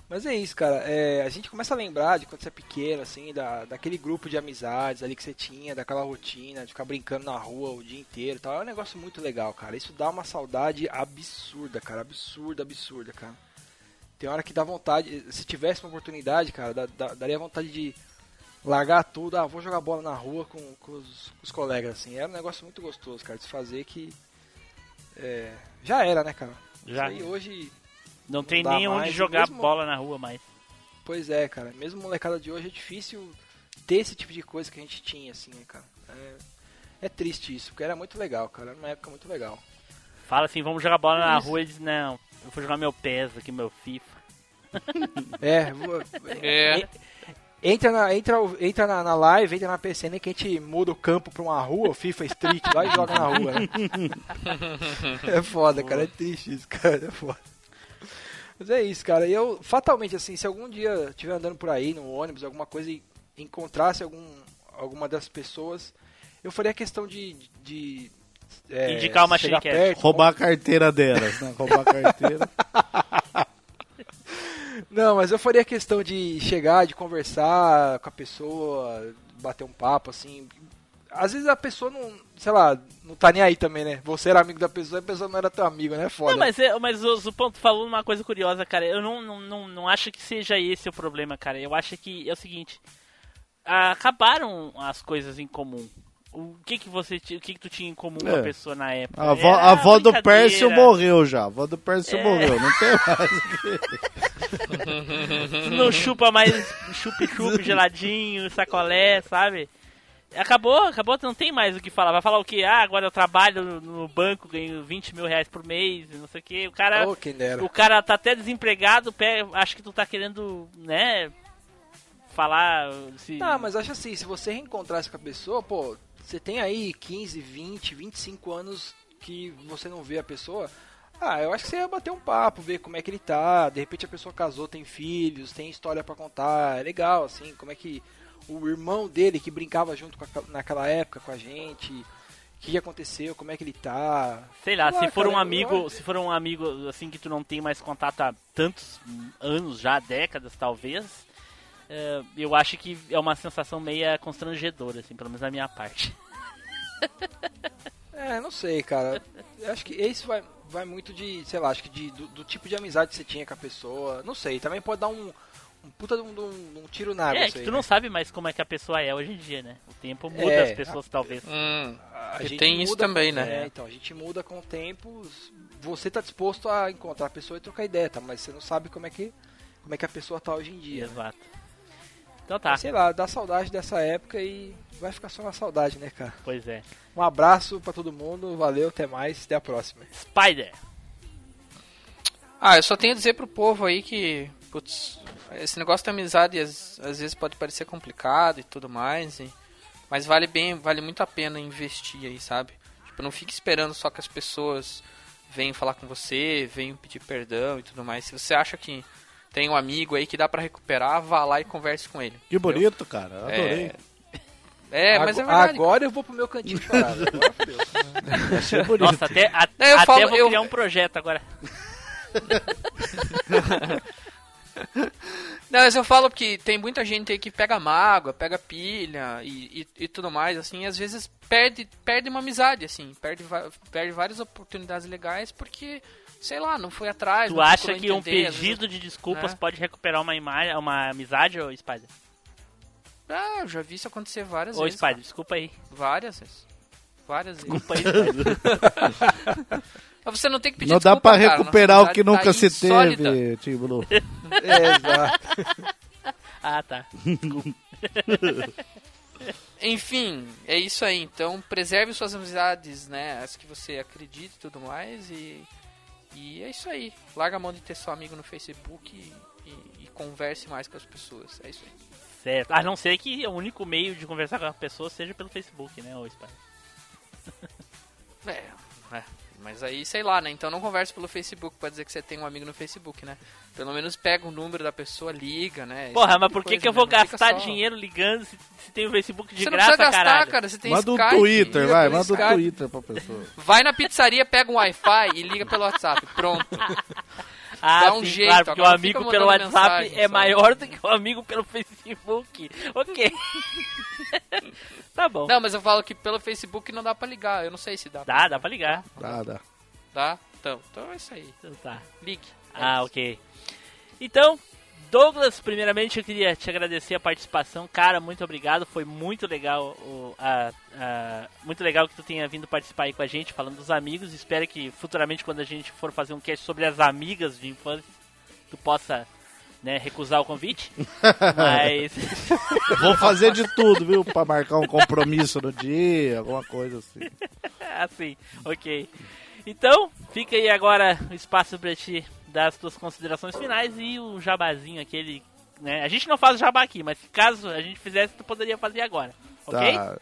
S4: Mas é isso, cara. É, a gente começa a lembrar de quando você é pequeno, assim, da, daquele grupo de amizades ali que você tinha, daquela rotina, de ficar brincando na rua o dia inteiro e tal. É um negócio muito legal, cara. Isso dá uma saudade absurda, cara. Absurda, absurda, cara. Tem hora que dá vontade, se tivesse uma oportunidade, cara, dá- dá- daria vontade de largar tudo, ah, vou jogar bola na rua com, com os, com os colegas, assim. Era um negócio muito gostoso, cara, de se fazer que. é, já era, né, cara?
S3: Já.
S4: Aí hoje.
S3: Não tem
S4: dá
S3: nem onde
S4: mais,
S3: jogar
S4: mesmo-
S3: bola na rua mais.
S4: Pois é, cara. Mesmo molecada de hoje é difícil ter esse tipo de coisa que a gente tinha, assim, né, cara? É, é triste isso, porque era muito legal, cara. Era uma época muito legal.
S3: Fala assim, vamos jogar bola na
S4: Isso.
S3: rua, eles não. Eu vou jogar meu PES aqui, meu FIFA.
S4: É, vou-
S2: É.
S4: en- Entra na, entra, entra na, na live, entra na PCN que a gente muda o campo pra uma rua, FIFA Street, lá e joga na rua, né? É foda, cara, é triste isso, cara, é foda. Mas é isso, cara, e eu, fatalmente, assim, se algum dia estiver andando por aí, no ônibus, alguma coisa, e encontrasse algum, alguma das pessoas, eu faria questão de... de é,
S3: Indicar uma
S4: chegar perto,
S1: Roubar a carteira delas, né? Roubar a carteira.
S4: Não, mas eu faria questão de chegar, de conversar com a pessoa, bater um papo, assim. Às vezes a pessoa não, sei lá, não tá nem aí também, né? Você era amigo da pessoa e a pessoa não era teu amigo, né? Foda.
S3: Não, mas, é, mas o Zupão, tu falou uma coisa curiosa, cara. Eu não, não, não, não acho que seja esse o problema, cara. Eu acho que é o seguinte: acabaram as coisas em comum. O que que você o que que tu tinha em comum com
S1: É.
S3: a pessoa na época?
S1: A avó, a avó do. Pércio morreu já. A avó do Pércio
S3: É.
S1: morreu, não tem mais.
S3: Tu não chupa mais chup-chup, geladinho, sacolé, sabe? Acabou, acabou, tu não tem mais o que falar. Vai falar o que? Ah, agora eu trabalho no- banco, ganho 20 mil reais por mês, não sei o que. O cara,
S4: dera.
S3: o cara tá até desempregado, pe- acho que tu tá querendo, né, falar se...
S4: Não, mas acho assim, se você reencontrasse com a pessoa, pô, você tem aí 15, 20, 25 anos que você não vê a pessoa. Ah, eu acho que você ia bater um papo, ver como é que ele tá. De repente a pessoa casou, tem filhos, tem história pra contar. É legal, assim, como é que o irmão dele que brincava junto com a- naquela época com a gente, o que aconteceu, como é que ele tá.
S3: Sei lá,
S4: Sei
S3: se for
S4: cara,
S3: um amigo, se for um amigo assim que tu não tem mais contato há tantos anos já, décadas talvez, eu acho que é uma sensação meia constrangedora, assim, pelo menos da minha parte.
S4: É, não sei, cara. Eu acho que isso vai, vai muito de, sei lá, acho que de, do, do tipo de amizade que você tinha com a pessoa. Não sei, também pode dar um, um puta de um, um- um tiro na água.
S3: é,
S4: isso
S3: que
S4: aí,
S3: tu
S4: né?
S3: não sabe mais como é que a pessoa é hoje em dia, né? O tempo muda
S4: É,
S3: as pessoas, talvez.
S2: Hum,
S4: A
S2: e
S4: gente
S2: tem isso
S4: muda
S2: também,
S4: com-
S2: né?
S4: É, então, a gente muda com o tempo. Você tá disposto a encontrar a pessoa e trocar ideia, tá? Mas você não sabe como é que, como é que a pessoa tá hoje em dia. né?
S3: Então tá,
S4: Mas, Sei lá, dá saudade dessa época e vai ficar só na saudade, né, cara?
S3: pois é.
S4: Um abraço pra todo mundo, valeu, até mais, até a próxima.
S3: Spider!
S2: Ah, eu só tenho a dizer pro povo aí que, putz, esse negócio de amizade às, às vezes pode parecer complicado e tudo mais, e- mas vale bem, vale muito a pena investir aí, sabe? Tipo, não fique esperando só que as pessoas venham falar com você, venham pedir perdão e tudo mais. Se você acha que tem um amigo aí que dá pra recuperar, vá lá e converse com ele.
S1: Que bonito, cara. Adorei.
S2: É, mas é verdade.
S4: Agora eu vou pro meu cantinho chorar. Agora fodeu.
S1: Achei bonito.
S3: Nossa, até, a-
S2: Não, eu
S3: até
S2: falo-
S3: vou
S2: eu-
S3: criar um projeto agora.
S2: Não, mas eu falo que tem muita gente aí que pega mágoa, pega pilha e, e, e tudo mais, assim, e às vezes perde, perde uma amizade, assim, perde, perde várias oportunidades legais porque, sei lá, não foi atrás.
S3: Tu
S2: não
S3: acha que um
S2: entender, vezes-
S3: pedido de desculpas
S2: né?
S3: pode recuperar uma imagem, uma amizade, ô Spider?
S2: Ah, eu já vi isso acontecer várias
S3: Ô
S2: vezes.
S3: Spider, desculpa aí.
S2: Várias vezes. Várias vezes.
S3: Desculpa aí, Spider.
S2: Você não tem que pedir
S1: Não dá
S2: desculpa,
S1: pra
S2: cara,
S1: recuperar o que
S2: amizade
S1: nunca
S2: tá
S1: se teve, Tim Blue.
S4: Exato.
S3: ah, tá.
S2: Enfim, é isso aí. Então, preserve suas amizades, né? As que você acredita e tudo mais. E, e é isso aí. Larga a mão de ter só amigo no Facebook e, e- e converse mais com as pessoas. É isso aí.
S3: Certo. A não ser que o único meio de conversar com a pessoa seja pelo Facebook, né, ô Spider?
S2: É, é. Mas aí, sei lá, né? Então não converse pelo Facebook pra dizer que você tem um amigo no Facebook, né? Pelo menos pega o número da pessoa, liga, né? Esse
S3: Porra,
S2: tipo
S3: mas por que, que eu
S2: né?
S3: vou
S2: Não
S3: gastar
S2: só-
S3: dinheiro ligando se, se tem o Facebook de
S2: Você não
S3: graça,
S2: precisa gastar,
S3: caralho?
S2: cara. Você tem
S1: Manda um
S2: Skype,
S1: Twitter,
S2: liga
S1: vai,
S2: pelo
S1: manda
S2: Skype.
S1: Twitter pra pessoa.
S2: Vai na pizzaria, pega um Wi-Fi e liga pelo WhatsApp. Pronto.
S3: Ah,
S2: Dá um
S3: sim,
S2: jeito,
S3: claro, porque o amigo pelo WhatsApp
S2: mensagem
S3: é
S2: só.
S3: maior do que o amigo pelo Facebook. Ok. tá bom.
S2: Não, mas eu falo que pelo Facebook não dá pra ligar. Eu não sei se dá. pra
S3: Dá, dá pra ligar.
S1: Dá, dá.
S2: Dá? Então, então é isso aí.
S3: Então tá.
S2: Ligue.
S3: Ah, ok. Então, Douglas, primeiramente eu queria te agradecer a participação. Cara, muito obrigado. Foi muito legal o, a, a- muito legal que tu tenha vindo participar aí com a gente, falando dos amigos. Espero que futuramente, quando a gente for fazer um cast sobre as amigas de infância, tu possa né, recusar o convite. Mas.
S1: Vou fazer de tudo, viu? Pra marcar um compromisso no dia, alguma coisa assim.
S3: assim, ok. Então, fica aí agora o espaço pra ti dar as tuas considerações finais e o jabazinho aquele. Né? A gente não faz o jabá aqui, mas caso a gente fizesse, tu poderia fazer agora. Ok?
S1: Tá.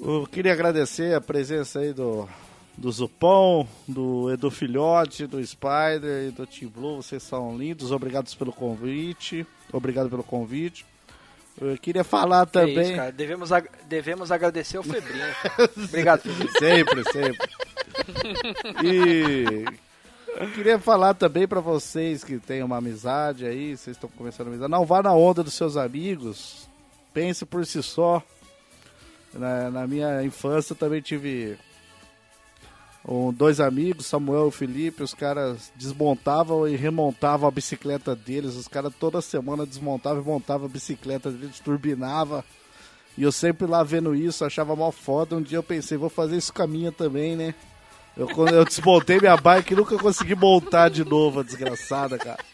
S1: Eu queria agradecer a presença aí do, do Zupão, do Edu Filhote, do Spider e do Team Blue. Vocês são lindos. Obrigado pelo convite. Obrigado pelo convite. Eu queria falar
S4: É
S1: também.
S4: isso, cara. Devemos, ag- devemos agradecer ao Febrinho. Obrigado, Febrinho.
S1: Sempre, sempre. E eu queria falar também pra vocês que têm uma amizade aí, vocês estão começando a amizade, não vá na onda dos seus amigos, pense por si só. Na, na minha infância eu também tive um, dois amigos, Samuel e Felipe, os caras desmontavam e remontavam a bicicleta deles, os caras toda semana desmontavam e montavam a bicicleta deles, turbinava. E eu sempre lá vendo isso, achava mó foda. Um dia eu pensei, vou fazer isso com a minha também, né? Eu, eu desmontei minha bike, nunca consegui montar de novo, a desgraçada, cara.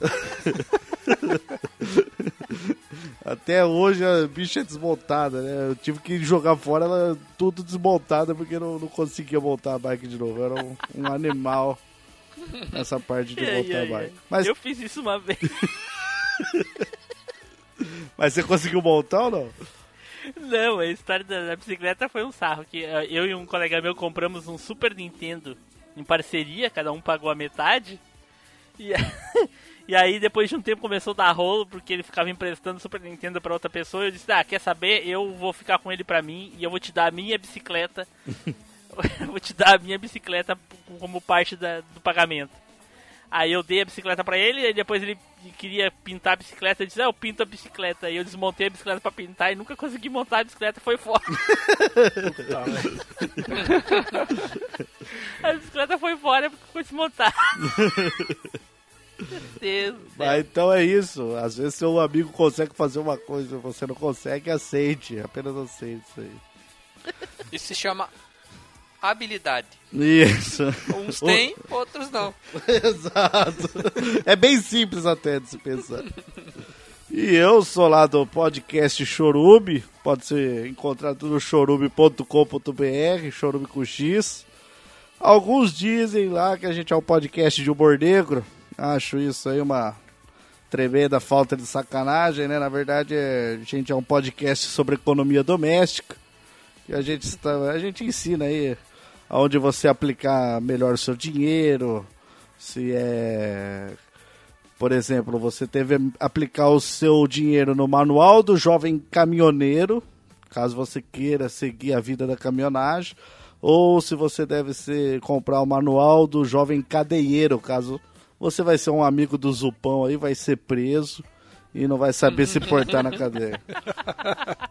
S1: Até hoje a bicha é desmontada, né? Eu tive que jogar fora ela tudo desmontada porque não, não conseguia montar a bike de novo. Eu era um, um animal nessa parte de
S3: Ai,
S1: montar a bike. Mas,
S3: Eu fiz isso uma vez.
S1: mas você conseguiu montar ou não?
S3: Não, a história da, da bicicleta foi um sarro. Que eh, eu e um colega meu compramos um Super Nintendo em parceria, cada um pagou a metade. E, e aí depois de um tempo começou a dar rolo porque ele ficava emprestando Super Nintendo pra outra pessoa. Eu disse: "Ah, quer saber? Eu vou ficar com ele pra mim e eu vou te dar a minha bicicleta. eu vou te dar a minha bicicleta como parte da- do pagamento." Aí eu dei a bicicleta pra ele, e depois ele queria pintar a bicicleta, eu disse, ah, eu pinto a bicicleta. E eu desmontei a bicicleta pra pintar e nunca consegui montar a bicicleta, foi fora. a bicicleta foi fora porque foi desmontada. Céu.
S1: Mas então é isso. Às vezes seu amigo consegue fazer uma coisa e você não consegue, aceite. Apenas aceite isso aí.
S2: Isso se chama habilidade.
S1: Isso.
S2: Uns têm, outros não.
S1: Exato. É bem simples até de se pensar. E eu sou lá do podcast Chorume. Pode ser encontrado no chorume.com.br, chorume com X. Alguns dizem lá que a gente é um podcast de humor negro. Acho isso aí uma tremenda falta de sacanagem, né? Na verdade, é- a gente é um podcast sobre economia doméstica. E a gente, está, a gente ensina aí aonde você aplicar melhor o seu dinheiro, se é, por exemplo, você deve aplicar o seu dinheiro no manual do jovem caminhoneiro, caso você queira seguir a vida da caminhonagem, ou se você deve ser, comprar o manual do jovem cadeieiro, caso você vai ser um amigo do Zupão aí, vai ser preso e não vai saber se portar na cadeia.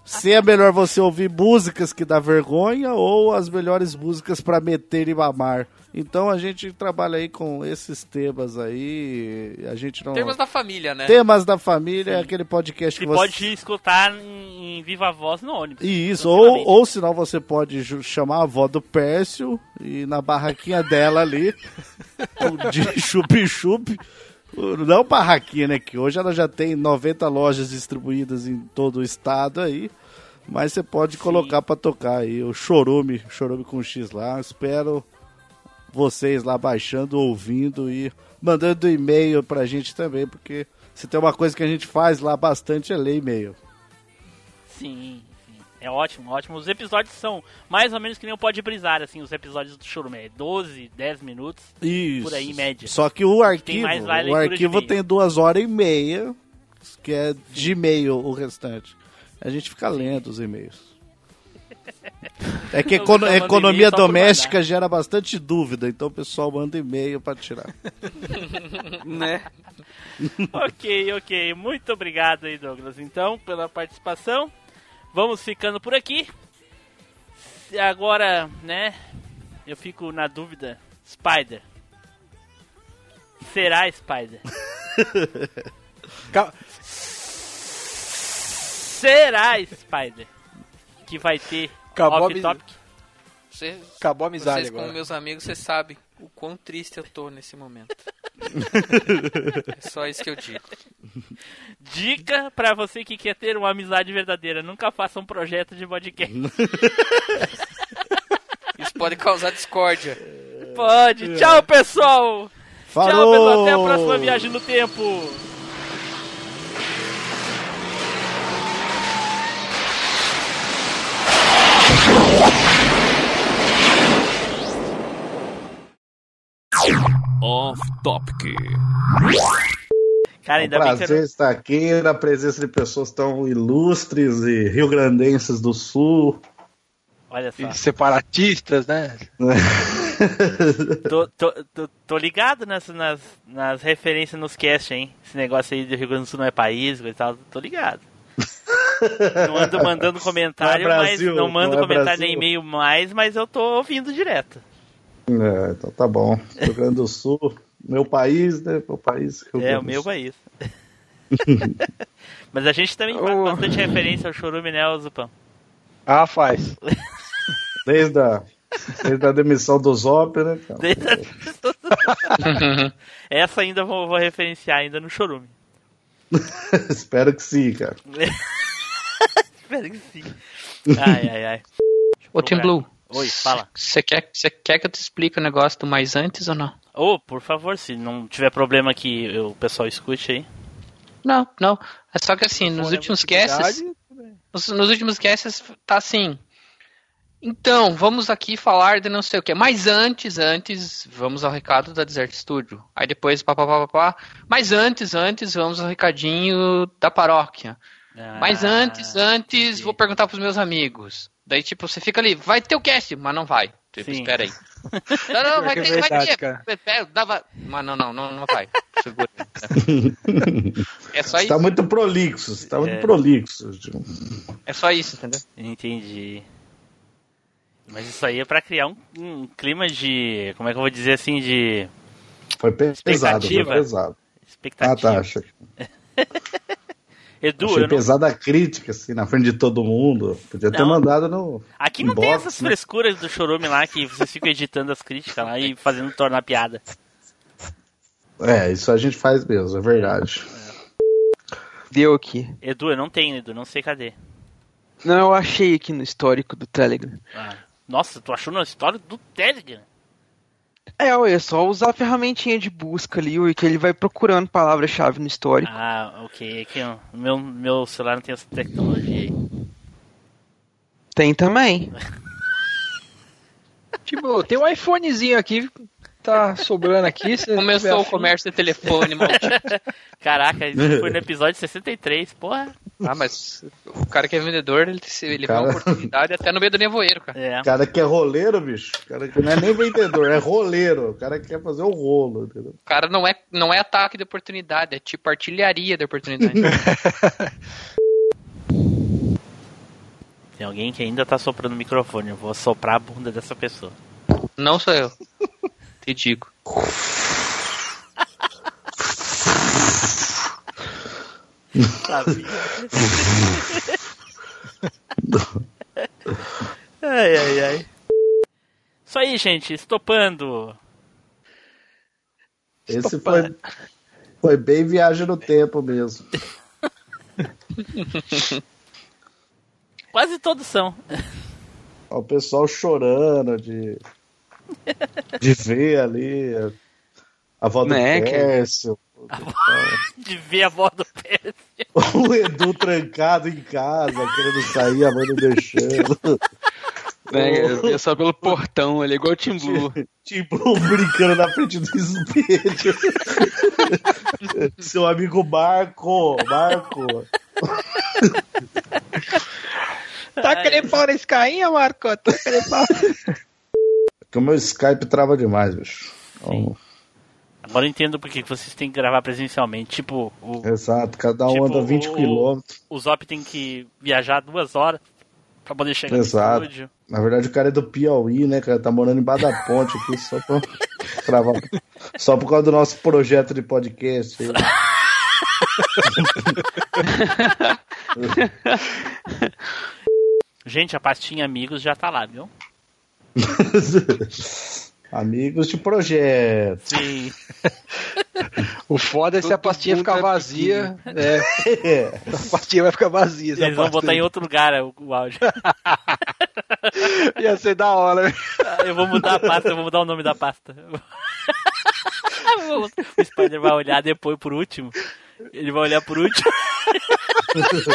S1: Se é melhor você ouvir músicas que dá vergonha ou as melhores músicas pra meter e mamar. Então a gente trabalha aí com esses temas aí. A gente não.
S2: Temas da família, né?
S1: Temas da família, é aquele podcast que você.
S3: pode escutar em, viva voz no ônibus.
S1: E Isso, ou, ou senão você pode chamar a avó do Pércio e na barraquinha dela ali, de chup-chup. Não barraquinha, né? Que hoje ela já tem 90 lojas distribuídas em todo o estado aí. Mas você pode colocar pra tocar aí o Chorume, Chorume com X lá. Espero vocês lá baixando, ouvindo e mandando e-mail pra gente também, porque se tem uma coisa que a gente faz lá bastante é ler e-mail.
S3: Sim, sim. É ótimo, ótimo. Os episódios são mais ou menos que nem o Pode Brisar, assim, os episódios do Chorume. É 12, 10 minutos.
S1: Isso.
S3: Por aí, em média.
S1: Só que o arquivo,
S3: é
S1: o arquivo
S3: e-mail.
S1: tem duas horas e meia, que é de e-mail o restante. A gente fica lendo os e-mails. É que econo- economia doméstica gera bastante dúvida, então o pessoal manda e-mail pra tirar.
S6: Né?
S3: ok, ok. Muito obrigado aí, Douglas, então, pela participação. Vamos ficando por aqui. Agora, né, eu fico na dúvida. Spider. Será Spider?
S4: Ca-
S3: Será Spider? Que vai ter
S4: Acabou
S3: Off Topic?
S2: Você,
S4: Acabou a amizade
S2: vocês, como
S4: agora.
S2: meus amigos, vocês sabem o quão triste eu tô nesse momento. é só isso que eu digo.
S3: Dica pra você que quer ter uma amizade verdadeira. Nunca faça um projeto de podcast.
S2: Isso pode causar discórdia.
S3: Pode. Tchau, pessoal. Tchau,
S1: Falou!
S3: pessoal. Até a próxima viagem no tempo.
S5: Off Topic.
S3: Cara,
S1: É um
S3: ainda bem que
S1: prazer estar aqui na presença de pessoas tão ilustres e rio-grandenses do sul.
S3: Olha só.
S4: Separatistas, né?
S3: Tô, tô, tô, tô ligado nas, nas, nas referências nos cast, hein? Esse negócio aí do Rio Grande do Sul não é país e tal. Tô ligado. Não ando mandando comentário,
S1: Não é Brasil,
S3: mas não mando
S1: não é
S3: comentário
S1: Brasil.
S3: nem e-mail mais, mas eu tô ouvindo direto.
S1: É, então tá bom. Rio Grande do Sul, meu país, né? Meu país. Rio
S3: É, o meu país. Mas a gente também faz
S6: Ô.
S3: bastante referência ao Chorume, né, ô Zupão?
S4: Ah, faz.
S1: Desde a, desde a demissão do Zop, né? cara?
S3: Essa ainda vou, vou referenciar ainda no Chorume.
S1: Espero que sim, cara.
S3: Espero que sim. Ai, ai, ai.
S2: Ô, Tim Blue.
S3: Oi, fala.
S2: Você quer, você quer que eu te explique o negócio do mais antes ou não?
S3: Ô, por favor, se não tiver problema que o pessoal escute aí.
S2: Não, não. É só que assim, nos últimos casts, nos, nos últimos casts tá assim. Então, vamos aqui falar de não sei o que. Mas antes, antes, vamos ao recado da Desert Studio. Aí depois, papapá, papá. Mas antes, antes, vamos ao recadinho da paróquia. Mas
S3: Ah,
S2: antes, antes,
S3: entendi.
S2: vou perguntar pros meus amigos. Daí, tipo, você fica ali, vai ter o cast, mas não vai. Tipo,
S3: Sim.
S2: espera aí. Não, não, vai ter,
S4: é
S2: vai
S4: verdade,
S2: ter.
S4: cara.
S2: Pera, dava... Mas não, não, não, não vai. Segura. É só
S1: Você tá
S2: isso.
S1: muito prolixo, você tá
S3: É.
S1: muito prolixo.
S2: É só isso, entendeu?
S3: Entendi. Mas isso aí é pra criar um, um clima de. Como é que eu vou dizer assim? De
S1: Foi pesado, foi
S3: Expectativa.
S1: pesado. Ah,
S3: expectativa.
S1: tá. Achei,
S3: Edu,
S1: achei
S3: eu não,
S1: pesada a crítica, assim, na frente de todo mundo. Podia ter
S3: Não.
S1: mandado no.
S3: aqui não tem
S1: inbox,
S3: essas
S1: né?
S3: frescuras do chorume lá que vocês ficam editando as críticas lá e fazendo tornar piada.
S1: É, isso a gente faz mesmo, é verdade.
S6: Deu aqui.
S3: Edu, eu não tenho, Edu, não sei cadê.
S6: Não, eu achei aqui no histórico do Telegram.
S3: Ah, Nossa, tu achou na história do Telegram?
S6: É, ué, é só usar a ferramentinha de busca ali, ué, que ele vai procurando palavra-chave no histórico.
S3: Ah, ok. Aqui, ó, o meu, meu celular não tem essa tecnologia aí.
S6: Tem também.
S4: Tipo, tem um iPhonezinho aqui. Tá sobrando aqui.
S2: Começou o comércio de telefone, maldito.
S3: Caraca, isso foi no episódio 63, porra.
S2: Ah, mas o cara que é vendedor, ele, ele
S1: Cara.
S2: vê uma oportunidade até no meio do nevoeiro, cara.
S3: É.
S1: O cara que é roleiro, bicho. O cara que não é nem vendedor, é roleiro. O cara que quer fazer o rolo, entendeu?
S2: O cara não é, não é ataque de oportunidade, é tipo artilharia de oportunidade.
S3: Tem alguém que ainda tá soprando o microfone. Eu vou soprar a bunda dessa pessoa.
S2: não sou eu. Te digo.
S3: Sabia. ai, ai, ai. Isso aí, gente. Estopando.
S1: Esse foi, foi bem viagem no tempo mesmo.
S3: Quase todos são.
S1: O pessoal chorando de, de ver ali a, avó do
S6: Né, que-
S1: Pércio.
S3: De ver a voz do pé.
S1: O Edu trancado em casa, querendo sair, a mãe não deixando.
S6: Né? Eu via só pelo portão, ele é igual o Team Blue.
S1: Tipo, brincando na frente do espelho. Seu amigo Marco, Marco.
S4: Tá querendo pau nesse cainha, Marco? Tá querendo pau?
S1: Porque o meu Skype trava demais, bicho. Então,
S3: Agora eu entendo por que vocês têm que gravar presencialmente. Tipo, o,
S1: exato, cada um
S3: Tipo,
S1: anda 20
S3: o-
S1: quilômetros.
S3: o Zop tem que viajar duas horas pra poder chegar
S1: Exato.
S3: no estúdio.
S1: Na verdade, o cara é do Piauí, né, cara? Tá morando embaixo da ponte aqui só pra travar. Só por causa do nosso projeto de podcast. aí.
S3: Gente, a pastinha Amigos já tá lá, viu?
S1: Amigos de projeto.
S3: Sim.
S4: O foda é se a pastinha ficar
S6: é
S4: vazia. É,
S1: É.
S4: a pastinha vai ficar vazia.
S3: Eles vão botar em outro lugar o, o áudio.
S4: Ia ser da hora. né?
S3: Eu vou mudar a pasta, eu vou mudar o nome da pasta. o Spider vai olhar depois por último. Ele vai olhar por último.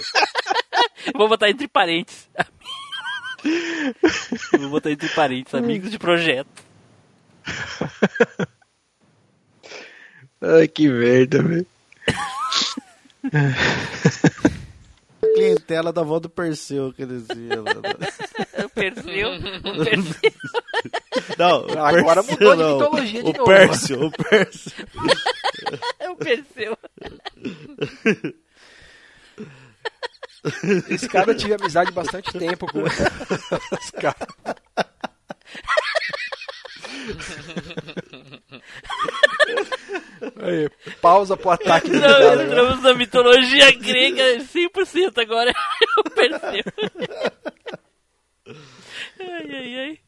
S3: vou botar entre parênteses. Vou botar entre parênteses, amigos de projeto.
S4: Ai, que merda, velho.
S1: Clientela da avó do Perseu, que eles iam.
S3: O Perseu, o Perseu.
S1: Não, o
S4: Agora
S1: Perseu
S4: mudou de
S1: não.
S4: mitologia de
S1: o
S4: novo.
S1: Pércio, o.
S3: É o Perseu.
S4: Esse cara eu tive amizade bastante tempo com os caras. Aí, pausa pro ataque do
S3: Não,
S4: cara.
S3: entramos na mitologia grega 100% agora. É o Perseu. Ai, ai, ai.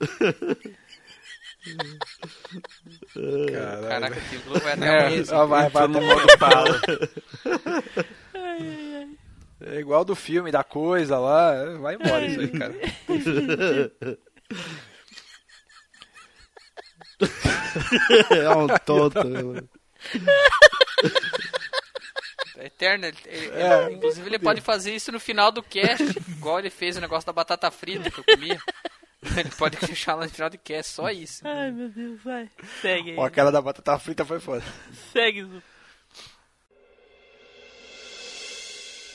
S2: Caraca, o Blue vai até
S6: É,
S2: amanhã.
S4: Ah, vai, vai,
S6: no
S4: tá-
S6: modo pala.
S4: É igual do filme, da coisa lá. Vai embora isso aí, cara.
S1: É um tonto. né?
S2: É eterno. Ele, ele-
S4: É.
S2: inclusive, ele pode fazer isso no final do cast, igual ele fez o negócio da batata frita que eu comia. Ele pode deixar lá no final do cast, só isso.
S3: Ai, meu Deus, vai. Segue aí.
S4: Ó, aquela da batata frita foi foda.
S3: Segue, Zu.